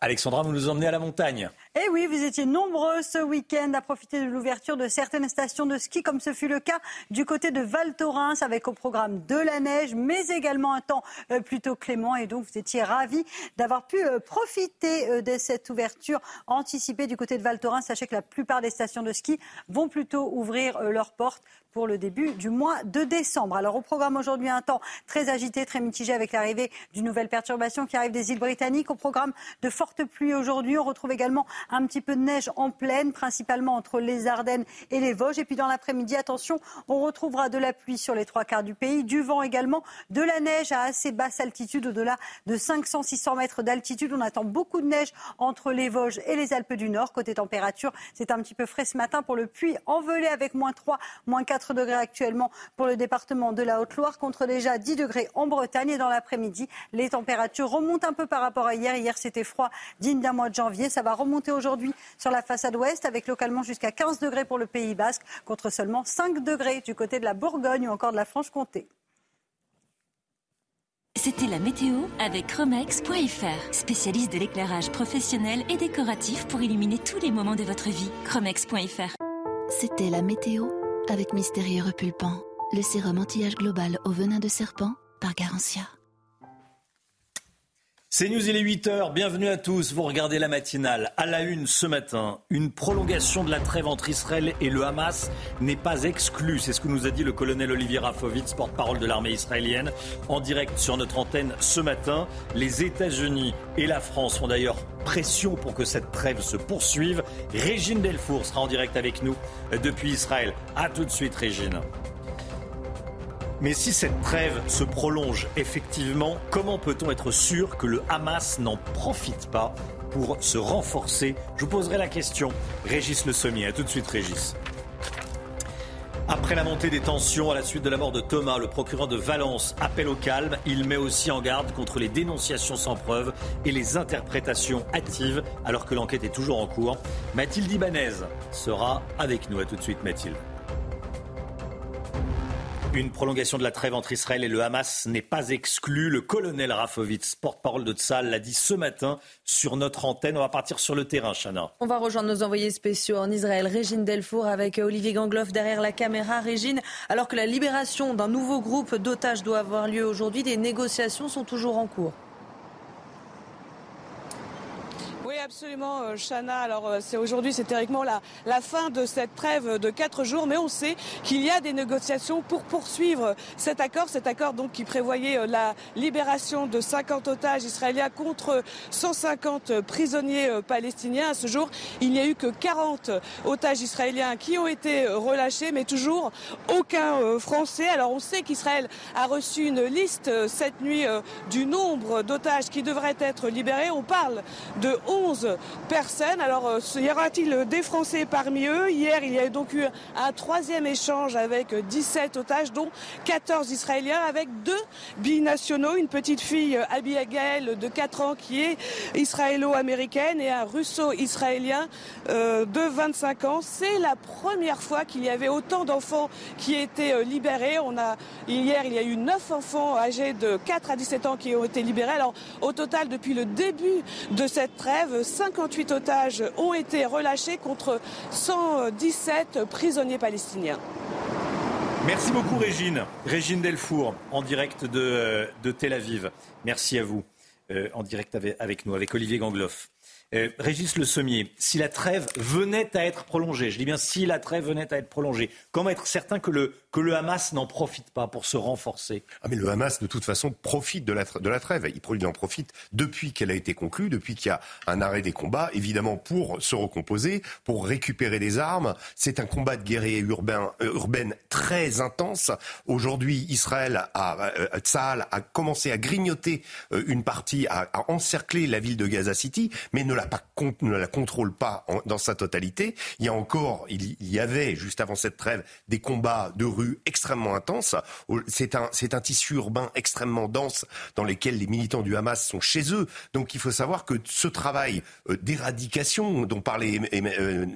Alexandra, vous nous emmenez à la montagne. Eh oui, vous étiez nombreux ce week-end à profiter de l'ouverture de certaines stations de ski, comme ce fut le cas du côté de Val Thorens, avec au programme de la neige, mais également un temps euh, plutôt clément. Et donc, vous étiez ravis d'avoir pu euh, profiter euh, de cette ouverture anticipée du côté de Val Thorens. Sachez que la plupart des stations de ski vont plutôt ouvrir leurs portes pour le début du mois de décembre. Alors au programme aujourd'hui un temps très agité, très mitigé avec l'arrivée d'une nouvelle perturbation qui arrive des îles britanniques. Au programme de fortes pluies aujourd'hui, on retrouve également un petit peu de neige en plaine, principalement entre les Ardennes et les Vosges. Et puis dans l'après-midi, attention, on retrouvera de la pluie sur les trois quarts du pays, du vent également, de la neige à assez basse altitude, au-delà de 500-600 mètres d'altitude. On attend beaucoup de neige entre les Vosges et les Alpes du Nord. Côté température, c'est un petit peu frais ce matin pour le puits envelé avec moins 3, moins 4 degrés actuellement pour le département de la Haute-Loire, contre déjà 10 degrés en Bretagne. Et dans l'après-midi, les températures remontent un peu par rapport à hier. Hier, c'était froid, digne d'un mois de janvier. Ça va remonter aujourd'hui sur la façade ouest, avec localement jusqu'à 15 degrés pour le Pays Basque, contre seulement 5 degrés du côté de la Bourgogne ou encore de la Franche-Comté. C'était la météo avec Chromex.fr, spécialiste de l'éclairage professionnel et décoratif pour illuminer tous les moments de votre vie. Chromex.fr. C'était la météo avec Mystérieux Repulpant, le sérum anti-âge global au venin de serpent par Garantia. C'est News, il est 8h, bienvenue à tous, vous regardez la matinale. À la une ce matin, une prolongation de la trêve entre Israël et le Hamas n'est pas exclue, c'est ce que nous a dit le colonel Olivier Rafovitz, porte-parole de l'armée israélienne, en direct sur notre antenne ce matin. Les États-Unis et la France font d'ailleurs pression pour que cette trêve se poursuive. Régine Delfour sera en direct avec nous depuis Israël. A tout de suite Régine. Mais si cette trêve se prolonge effectivement, comment peut-on être sûr que le Hamas n'en profite pas pour se renforcer? Je vous poserai la question. Régis Le Sommier, à tout de suite Régis. Après la montée des tensions à la suite de la mort de Thomas, le procureur de Valence appelle au calme. Il met aussi en garde contre les dénonciations sans preuve et les interprétations hâtives alors que l'enquête est toujours en cours. Mathilde Ibanez sera avec nous. À tout de suite Mathilde. Une prolongation de la trêve entre Israël et le Hamas n'est pas exclue. Le colonel Rafovitz, porte-parole de Tzal, l'a dit ce matin sur notre antenne. On va partir sur le terrain, Chana. On va rejoindre nos envoyés spéciaux en Israël, Régine Delfour avec Olivier Gangloff derrière la caméra. Régine, alors que la libération d'un nouveau groupe d'otages doit avoir lieu aujourd'hui, des négociations sont toujours en cours. Absolument, euh, Chana. Alors, euh, c'est aujourd'hui, c'est théoriquement la, fin de cette trêve de quatre jours, mais on sait qu'il y a des négociations pour poursuivre cet accord. Cet accord, donc, qui prévoyait euh, la libération de 50 otages israéliens contre 150 prisonniers palestiniens. À ce jour, il n'y a eu que 40 otages israéliens qui ont été relâchés, mais toujours aucun Français. Alors, on sait qu'Israël a reçu une liste cette nuit du nombre d'otages qui devraient être libérés. On parle de 11 personnes. Alors, euh, y aura-t-il des Français parmi eux Hier, il y a donc eu un troisième échange avec 17 otages, dont 14 Israéliens, avec deux binationaux, une petite fille, euh, Abigail, de 4 ans, qui est israélo-américaine, et un russo-israélien euh, de 25 ans. C'est la première fois qu'il y avait autant d'enfants qui étaient libérés. Hier, il y a eu 9 enfants âgés de 4 à 17 ans qui ont été libérés. Alors, au total, depuis le début de cette trêve, 58 otages ont été relâchés contre 117 prisonniers palestiniens. Merci beaucoup Régine. Régine Delfour, en direct de, Tel Aviv. Merci à vous, euh, en direct avec, nous, avec Olivier Gangloff. Euh, Régis Le Sommier, si la trêve venait à être prolongée, je dis bien si la trêve venait à être prolongée, comment être certain que le, que le Hamas n'en profite pas pour se renforcer ah Mais le Hamas, de toute façon, profite de la, de la trêve. Il, en profite depuis qu'elle a été conclue, depuis qu'il y a un arrêt des combats, évidemment pour se recomposer, pour récupérer des armes. C'est un combat de guerriers urbain, euh, très intense. Aujourd'hui, Israël a, euh, a commencé à grignoter euh, une partie, à, encercler la ville de Gaza City, mais ne la, ne la contrôle pas dans sa totalité. Il y a encore, y avait juste avant cette trêve des combats de rue extrêmement intenses. C'est un, c'est un tissu urbain extrêmement dense dans lequel les militants du Hamas sont chez eux. Donc il faut savoir que ce travail d'éradication dont parlait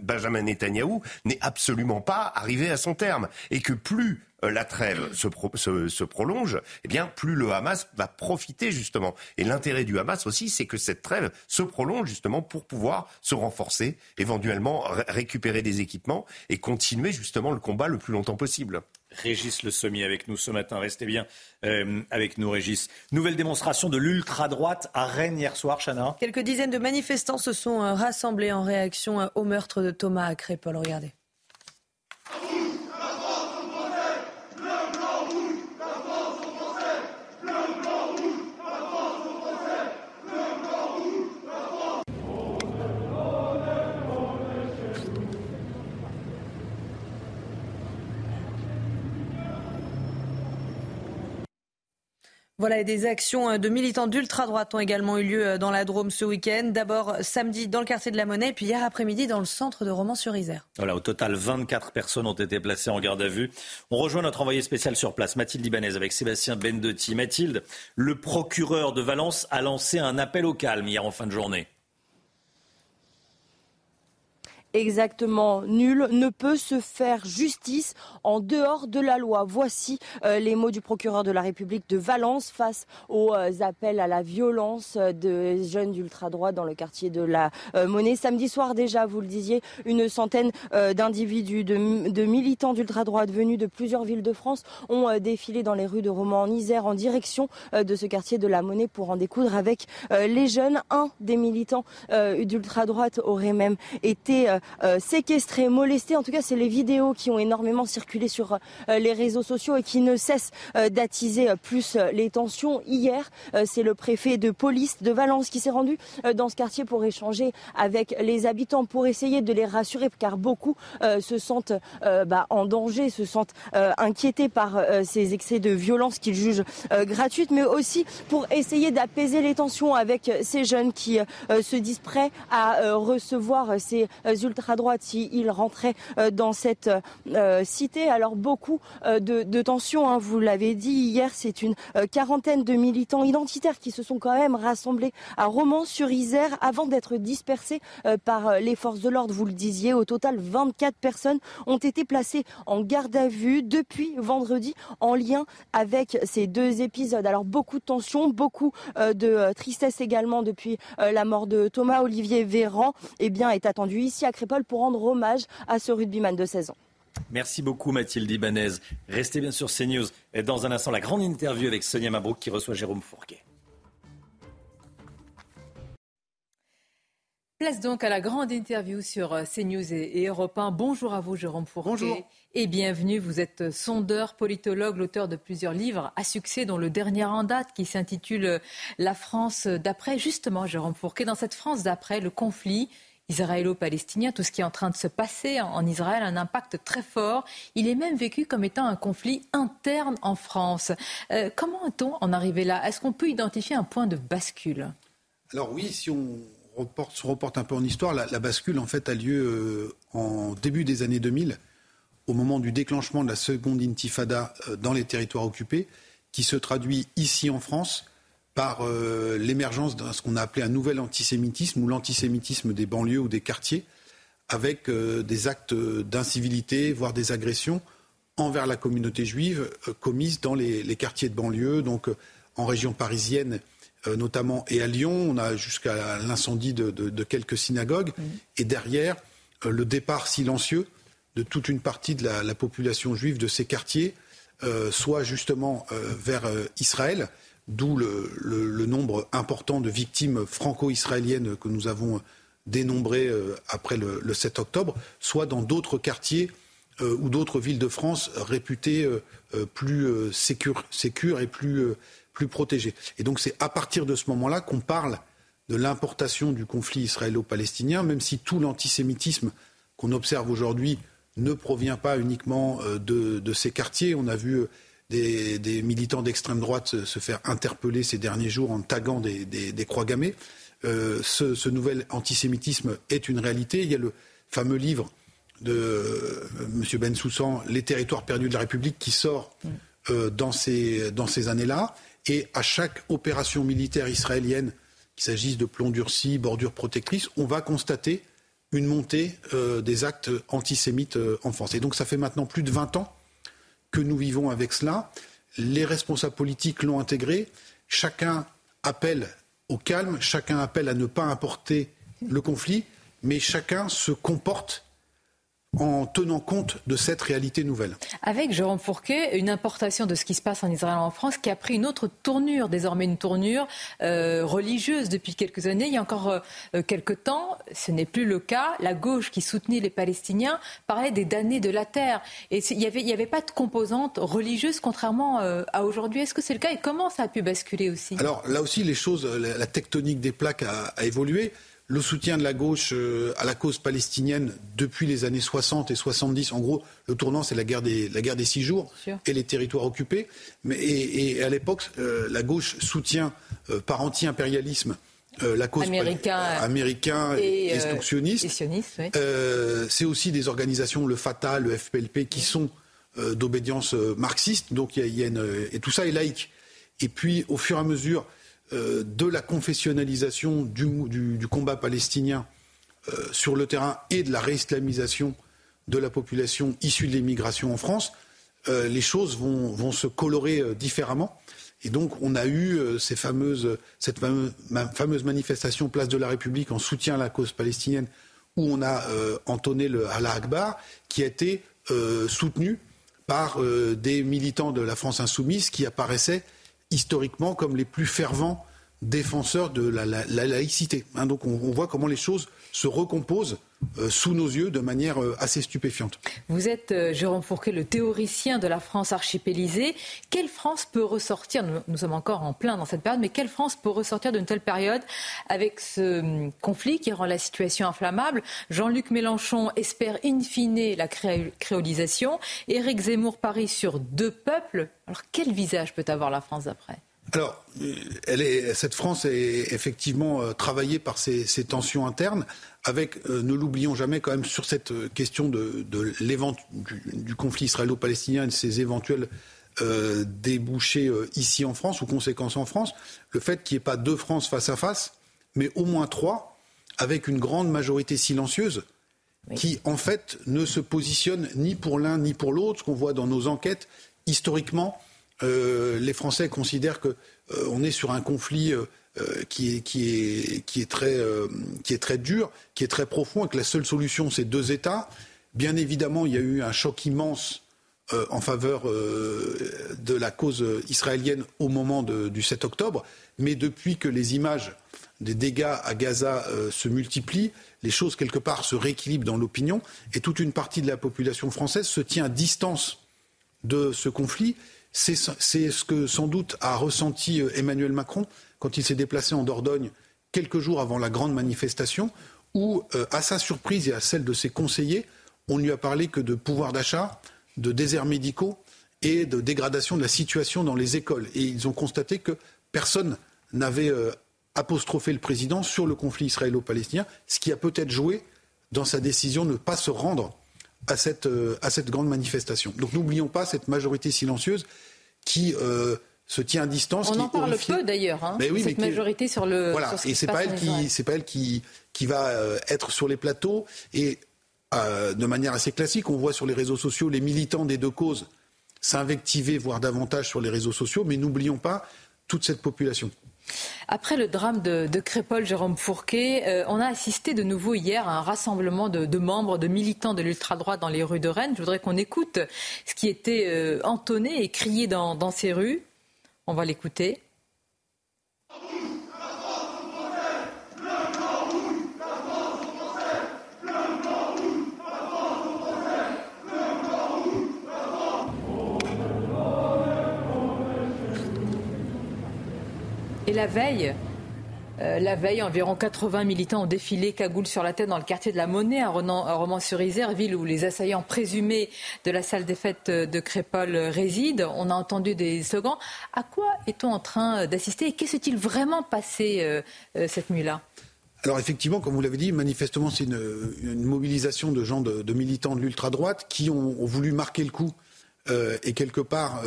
Benjamin Netanyahou n'est absolument pas arrivé à son terme et que plus euh, la trêve se, prolonge, eh bien, plus le Hamas va profiter justement. Et l'intérêt du Hamas aussi, c'est que cette trêve se prolonge justement pour pouvoir se renforcer, éventuellement récupérer des équipements et continuer justement le combat le plus longtemps possible. Régis Le Sommier avec nous ce matin. Restez bien euh, avec nous, Régis. Nouvelle démonstration de l'ultra-droite à Rennes hier soir, Chana. Quelques dizaines de manifestants se sont euh, rassemblés en réaction au meurtre de Thomas à Crépol. Regardez. Voilà, et des actions euh, de militants d'ultra-droite ont également eu lieu euh, dans la Drôme ce week-end. D'abord samedi dans le quartier de la Monnaie, puis hier après-midi dans le centre de Romans-sur-Isère. Voilà, au total, 24 personnes ont été placées en garde à vue. On rejoint notre envoyé spécial sur place, Mathilde Ibanez, avec Sébastien Bendetti. Mathilde, le procureur de Valence a lancé un appel au calme hier en fin de journée exactement nul ne peut se faire justice en dehors de la loi. Voici euh, les mots du procureur de la République de Valence face aux euh, appels à la violence de jeunes d'ultra-droite dans le quartier de la euh, Monnaie. Samedi soir déjà, vous le disiez, une centaine d'individus, de, militants d'ultra-droite venus de plusieurs villes de France ont défilé dans les rues de Romans en Isère en direction de ce quartier de la Monnaie pour en découdre avec les jeunes. Un des militants d'ultra-droite aurait même été euh, séquestrés, molestés. En tout cas, c'est les vidéos qui ont énormément circulé sur euh, les réseaux sociaux et qui ne cessent euh, d'attiser plus les tensions. Hier, c'est le préfet de police de Valence qui s'est rendu dans ce quartier pour échanger avec les habitants, pour essayer de les rassurer, car beaucoup se sentent bah, en danger, se sentent inquiétés par ces excès de violence qu'ils jugent gratuites, mais aussi pour essayer d'apaiser les tensions avec ces jeunes qui se disent prêts à recevoir ces à droite s'il rentrait euh, dans cette euh, cité. Alors beaucoup euh, de, tensions, hein, vous l'avez dit hier, c'est une quarantaine de militants identitaires qui se sont quand même rassemblés à Romans-sur-Isère avant d'être dispersés par les forces de l'ordre. Vous le disiez, au total 24 personnes ont été placées en garde à vue depuis vendredi en lien avec ces deux épisodes. Alors beaucoup de tensions, beaucoup de tristesse également depuis la mort de Thomas Olivier Véran. Eh bien, est attendu ici à Crépol pour rendre hommage à ce rugbyman de 16 ans. Merci beaucoup Mathilde Ibanez. Restez bien sur CNews. Et dans un instant, la grande interview avec Sonia Mabrouk qui reçoit Jérôme Fourquet. Place donc à la grande interview sur euh, CNews et Europe 1. Bonjour à vous, Jérôme Fourquet. Bonjour. Et bienvenue. Vous êtes sondeur, politologue, l'auteur de plusieurs livres à succès, dont le dernier en date qui s'intitule La France d'après. Justement, Jérôme Fourquet, dans cette France d'après, le conflit israélo-palestinien, tout ce qui est en train de se passer en Israël un impact très fort. Il est même vécu comme étant un conflit interne en France. Euh, comment est-on en arrivé là? Est-ce qu'on peut identifier un point de bascule? Alors oui, si on se reporte un peu en histoire, la, bascule en fait a lieu euh, en début des années 2000, au moment du déclenchement de la seconde intifada euh, dans les territoires occupés, qui se traduit ici en France par euh, l'émergence de ce qu'on a appelé un nouvel antisémitisme ou l'antisémitisme des banlieues ou des quartiers, avec euh, des actes d'incivilité, voire des agressions envers la communauté juive euh, commises dans les, quartiers de banlieue, donc en région parisienne notamment et à Lyon. On a jusqu'à l'incendie de, quelques synagogues mmh. et derrière le départ silencieux de toute une partie de la, la population juive de ces quartiers, soit justement vers Israël d'où le, nombre important de victimes franco-israéliennes que nous avons dénombrées euh, après le, 7 octobre, soit dans d'autres quartiers ou d'autres villes de France réputées plus sécures, et plus, plus protégées. Et donc c'est à partir de ce moment-là qu'on parle de l'importation du conflit israélo-palestinien, même si tout l'antisémitisme qu'on observe aujourd'hui ne provient pas uniquement de, ces quartiers. On a vu des, militants d'extrême droite se, faire interpeller ces derniers jours en taguant des, croix gammées. Euh, ce, nouvel antisémitisme est une réalité. Il y a le fameux livre de euh, M. Ben Soussan, Les territoires perdus de la République, qui sort euh, dans ces, dans ces années-là. Et à chaque opération militaire israélienne, qu'il s'agisse de plomb durci, bordure protectrice, on va constater une montée des actes antisémites en France. Et donc ça fait maintenant plus de 20 ans que nous vivons avec cela. Les responsables politiques l'ont intégré. Chacun appelle au calme, chacun appelle à ne pas importer le conflit, mais chacun se comporte en tenant compte de cette réalité nouvelle. Avec Jérôme Fourquet, une importation de ce qui se passe en Israël en France qui a pris une autre tournure, désormais une tournure euh, religieuse depuis quelques années. Il y a encore euh, quelques temps, ce n'est plus le cas. La gauche qui soutenait les Palestiniens parlait des damnés de la terre. Et il n'y avait, y avait pas de composante religieuse contrairement euh, à aujourd'hui. Est-ce que c'est le cas? Et comment ça a pu basculer aussi? Alors là aussi, les choses, la, tectonique des plaques a évolué le soutien de la gauche euh, à la cause palestinienne depuis les années 60 et 70. En gros, le tournant, c'est la guerre des, la guerre des six jours et les territoires occupés. Mais, et, à l'époque, euh, la gauche soutient euh, par anti-impérialisme la cause américain, et, et c'est aussi des organisations, le Fatah, le FPLP, qui sont d'obédience marxiste. Donc il y a, et tout ça est laïque. Et puis, au fur et à mesure euh, de la confessionnalisation du, combat palestinien euh, sur le terrain et de la réislamisation de la population issue de l'immigration en France, euh, les choses vont, se colorer différemment. Et donc, on a eu cette fameuse manifestation Place de la République en soutien à la cause palestinienne, où on a entonné le Allah Akbar, qui a été soutenu par des militants de la France insoumise qui apparaissaient historiquement comme les plus fervents défenseurs de la, laïcité. Hein, donc on, voit comment les choses se recomposent sous nos yeux de manière euh, assez stupéfiante. Vous êtes, euh, Jérôme Fourquet, le théoricien de la France archipélisée. Quelle France peut ressortir, nous, sommes encore en plein dans cette période, mais quelle France peut ressortir d'une telle période avec ce hum, conflit qui rend la situation inflammable? Jean-Luc Mélenchon espère in fine la créolisation. Éric Zemmour parie sur deux peuples. Alors quel visage peut avoir la France d'après? Alors, elle est, cette France est effectivement travaillée par ces, tensions internes avec, euh, ne l'oublions jamais quand même, sur cette euh, question de, du, conflit israélo-palestinien et de ses éventuels euh, débouchés ici en France ou conséquences en France, le fait qu'il n'y ait pas deux France face à face, mais au moins trois, avec une grande majorité silencieuse, qui en fait ne se positionne ni pour l'un ni pour l'autre. Ce qu'on voit dans nos enquêtes, historiquement, les Français considèrent sur un conflit euh, qui, est, est très, euh, qui est très dur, qui est très profond, et que la seule solution, c'est deux États. Bien évidemment, il y a eu un choc immense euh, en faveur de la cause israélienne au moment du 7 octobre, mais depuis que les images des dégâts à Gaza se multiplient, les choses quelque part se rééquilibrent dans l'opinion, et toute une partie de la population française se tient à distance de ce conflit. C'est ce que sans doute a ressenti Emmanuel Macron quand il s'est déplacé en Dordogne quelques jours avant la grande manifestation, où, euh, à sa surprise et à celle de ses conseillers, on ne lui a parlé que de pouvoir d'achat, de déserts médicaux et de dégradation de la situation dans les écoles. Et ils ont constaté que personne n'avait euh, apostrophé le président sur le conflit israélo-palestinien, ce qui a peut-être joué dans sa décision de ne pas se rendre à cette, euh, à cette grande manifestation. Donc n'oublions pas cette majorité silencieuse qui se tient à distance. On en parle peu d'ailleurs, hein, cette majorité sur le. Voilà, et c'est pas, elle qui, c'est pas elle qui, qui va euh, être sur les plateaux et euh, de manière assez classique, on voit sur les réseaux sociaux les militants des deux causes s'invectiver, voire davantage sur les réseaux sociaux, mais n'oublions pas toute cette population. Après le drame de, Crépol, Jérôme Fourquet, euh, on a assisté de nouveau hier à un rassemblement de, membres, de militants de l'ultra-droite dans les rues de Rennes. Je voudrais qu'on écoute ce qui était entonné et crié dans ces rues. On va l'écouter. La veille, euh, la veille, environ 80 militants ont défilé cagoule sur la tête dans le quartier de la Monnaie, à Romans-sur-Isère, ville où les assaillants présumés de la salle des fêtes de Crépol résident. On a entendu des slogans. À quoi est-on en train d'assister et qu'est-ce s'est-il vraiment passé euh, euh, cette nuit-là? Alors effectivement, comme vous l'avez dit, manifestement, c'est une, mobilisation de gens, de, militants de l'ultra-droite qui ont, voulu marquer le coup et quelque part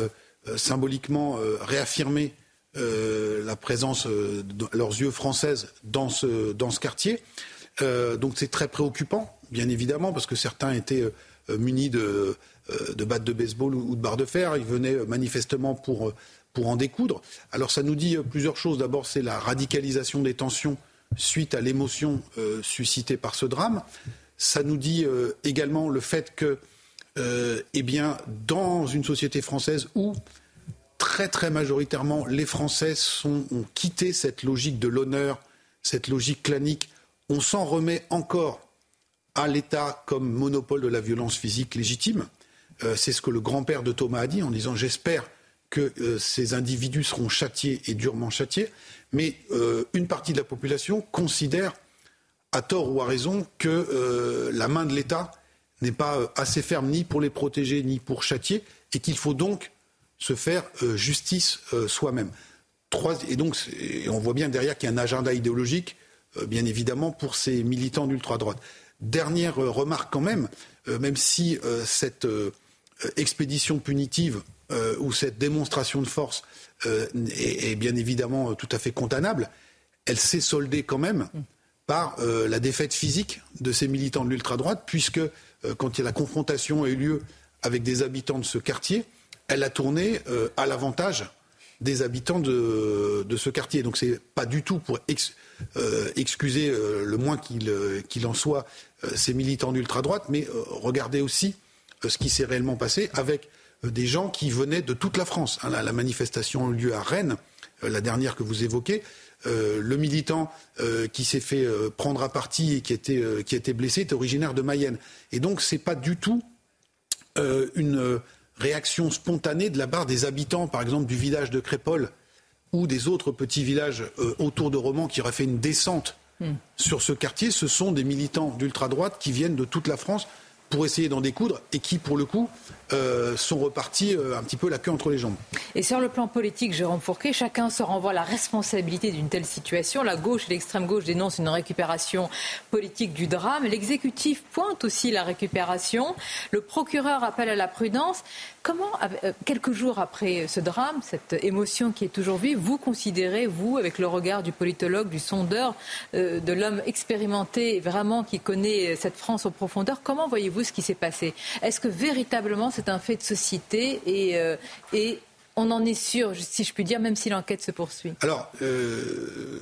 symboliquement réaffirmer euh, la présence euh, à leurs yeux française dans ce, dans ce quartier. Euh, donc c'est très préoccupant, bien évidemment, parce que certains étaient munis de, de battes de baseball ou de barres de fer. Ils venaient manifestement pour, pour en découdre. Alors ça nous dit plusieurs choses. D'abord, c'est la radicalisation des tensions suite à l'émotion suscitée par ce drame. Ça nous dit également le fait que, eh bien, dans une société française où très très majoritairement, les Français ont quitté cette logique de l'honneur, cette logique clanique. On s'en remet encore à l'État comme monopole de la violence physique légitime. Euh, c'est ce que le grand-père de Thomas a dit en disant j'espère que euh, ces individus seront châtiés et durement châtiés. Mais euh, une partie de la population considère, à tort ou à raison, que la main de l'État n'est pas assez ferme ni pour les protéger ni pour châtier et qu'il faut donc se faire euh, justice euh, soi-même. Et donc, on voit bien derrière qu'il y a un agenda idéologique, euh, bien évidemment, pour ces militants d'ultra-droite. Dernière remarque quand même, même si cette expédition punitive ou cette démonstration de force est, bien évidemment tout à fait condamnable, elle s'est soldée quand même par la défaite physique de ces militants de l'ultra-droite, puisque quand la confrontation a eu lieu avec des habitants de ce quartier, elle a tourné euh, à l'avantage des habitants de, ce quartier. Donc c'est pas du tout pour euh, excuser euh, le moins qu'il en soit ces militants d'ultra-droite, mais regardez aussi ce qui s'est réellement passé avec des gens qui venaient de toute la France. Hein, la, manifestation a eu lieu à Rennes, la dernière que vous évoquez. le militant qui s'est fait prendre à partie et qui était, qui était blessé est originaire de Mayenne. Et donc c'est pas du tout une réaction spontanée de la part des habitants, par exemple, du village de Crépol ou des autres petits villages euh, autour de Romans qui auraient fait une descente hmm. sur ce quartier. Ce sont des militants d'ultra-droite qui viennent de toute la France pour essayer d'en découdre et qui, pour le coup, euh, sont repartis euh, un petit peu la queue entre les jambes. Et sur le plan politique, Jérôme Fourquet, chacun se renvoie la responsabilité d'une telle situation. La gauche et l'extrême gauche dénoncent une récupération politique du drame. L'exécutif pointe aussi la récupération. Le procureur appelle à la prudence. Comment, euh, quelques jours après ce drame, cette émotion qui est toujours vive, vous considérez, vous, avec le regard du politologue, du sondeur, de l'homme expérimenté, vraiment qui connaît cette France en profondeur, comment voyez-vous ce qui s'est passé? Est-ce que véritablement c'est un fait de société et, euh, et on en est sûr, si je puis dire, même si l'enquête se poursuit. Alors, euh,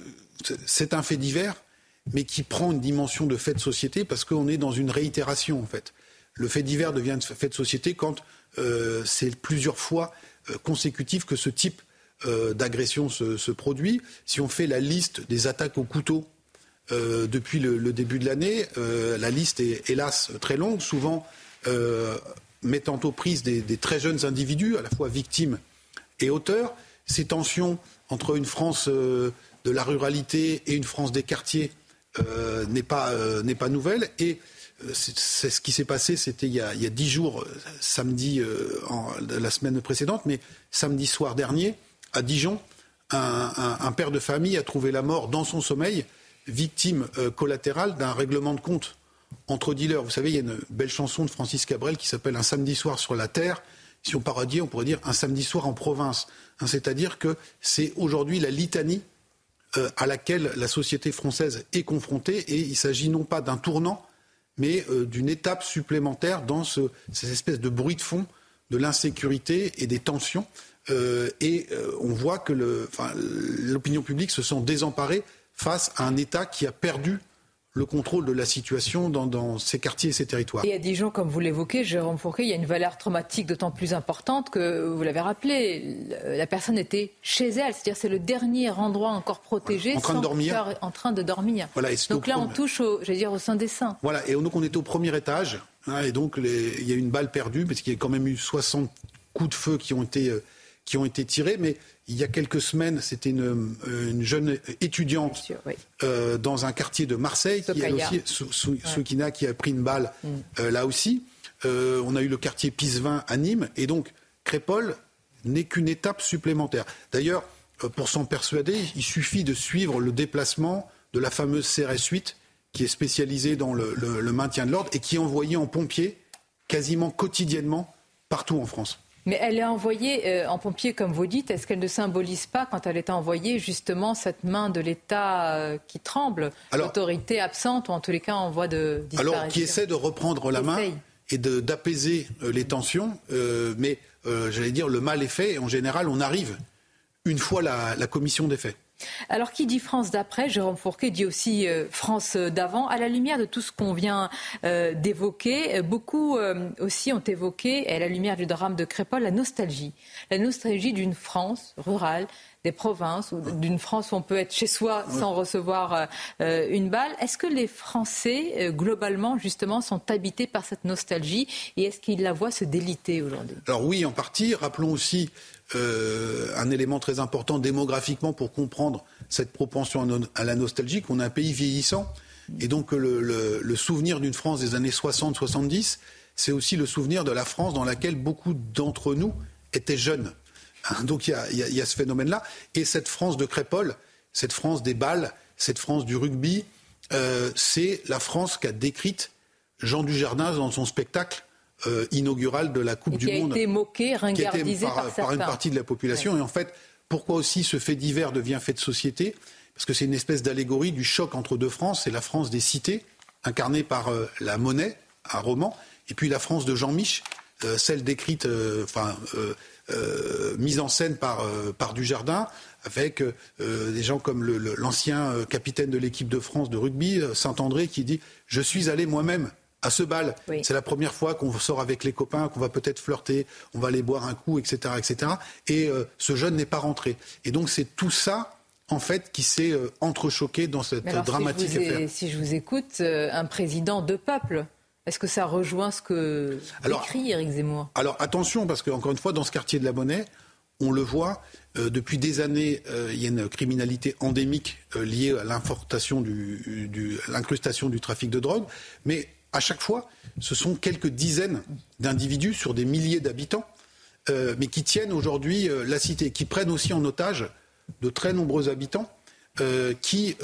c'est un fait divers, mais qui prend une dimension de fait de société parce qu'on est dans une réitération, en fait. Le fait divers devient fait de société quand euh, c'est plusieurs fois consécutif que ce type d'agression se, produit. Si on fait la liste des attaques au couteau depuis le, début de l'année, la liste est hélas très longue, souvent mettant aux prises des, très jeunes individus, à la fois victimes et auteurs. Ces tensions entre une France euh, de la ruralité et une France des quartiers euh, n'est pas, euh, nouvelle. Et c'est ce qui s'est passé, c'était il, y a dix jours, samedi, la semaine précédente, mais samedi soir dernier, à Dijon, un, père de famille a trouvé la mort dans son sommeil, victime collatérale d'un règlement de compte entre dealers. Vous savez, il y a une belle chanson de Francis Cabrel qui s'appelle Un samedi soir sur la terre. Si on parodie, on pourrait dire un samedi soir en province. Hein, c'est-à-dire que c'est aujourd'hui la litanie euh, à laquelle la société française est confrontée et il s'agit non pas d'un tournant, mais euh, d'une étape supplémentaire dans ce, ces espèces de bruit de fond de l'insécurité et des tensions. Euh, et on voit que l'opinion publique se sent désemparée face à un État qui a perdu le contrôle de la situation dans, ces quartiers et ces territoires. Et à Dijon, comme vous l'évoquez, Jérôme Fourquet, il y a une valeur traumatique d'autant plus importante que, vous l'avez rappelé, la personne était chez elle, c'est-à-dire c'est le dernier endroit encore protégé, en train de dormir. en train de dormir. donc là, on touche, au, dire, au sein des seins. Voilà, et donc on est au premier étage, hein, et donc il y a une balle perdue, parce qu'il y a quand même eu 60 coups de feu qui ont été... Euh, qui ont été tirés, mais il y a quelques semaines, c'était une, une, jeune étudiante sûr, oui. euh, dans un quartier de Marseille, qui elle aussi, Soukina, ouais. qui a pris une balle mm. euh, là aussi. Euh, on a eu le quartier Pisevin à Nîmes, et donc Crépol n'est qu'une étape supplémentaire. D'ailleurs, euh, pour s'en persuader, il suffit de suivre le déplacement de la fameuse CRS 8, qui est spécialisée dans le, le, le maintien de l'ordre et qui est envoyée en pompiers quasiment quotidiennement partout en France. Mais elle est envoyée euh, en pompier, comme vous dites. Est-ce qu'elle ne symbolise pas, quand elle est envoyée, justement cette main de l'État euh, qui tremble, l'autorité absente, ou en tous les cas en voie de disparition Alors, qui essaie de reprendre la main et d'apaiser euh, les tensions. Euh, mais, euh, j'allais dire, le mal est fait. Et en général, on arrive une fois la, la commission des faits. Alors, qui dit France d'après Jérôme Fourquet dit aussi euh, France d'avant. À la lumière de tout ce qu'on vient euh, d'évoquer, beaucoup euh, aussi ont évoqué, à la lumière du drame de Crépol, la nostalgie. La nostalgie d'une France rurale, des provinces, ou d'une France où on peut être chez soi sans recevoir une balle. Est-ce que les Français, globalement, justement, sont habités par cette nostalgie et est-ce qu'ils la voient se déliter aujourd'hui? Alors oui, en partie. Rappelons aussi euh, un élément très important démographiquement pour comprendre cette propension à la nostalgie, qu'on a un pays vieillissant. Et donc le, souvenir d'une France des années 60-70, c'est aussi le souvenir de la France dans laquelle beaucoup d'entre nous étaient jeunes. Donc il y a, y, a, y a, ce phénomène-là. Et cette France de Crépole, cette France des balles, cette France du rugby, euh, c'est la France qu'a décrite Jean Dujardin dans son spectacle euh, inaugural de la Coupe et du qui a Monde. été moqué, ringardisé par, par, par, une partie de la population. Ouais. Et en fait, pourquoi aussi ce fait divers devient fait de société? Parce que c'est une espèce d'allégorie du choc entre deux France. C'est la France des cités, incarnée par euh, la monnaie, un roman, et puis la France de Jean Mich, euh, celle décrite, enfin euh, mise en scène par, par Dujardin, avec des gens comme l'ancien capitaine de l'équipe de France de rugby, Saint-André, qui dit Je suis allé moi-même à ce bal. Oui. C'est la première fois qu'on sort avec les copains, qu'on va peut-être flirter, on va aller boire un coup, etc. etc. Et euh, ce jeune n'est pas rentré. Et donc c'est tout ça. En fait, qui s'est euh, entrechoqué dans cette alors, dramatique si je, affaire. si je vous écoute, euh, un président de peuple, est-ce que ça rejoint ce que alors, écrit Éric Zemmour? Alors attention, parce qu'encore une fois, dans ce quartier de la Monnaie, on le voit, euh, depuis des années, il y a une criminalité endémique liée à l'infiltration du, du, l'incrustation du trafic de drogue, mais à chaque fois, ce sont quelques dizaines d'individus sur des milliers d'habitants, euh, mais qui tiennent aujourd'hui euh, la cité, qui prennent aussi en otage de très nombreux habitants, euh, qui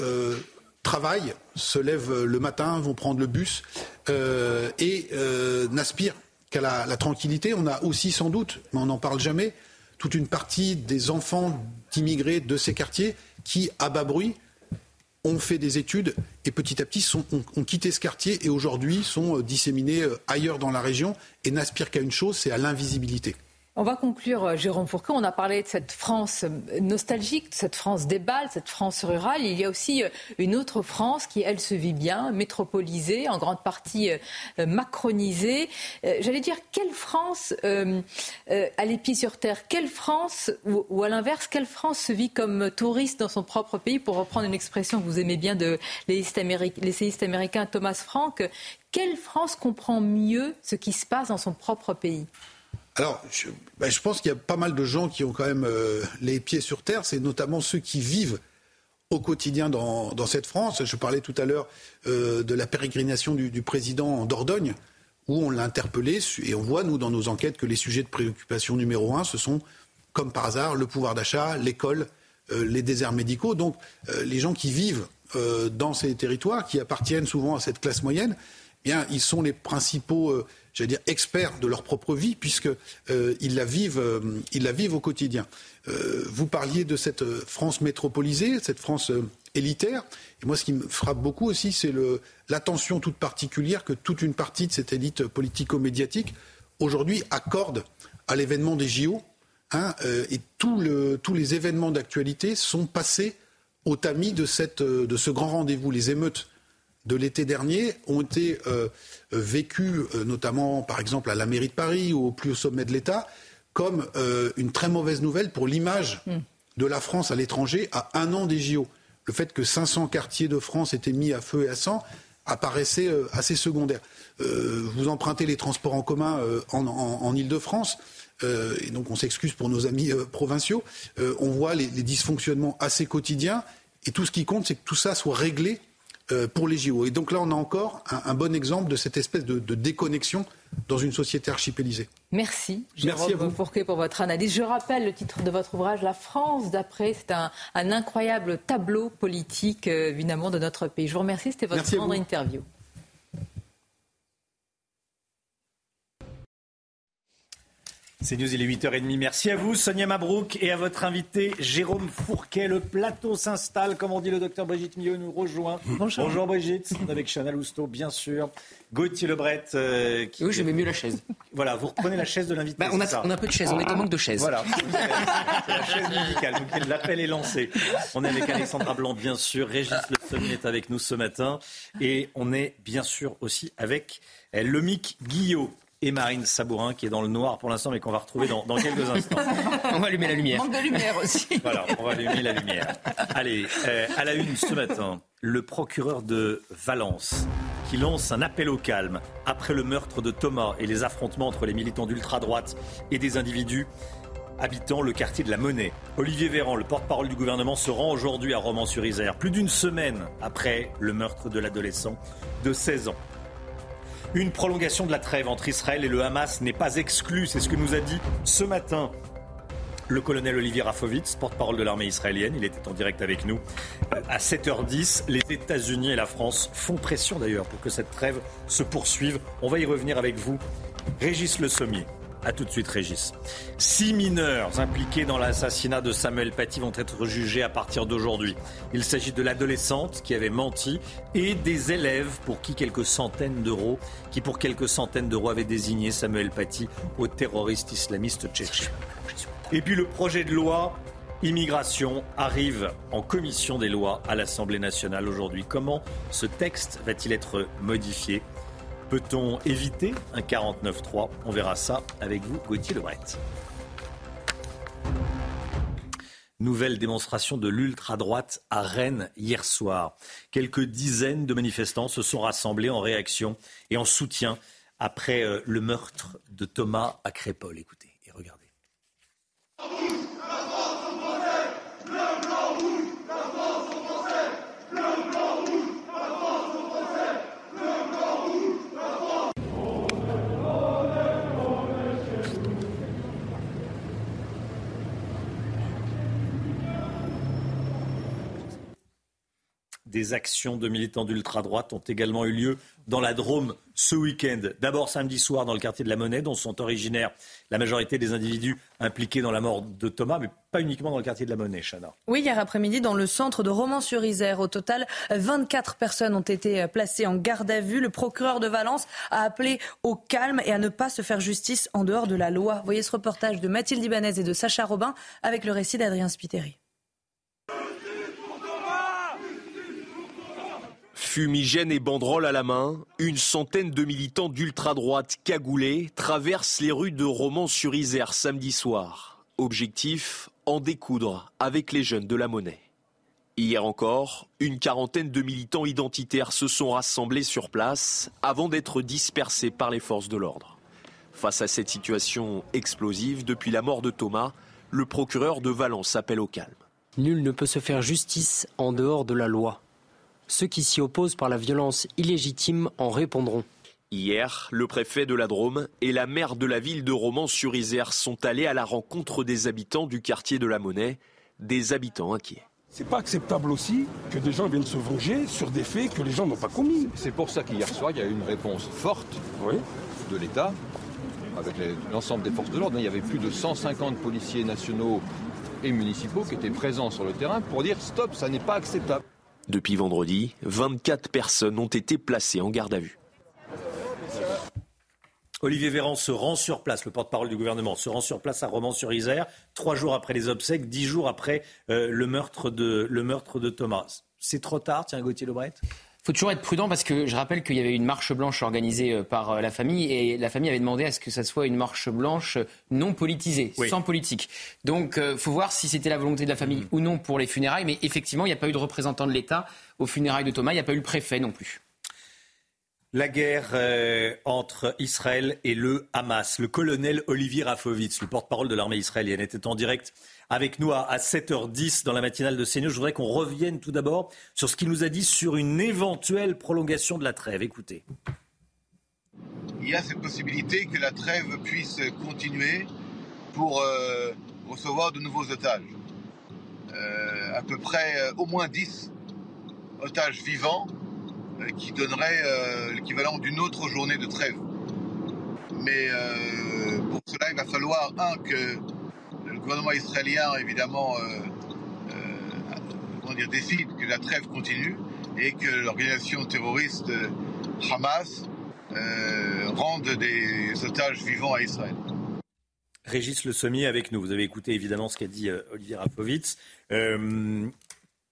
travaillent, se lèvent le matin, vont prendre le bus et n'aspirent qu'à la, la, tranquillité. On a aussi sans doute, mais on n'en parle jamais, toute une partie des enfants d'immigrés de ces quartiers qui, à bas bruit, ont fait des études et petit à petit ont, quitté ce quartier et aujourd'hui sont euh, disséminés ailleurs dans la région et n'aspirent qu'à une chose, c'est à l'invisibilité. On va conclure, euh, Jérôme Fourquet. On a parlé de cette France nostalgique, de cette France des balles, cette France rurale. Il y a aussi euh, une autre France qui, elle, se vit bien, métropolisée, en grande partie euh, macronisée. J'allais dire, quelle France euh, euh, a les pieds sur terre? Quelle France, ou à l'inverse, quelle France se vit comme touriste dans son propre pays? Pour reprendre une expression que vous aimez bien de l'essayiste américain Thomas Frank, quelle France comprend mieux ce qui se passe dans son propre pays? Alors, je, ben, je pense qu'il y a pas mal de gens qui ont quand même euh, les pieds sur terre. C'est notamment ceux qui vivent au quotidien dans, cette France. Je parlais tout à l'heure euh, de la pérégrination du, président en Dordogne, où on l'a interpellé et on voit, nous, dans nos enquêtes, que les sujets de préoccupation numéro un, ce sont, comme par hasard, le pouvoir d'achat, l'école, euh, les déserts médicaux. Donc, les gens qui vivent dans ces territoires, qui appartiennent souvent à cette classe moyenne, eh bien, ils sont les principaux j'allais dire, experts de leur propre vie, puisqu'ils euh, la, vivent, euh, la vivent au quotidien. Euh, vous parliez de cette France métropolisée, cette France élitaire. Et moi, ce qui me frappe beaucoup aussi, c'est l'attention toute particulière que toute une partie de cette élite politico-médiatique, aujourd'hui, accorde à l'événement des JO. Hein, et tous les événements d'actualité sont passés au tamis de ce grand rendez-vous, les émeutes de l'été dernier ont été euh, vécues, euh, notamment par exemple à la mairie de Paris ou au plus haut sommet de l'État, comme euh, une très mauvaise nouvelle pour l'image mm. de la France à l'étranger à un an des JO. Le fait que 500 quartiers de France étaient mis à feu et à sang apparaissait euh, assez secondaire. vous empruntez les transports en commun en, en, en Ile-de-France, et donc on s'excuse pour nos amis provinciaux, on voit les, les dysfonctionnements assez quotidiens. Et tout ce qui compte, c'est que tout ça soit réglé pour les JO. Et donc là, on a encore un, bon exemple de cette espèce de, déconnexion dans une société archipélisée. Merci, Merci Jérôme Fourquet, pour votre analyse. Je rappelle le titre de votre ouvrage, La France d'après. C'est un, incroyable tableau politique, euh, évidemment, de notre pays. Je vous remercie, c'était votre grande interview. C'est News, il est 8h30. Merci à vous, Sonia Mabrouk, et à votre invité, Jérôme Fourquet. Le plateau s'installe, comme on dit, le docteur Brigitte Millot nous rejoint. Bonjour. Bonjour Brigitte, avec Chana Lousteau, bien sûr. Gauthier Lebret. Euh, qui... Oui, je mets mieux la chaise. Voilà, vous reprenez la chaise de l'invité. Bah, on, a, on a peu de chaises, on est en manque de chaises. Voilà, c'est la chaise musicale. Donc l'appel est lancé. On est avec Alexandra Blanc, bien sûr. Régis Le Sommier est avec nous ce matin. Et on est bien sûr aussi avec euh, Lomic Guillot et Marine Sabourin qui est dans le noir pour l'instant mais qu'on va retrouver dans, quelques instants. on va allumer la lumière. Manque de lumière aussi. Voilà, on va allumer la lumière. Allez, euh, à la une ce matin, le procureur de Valence qui lance un appel au calme après le meurtre de Thomas et les affrontements entre les militants d'ultra-droite et des individus habitant le quartier de la Monnaie. Olivier Véran, le porte-parole du gouvernement, se rend aujourd'hui à Romans-sur-Isère, plus d'une semaine après le meurtre de l'adolescent de 16 ans. Une prolongation de la trêve entre Israël et le Hamas n'est pas exclue, c'est ce que nous a dit ce matin le colonel Olivier Rafovitz, porte-parole de l'armée israélienne. Il était en direct avec nous euh, à 7h10. Les États-Unis et la France font pression d'ailleurs pour que cette trêve se poursuive. On va y revenir avec vous. Régis Le Sommier. A tout de suite, Régis. Six mineurs impliqués dans l'assassinat de Samuel Paty vont être jugés à partir d'aujourd'hui. Il s'agit de l'adolescente qui avait menti et des élèves pour qui quelques centaines d'euros, qui pour quelques centaines d'euros avaient désigné Samuel Paty au terroriste islamiste tchétchène. Et puis le projet de loi Immigration arrive en commission des lois à l'Assemblée nationale aujourd'hui. Comment ce texte va-t-il être modifié? Peut-on éviter un 49-3 On verra ça avec vous, Gauthier Lebret. Nouvelle démonstration de l'ultra-droite à Rennes hier soir. Quelques dizaines de manifestants se sont rassemblés en réaction et en soutien après euh, le meurtre de Thomas à Crépol. Écoutez et regardez. Des actions de militants d'ultra-droite ont également eu lieu dans la Drôme ce week-end. D'abord samedi soir dans le quartier de la Monnaie, dont sont originaires la majorité des individus impliqués dans la mort de Thomas, mais pas uniquement dans le quartier de la Monnaie, Chana. Oui, hier après-midi, dans le centre de Romans-sur-Isère. Au total, 24 personnes ont été placées en garde à vue. Le procureur de Valence a appelé au calme et à ne pas se faire justice en dehors de la loi. Voyez ce reportage de Mathilde Ibanez et de Sacha Robin avec le récit d'Adrien Spiteri. Fumigène et banderole à la main, une centaine de militants d'ultra-droite cagoulés traversent les rues de Romans-sur-Isère samedi soir. Objectif en découdre avec les jeunes de la monnaie. Hier encore, une quarantaine de militants identitaires se sont rassemblés sur place avant d'être dispersés par les forces de l'ordre. Face à cette situation explosive, depuis la mort de Thomas, le procureur de Valence appelle au calme. Nul ne peut se faire justice en dehors de la loi. Ceux qui s'y opposent par la violence illégitime en répondront. Hier, le préfet de la Drôme et la maire de la ville de Romans-sur-Isère sont allés à la rencontre des habitants du quartier de la Monnaie, des habitants inquiets. C'est pas acceptable aussi que des gens viennent se venger sur des faits que les gens n'ont pas commis. C'est pour ça qu'hier soir, il y a eu une réponse forte de l'État avec l'ensemble des forces de l'ordre. Il y avait plus de 150 policiers nationaux et municipaux qui étaient présents sur le terrain pour dire stop, ça n'est pas acceptable. Depuis vendredi, 24 personnes ont été placées en garde à vue. Olivier Véran se rend sur place, le porte-parole du gouvernement, se rend sur place à Romans-sur-Isère, trois jours après les obsèques, dix jours après euh, le, meurtre de, Thomas. C'est trop tard, tiens, Gauthier Lebret? Faut toujours être prudent parce que je rappelle qu'il y avait une marche blanche organisée euh, par euh, la famille et la famille avait demandé à ce que ça soit une marche blanche non politisée, sans politique. Donc, il euh, faut voir si c'était la volonté de la famille mm. ou non pour les funérailles. Mais effectivement, il n'y a pas eu de représentant de l'État aux funérailles de Thomas. Il n'y a pas eu le préfet non plus. La guerre euh, entre Israël et le Hamas. Le colonel Olivier Rafovitz, le porte-parole de l'armée israélienne, était en direct avec nous à, 7h10 dans la matinale de CNews. Je voudrais qu'on revienne tout d'abord sur ce qu'il nous a dit sur une éventuelle prolongation de la trêve. Écoutez. Il y a cette possibilité que la trêve puisse continuer pour euh, recevoir de nouveaux otages. Euh, à peu près au moins 10 otages vivants euh, qui donnerait euh, l'équivalent d'une autre journée de trêve. Mais euh, pour cela, il va falloir, un, que gouvernement israélien, évidemment, dire, décide que la trêve continue et que l'organisation terroriste Hamas rende des otages vivants à Israël. Régis Le Sommier avec nous. Vous avez écouté évidemment ce qu'a dit Olivier Rapovitz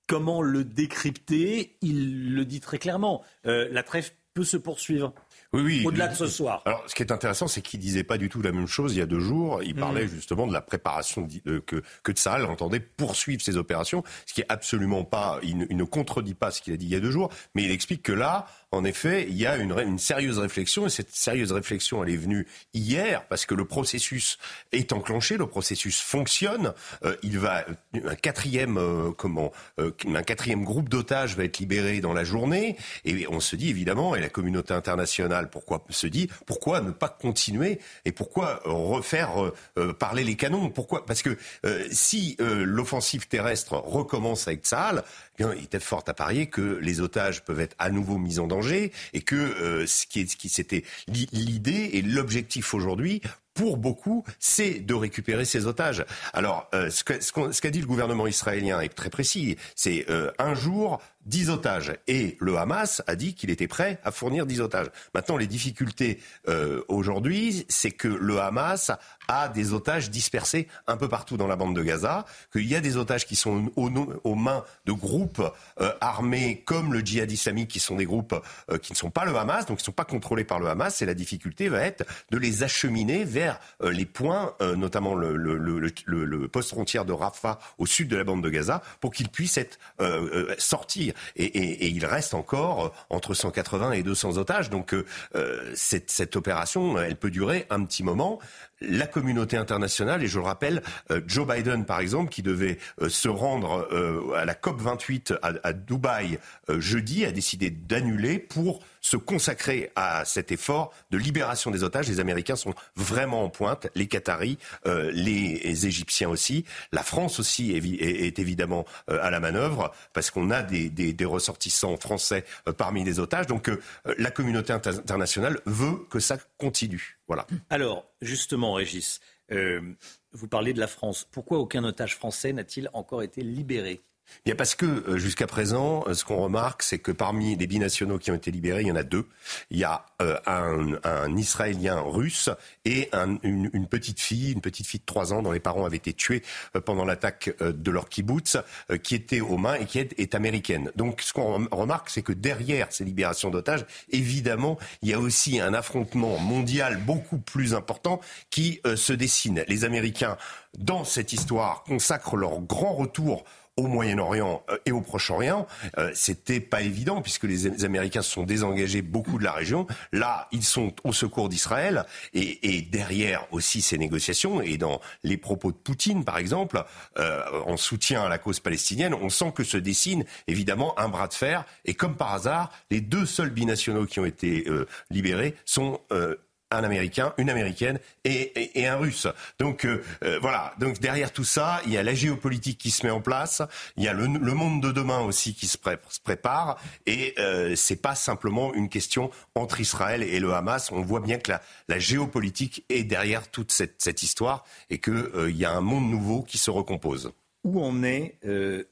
comment le décrypter? Il le dit très clairement. Euh, la trêve peut se poursuivre. Oui, oui. Au-delà de ce soir. Alors, ce qui est intéressant, c'est qu'il disait pas du tout la même chose il y a deux jours. Il parlait mm. justement de la préparation que, que Tsahal entendait poursuivre ses opérations, ce qui est absolument pas, il ne contredit pas ce qu'il a dit il y a deux jours, mais il explique que là, en effet, il y a une, sérieuse réflexion, et cette sérieuse réflexion, elle est venue hier, parce que le processus est enclenché, le processus fonctionne. Euh, il va un quatrième euh, comment euh, un quatrième groupe d'otages va être libéré dans la journée, et on se dit évidemment, et la communauté internationale, pourquoi se dit, pourquoi ne pas continuer et pourquoi refaire parler les canons? Pourquoi? Parce que si l'offensive terrestre recommence avec Tsahal, eh bien, il était fort à parier que les otages peuvent être à nouveau mis en danger et que euh, ce qui, ce qui c'était l'idée et l'objectif aujourd'hui pour beaucoup, c'est de récupérer ces otages. Alors, euh, ce qu'a dit le gouvernement israélien est très précis. C'est euh, un jour, 10 otages. Et le Hamas a dit qu'il était prêt à fournir 10 otages. Maintenant, les difficultés euh, aujourd'hui, c'est que le Hamas a des otages dispersés un peu partout dans la bande de Gaza, qu'il y a des otages qui sont aux, mains de groupes euh, armés comme le djihad islamique, qui sont des groupes euh, qui ne sont pas le Hamas, donc qui ne sont pas contrôlés par le Hamas. Et la difficulté va être de les acheminer vers les points, notamment le, le, le, le poste frontière de Rafah au sud de la bande de Gaza, pour qu'ils puissent être sortis et, il reste encore entre 180 et 200 otages. Donc euh, euh, cette, cette opération, elle peut durer un petit moment la communauté internationale, et je le rappelle, euh, Joe Biden, par exemple, qui devait se rendre à la COP 28 à, Dubaï jeudi, a décidé d'annuler pour se consacrer à cet effort de libération des otages. Les Américains sont vraiment en pointe, les Qataris, euh, les Égyptiens aussi. La France aussi est, évidemment euh, à la manœuvre parce qu'on a des, ressortissants français euh, parmi les otages. Donc la communauté internationale veut que ça continue. Alors, justement, Régis, vous parlez de la France. Pourquoi aucun otage français n'a-t-il encore été libéré? Bien parce que euh, jusqu'à présent, euh, ce qu'on remarque, c'est que parmi les binationaux qui ont été libérés, il y en a deux. Il y a euh, un, un, Israélien russe et un, une, une, petite fille, une petite fille de trois ans dont les parents avaient été tués pendant l'attaque de leur kibbutz, qui était aux mains et qui est, est américaine. Donc ce qu'on remarque, c'est que derrière ces libérations d'otages, évidemment, il y a aussi un affrontement mondial beaucoup plus important qui se dessine. Les Américains, dans cette histoire, consacrent leur grand retour au Moyen-Orient euh, et au Proche-Orient, euh, c'était pas évident puisque les Américains se sont désengagés beaucoup de la région. Là, ils sont au secours d'Israël et, et, derrière aussi ces négociations et dans les propos de Poutine, par exemple, euh, en soutien à la cause palestinienne, on sent que se dessine évidemment un bras de fer. Et comme par hasard, les deux seuls binationaux qui ont été euh, libérés sont un Américain, une Américaine et, un Russe. Donc euh, euh, voilà. Donc derrière tout ça, il y a la géopolitique qui se met en place, il y a le, monde de demain aussi qui se, prépare, et euh, c'est pas simplement une question entre Israël et le Hamas. On voit bien que la, géopolitique est derrière toute cette, cette histoire et qu'il euh, y a un monde nouveau qui se recompose où on est, euh,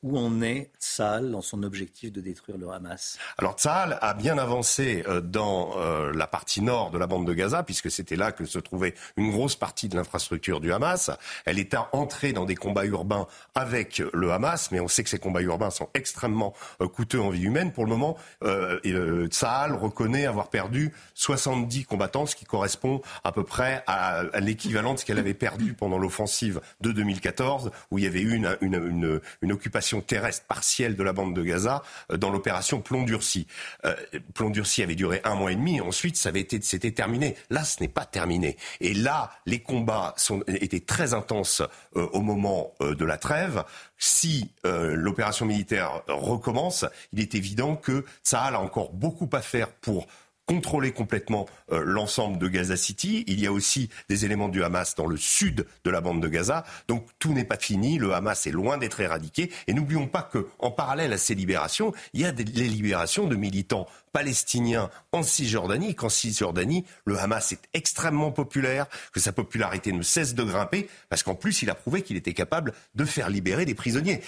Tsahal dans son objectif de détruire le Hamas Alors Tsahal a bien avancé euh, dans euh, la partie nord de la bande de Gaza, puisque c'était là que se trouvait une grosse partie de l'infrastructure du Hamas. Elle est entrée dans des combats urbains avec le Hamas, mais on sait que ces combats urbains sont extrêmement coûteux en vie humaine. Pour le moment, Tsahal reconnaît avoir perdu 70 combattants, ce qui correspond à peu près à, à l'équivalent de ce qu'elle avait perdu pendant l'offensive de 2014, où il y avait eu une une, occupation terrestre partielle de la bande de Gaza dans l'opération Plomb durci. Plomb durci avait duré un mois et demi. Ensuite, ça avait été, c'était terminé. Là, ce n'est pas terminé. Et là, les combats étaient très intenses au moment de la trêve. Si l'opération militaire recommence, il est évident que ça a encore beaucoup à faire pour contrôler complètement euh, l'ensemble de Gaza City. Il y a aussi des éléments du Hamas dans le sud de la bande de Gaza. Donc tout n'est pas fini. Le Hamas est loin d'être éradiqué. Et n'oublions pas qu'en parallèle à ces libérations, il y a des, libérations de militants palestiniens en Cisjordanie. Qu'en Cisjordanie, le Hamas est extrêmement populaire, que sa popularité ne cesse de grimper, parce qu'en plus, il a prouvé qu'il était capable de faire libérer des prisonniers.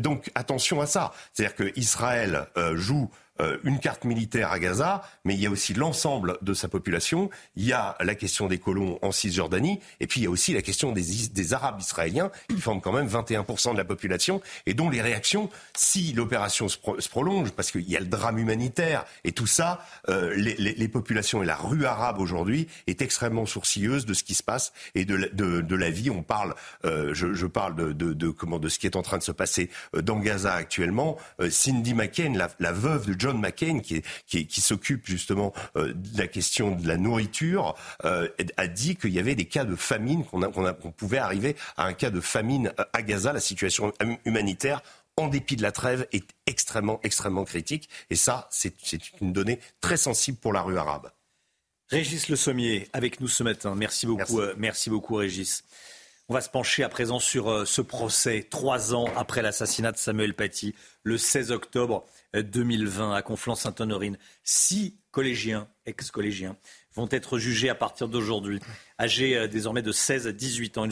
Donc, attention à ça. C'est-à-dire qu'Israël euh, joue euh, une carte militaire à Gaza, mais il y a aussi l'ensemble de sa population. Il y a la question des colons en Cisjordanie, et puis il y a aussi la question des, des Arabes israéliens, qui forment quand même 21% de la population, et dont les réactions, si l'opération se, prolonge, parce qu'il y a le drame humanitaire et tout ça, euh, les, les, les, populations et la rue arabe aujourd'hui est extrêmement sourcilleuse de ce qui se passe et de, la, de, de la vie. On parle, euh, je, je, parle de, de, comment, de ce qui est en train de se passer euh, dans Gaza actuellement. Euh, Cindy McCain, la, veuve de John McCain, qui, qui, qui s'occupe justement euh, de la question de la nourriture, euh, a dit qu'il y avait des cas de famine, qu'on qu pouvait arriver à un cas de famine à Gaza. La situation humanitaire en dépit de la trêve, est extrêmement, extrêmement critique. Et ça, c'est une donnée très sensible pour la rue arabe. Régis Le Sommier, avec nous ce matin. Merci beaucoup, merci. Euh, merci beaucoup Régis. On va se pencher à présent sur euh, ce procès, trois ans après l'assassinat de Samuel Paty, le 16 octobre 2020 à Conflans-Sainte-Honorine. Six collégiens, ex-collégiens, vont être jugés à partir d'aujourd'hui, âgés euh, désormais de 16 à 18 ans.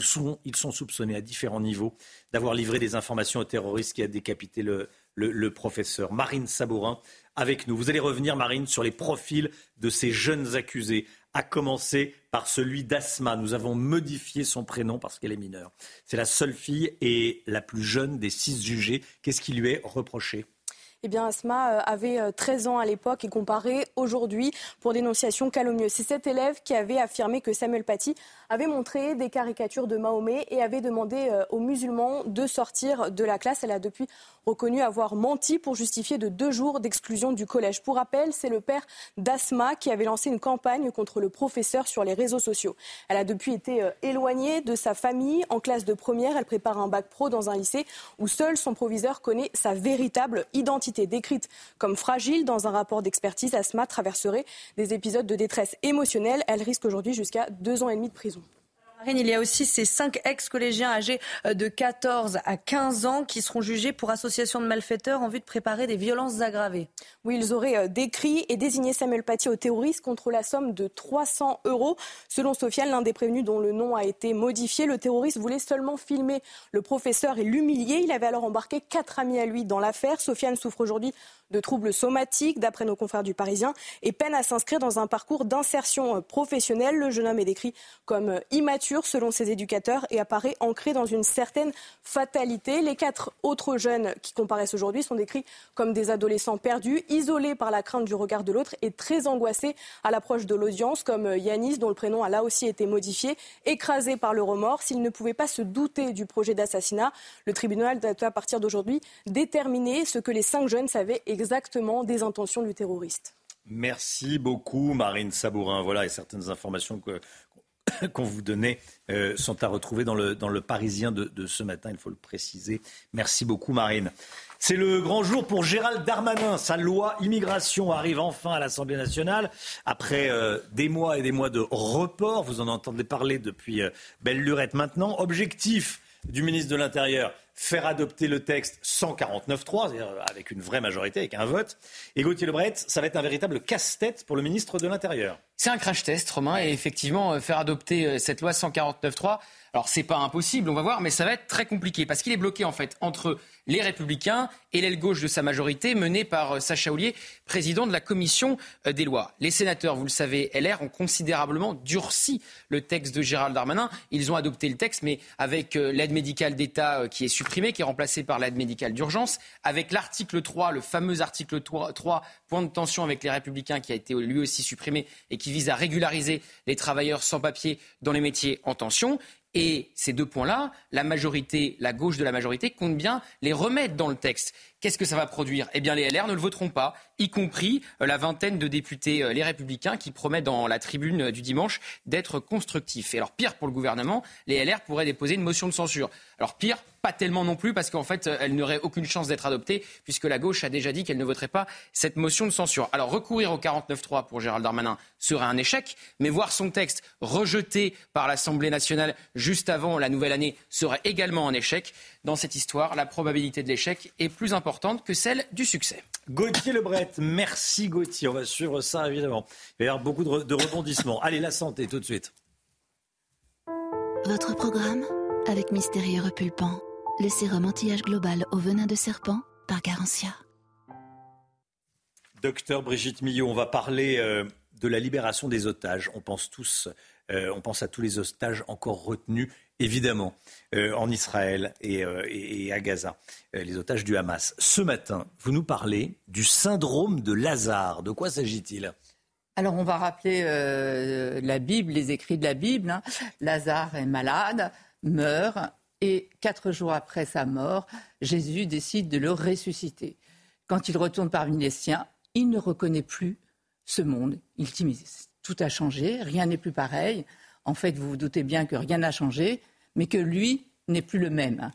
Ils sont, soupçonnés à différents niveaux d'avoir livré des informations aux terroristes qui a décapité le, le, le, professeur. Marine Sabourin avec nous. Vous allez revenir, Marine, sur les profils de ces jeunes accusés, à commencer par celui d'Asma. Nous avons modifié son prénom parce qu'elle est mineure. C'est la seule fille et la plus jeune des six jugés. Qu'est-ce qui lui est reproché? Eh bien, Asma euh, avait 13 euh, ans à l'époque et comparé aujourd'hui pour dénonciation calomnieuse. C'est cet élève qui avait affirmé que Samuel Paty avait montré des caricatures de Mahomet et avait demandé euh, aux musulmans de sortir de la classe. Elle a depuis reconnu avoir menti pour justifier de deux jours d'exclusion du collège. Pour rappel, c'est le père d'Asma qui avait lancé une campagne contre le professeur sur les réseaux sociaux. Elle a depuis été éloignée de sa famille. En classe de première, elle prépare un bac pro dans un lycée où seul son proviseur connaît sa véritable identité décrite comme fragile dans un rapport d'expertise, Asma traverserait des épisodes de détresse émotionnelle. Elle risque aujourd'hui jusqu'à deux ans et demi de prison il y a aussi ces cinq ex-collégiens âgés euh, de 14 à 15 ans qui seront jugés pour association de malfaiteurs en vue de préparer des violences aggravées. Oui, ils auraient euh, décrit et désigné Samuel Paty au terroriste contre la somme de 300 euros. Selon Sofiane, l'un des prévenus dont le nom a été modifié, le terroriste voulait seulement filmer le professeur et l'humilier. Il avait alors embarqué quatre amis à lui dans l'affaire. Sofiane souffre aujourd'hui de troubles somatiques, d'après nos confrères du Parisien, et peine à s'inscrire dans un parcours d'insertion euh, professionnelle. Le jeune homme est décrit comme euh, immature selon ses éducateurs et apparaît ancré dans une certaine fatalité. Les quatre autres jeunes qui comparaissent aujourd'hui sont décrits comme des adolescents perdus, isolés par la crainte du regard de l'autre et très angoissés à l'approche de l'audience, comme euh, Yanis, dont le prénom a là aussi été modifié, écrasé par le remords. S'il ne pouvait pas se douter du projet d'assassinat, le tribunal doit à partir d'aujourd'hui déterminer ce que les cinq jeunes savaient exactement des intentions du terroriste. Merci beaucoup, Marine Sabourin. Voilà, et certaines informations qu'on vous donnait euh, sont à retrouver dans le, Parisien de, de, ce matin, il faut le préciser. Merci beaucoup, Marine. C'est le grand jour pour Gérald Darmanin. Sa loi immigration arrive enfin à l'Assemblée nationale après euh, des mois et des mois de report. Vous en entendez parler depuis euh, belle lurette maintenant. Objectif du ministre de l'Intérieur, faire adopter le texte 149-3, avec une vraie majorité, avec un vote. Et Gauthier Lebret, ça va être un véritable casse-tête pour le ministre de l'Intérieur. C'est un crash test, Romain, et effectivement, euh, faire adopter euh, cette loi 149.3, alors c'est pas impossible, on va voir, mais ça va être très compliqué, parce qu'il est bloqué en fait entre les Républicains et l'aile gauche de sa majorité, menée par euh, Sacha Houlier, président de la commission des lois. Les sénateurs, vous le savez, LR ont considérablement durci le texte de Gérald Darmanin. Ils ont adopté le texte, mais avec l'aide médicale d'État qui est supprimée, qui est remplacée par l'aide médicale d'urgence, avec l'article 3, le fameux article 3, point de tension avec les Républicains, qui a été lui aussi supprimé et qui vise à régulariser les travailleurs sans papier dans les métiers en tension. Et ces deux points-là, la majorité, la gauche de la majorité, compte bien les remettre dans le texte. Qu'est-ce que ça va produire? Eh bien, les LR ne le voteront pas, y compris euh, la vingtaine de députés euh, les Républicains qui promettent dans la tribune euh, du dimanche d'être constructifs. Et alors, pire pour le gouvernement, les LR pourraient déposer une motion de censure. Alors, pire, pas tellement non plus, parce qu'en fait, elle n'aurait aucune chance d'être adoptée, puisque la gauche a déjà dit qu'elle ne voterait pas cette motion de censure. Alors, recourir au 49-3 pour Gérald Darmanin serait un échec, mais voir son texte rejeté par l'Assemblée nationale juste avant la nouvelle année serait également un échec. Dans cette histoire, la probabilité de l'échec est plus importante que celle du succès. Gauthier Lebret, merci Gauthier. On va suivre ça évidemment. Il va y avoir beaucoup de, rebondissements. Allez, la santé tout de suite. Votre programme avec Mystérieux Repulpant, le sérum anti-âge global au venin de serpent par Garantia. Docteur Brigitte Millot, on va parler euh, de la libération des otages. On pense tous, euh, on pense à tous les otages encore retenus évidemment, euh, en Israël et, euh, à Gaza, euh, les otages du Hamas. Ce matin, vous nous parlez du syndrome de Lazare. De quoi s'agit-il? Alors on va rappeler la Bible, les écrits de la Bible. Hein. Lazare est malade, meurt, et quatre jours après sa mort, Jésus décide de le ressusciter. Quand il retourne parmi les siens, il ne reconnaît plus ce monde. Il tout a changé, rien n'est plus pareil. En fait, vous vous doutez bien que rien n'a changé, mais que lui n'est plus le même.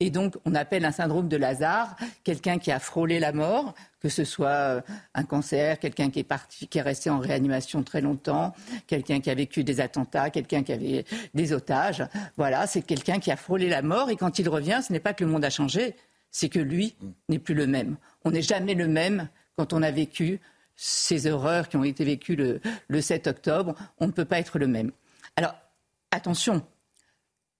Et donc, on appelle un syndrome de Lazare quelqu'un qui a frôlé la mort, que ce soit euh, un cancer, quelqu'un qui est parti, qui est resté en réanimation très longtemps, quelqu'un qui a vécu des attentats, quelqu'un qui avait des otages. Voilà, c'est quelqu'un qui a frôlé la mort. Et quand il revient, ce n'est pas que le monde a changé, c'est que lui n'est plus le même. On n'est jamais le même quand on a vécu ces horreurs qui ont été vécues le, le 7 octobre. On ne peut pas être le même. Alors, attention,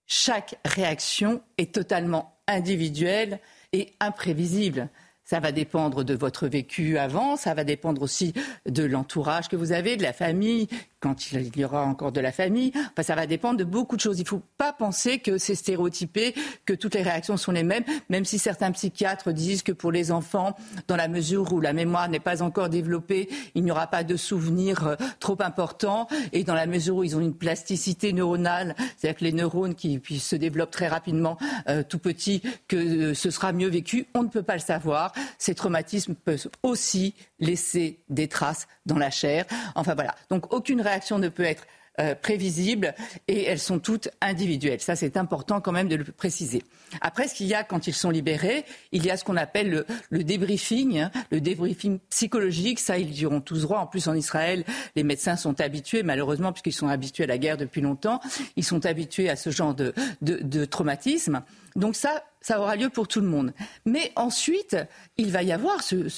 chaque réaction est totalement individuelle et imprévisible. Ça va dépendre de votre vécu avant, ça va dépendre aussi de l'entourage que vous avez, de la famille, quand il y aura encore de la famille. Enfin, ça va dépendre de beaucoup de choses. Il ne faut pas penser que c'est stéréotypé, que toutes les réactions sont les mêmes, même si certains psychiatres disent que pour les enfants, dans la mesure où la mémoire n'est pas encore développée, il n'y aura pas de souvenirs euh, trop importants, et dans la mesure où ils ont une plasticité neuronale, c'est-à-dire que les neurones qui, se développent très rapidement euh, tout petits, que euh, ce sera mieux vécu, on ne peut pas le savoir. Ces traumatismes peuvent aussi laisser des traces dans la chair. Enfin voilà. Donc aucune réaction ne peut être euh, prévisibles et elles sont toutes individuelles. Ça, c'est important quand même de le préciser. Après, ce qu'il y a quand ils sont libérés, il y a ce qu'on appelle le, débriefing, hein, le débriefing psychologique. Ça, ils y auront tous droit. En plus, en Israël, les médecins sont habitués, malheureusement, puisqu'ils sont habitués à la guerre depuis longtemps, ils sont habitués à ce genre de, de traumatisme. Donc ça, ça aura lieu pour tout le monde. Mais ensuite, il va y avoir ce,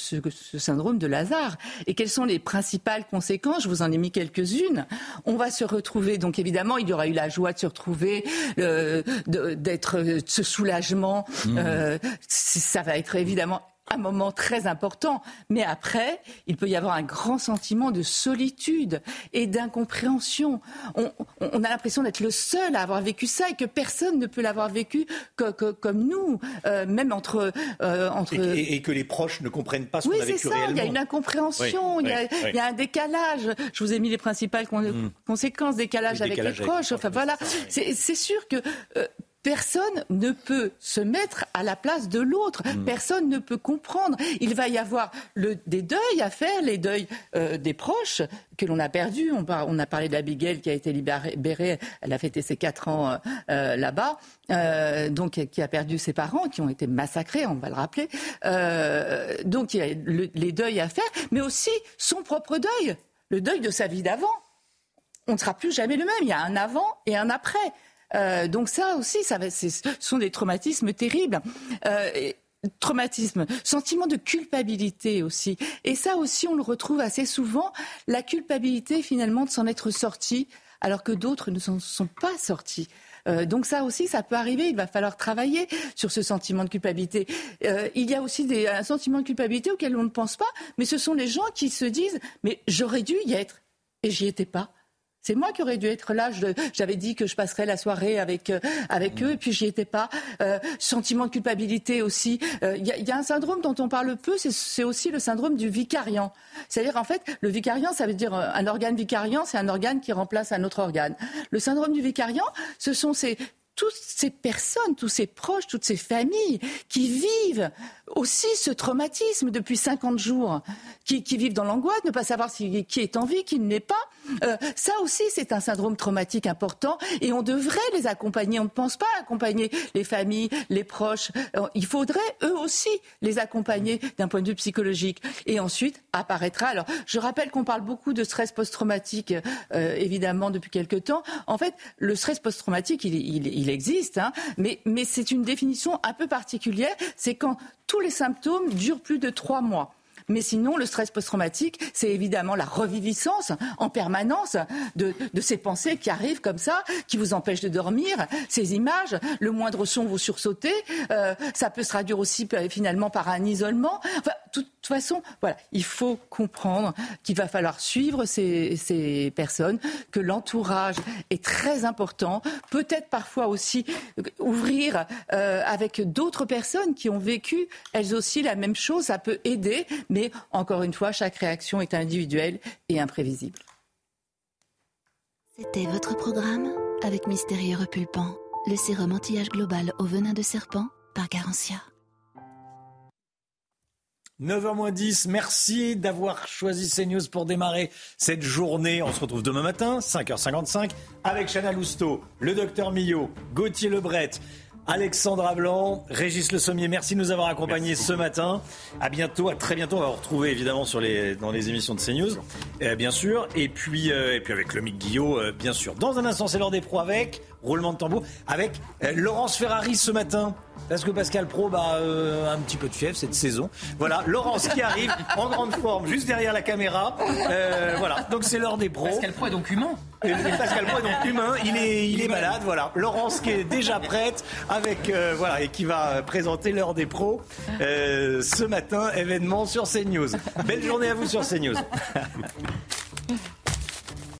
syndrome de Lazare. Et quelles sont les principales conséquences? Je vous en ai mis quelques-unes. On va se retrouver, donc évidemment, il y aura eu la joie de se retrouver, euh, d'être, ce soulagement. Mmh. Euh, ça va être évidemment un moment très important. Mais après, il peut y avoir un grand sentiment de solitude et d'incompréhension. On, a l'impression d'être le seul à avoir vécu ça et que personne ne peut l'avoir vécu comme nous, euh, même entre... Euh, entre... Et, que les proches ne comprennent pas ce qu'on a vécu ça, Il y a une incompréhension, il, y a, un décalage. Je vous ai mis les principales mm. conséquences, décalage avec les proches. enfin voilà, c'est sûr que... Euh, Personne ne peut se mettre à la place de l'autre. Hmm. Personne ne peut comprendre. Il va y avoir le, des deuils à faire, les deuils euh, des proches que l'on a perdus. On, on, a parlé d'Abigail qui a été libérée. Elle a fêté ses quatre ans euh, euh, là-bas. donc, qui a perdu ses parents, qui ont été massacrés, on va le rappeler. donc, il y a les deuils à faire, mais aussi son propre deuil, le deuil de sa vie d'avant. On ne sera plus jamais le même. Il y a un avant et un après. Euh, donc ça aussi, ça ce sont des traumatismes terribles. Euh, traumatisme, sentiment de culpabilité aussi. Et ça aussi, on le retrouve assez souvent, la culpabilité finalement de s'en être sorti alors que d'autres ne s'en sont pas sortis. Euh, donc ça aussi, ça peut arriver. Il va falloir travailler sur ce sentiment de culpabilité. il y a aussi des, un sentiment de culpabilité auquel on ne pense pas, mais ce sont les gens qui se disent mais j'aurais dû y être et j'y étais pas. C'est moi qui aurais dû être là. J'avais dit que je passerais la soirée avec, euh, avec eux, et puis j'y étais pas. Euh, sentiment de culpabilité aussi. Il y, y, a un syndrome dont on parle peu, c'est aussi le syndrome du vicariant. C'est-à-dire, en fait, le vicariant, ça veut dire un organe vicariant, c'est un organe qui remplace un autre organe. Le syndrome du vicariant, ce sont ces toutes ces personnes, tous ces proches, toutes ces familles qui vivent aussi ce traumatisme depuis 50 jours, qui, vivent dans l'angoisse, ne pas savoir si, qui est en vie, qui ne l'est pas. Euh, ça aussi, c'est un syndrome traumatique important et on devrait les accompagner. On ne pense pas accompagner les familles, les proches. Euh, il faudrait eux aussi les accompagner d'un point de vue psychologique. Et ensuite apparaîtra. Alors, je rappelle qu'on parle beaucoup de stress post-traumatique, euh, évidemment, depuis quelque temps. En fait, le stress post-traumatique, il, il, il, existe, hein, mais c'est une définition un peu particulière. C'est quand tous les symptômes durent plus de trois mois. Mais sinon, le stress post-traumatique, c'est évidemment la reviviscence en permanence de, ces pensées qui arrivent comme ça, qui vous empêchent de dormir, ces images, le moindre son vous sursauter. Euh, ça peut se traduire aussi euh, finalement par un isolement. Enfin, de toute façon, voilà, il faut comprendre qu'il va falloir suivre ces, ces personnes, que l'entourage est très important. Peut-être parfois aussi euh, ouvrir avec d'autres personnes qui ont vécu elles aussi la même chose. Ça peut aider. Mais encore une fois, chaque réaction est individuelle et imprévisible. C'était votre programme avec Mystérieux Repulpant, le sérum anti-âge global au venin de serpent par Garantia. 9h10, merci d'avoir choisi CNews pour démarrer cette journée. On se retrouve demain matin, 5h55, avec Chana Lousteau, le docteur Millot, Gauthier Lebret, Alexandra Blanc, Régis Le Sommier, merci de nous avoir accompagnés ce matin. À bientôt, à très bientôt. On va vous retrouver évidemment sur les, dans les émissions de CNews, euh, bien sûr. Et puis, euh, et puis avec le Mick Guillot, euh, bien sûr. Dans un instant, c'est l'heure des pros avec roulement de tambour, avec Laurence Ferrari ce matin. Parce que Pascal Pro, bah, un petit peu de fièvre cette saison. Voilà, Laurence qui arrive en grande forme, juste derrière la caméra. voilà, donc c'est l'heure des pros. Pascal Pro est donc humain. Et Pascal Pro est donc humain, il est, il est malade, voilà. Laurence qui est déjà prête avec, voilà, et qui va présenter l'heure des pros ce matin, événement sur CNews. Belle journée à vous sur CNews.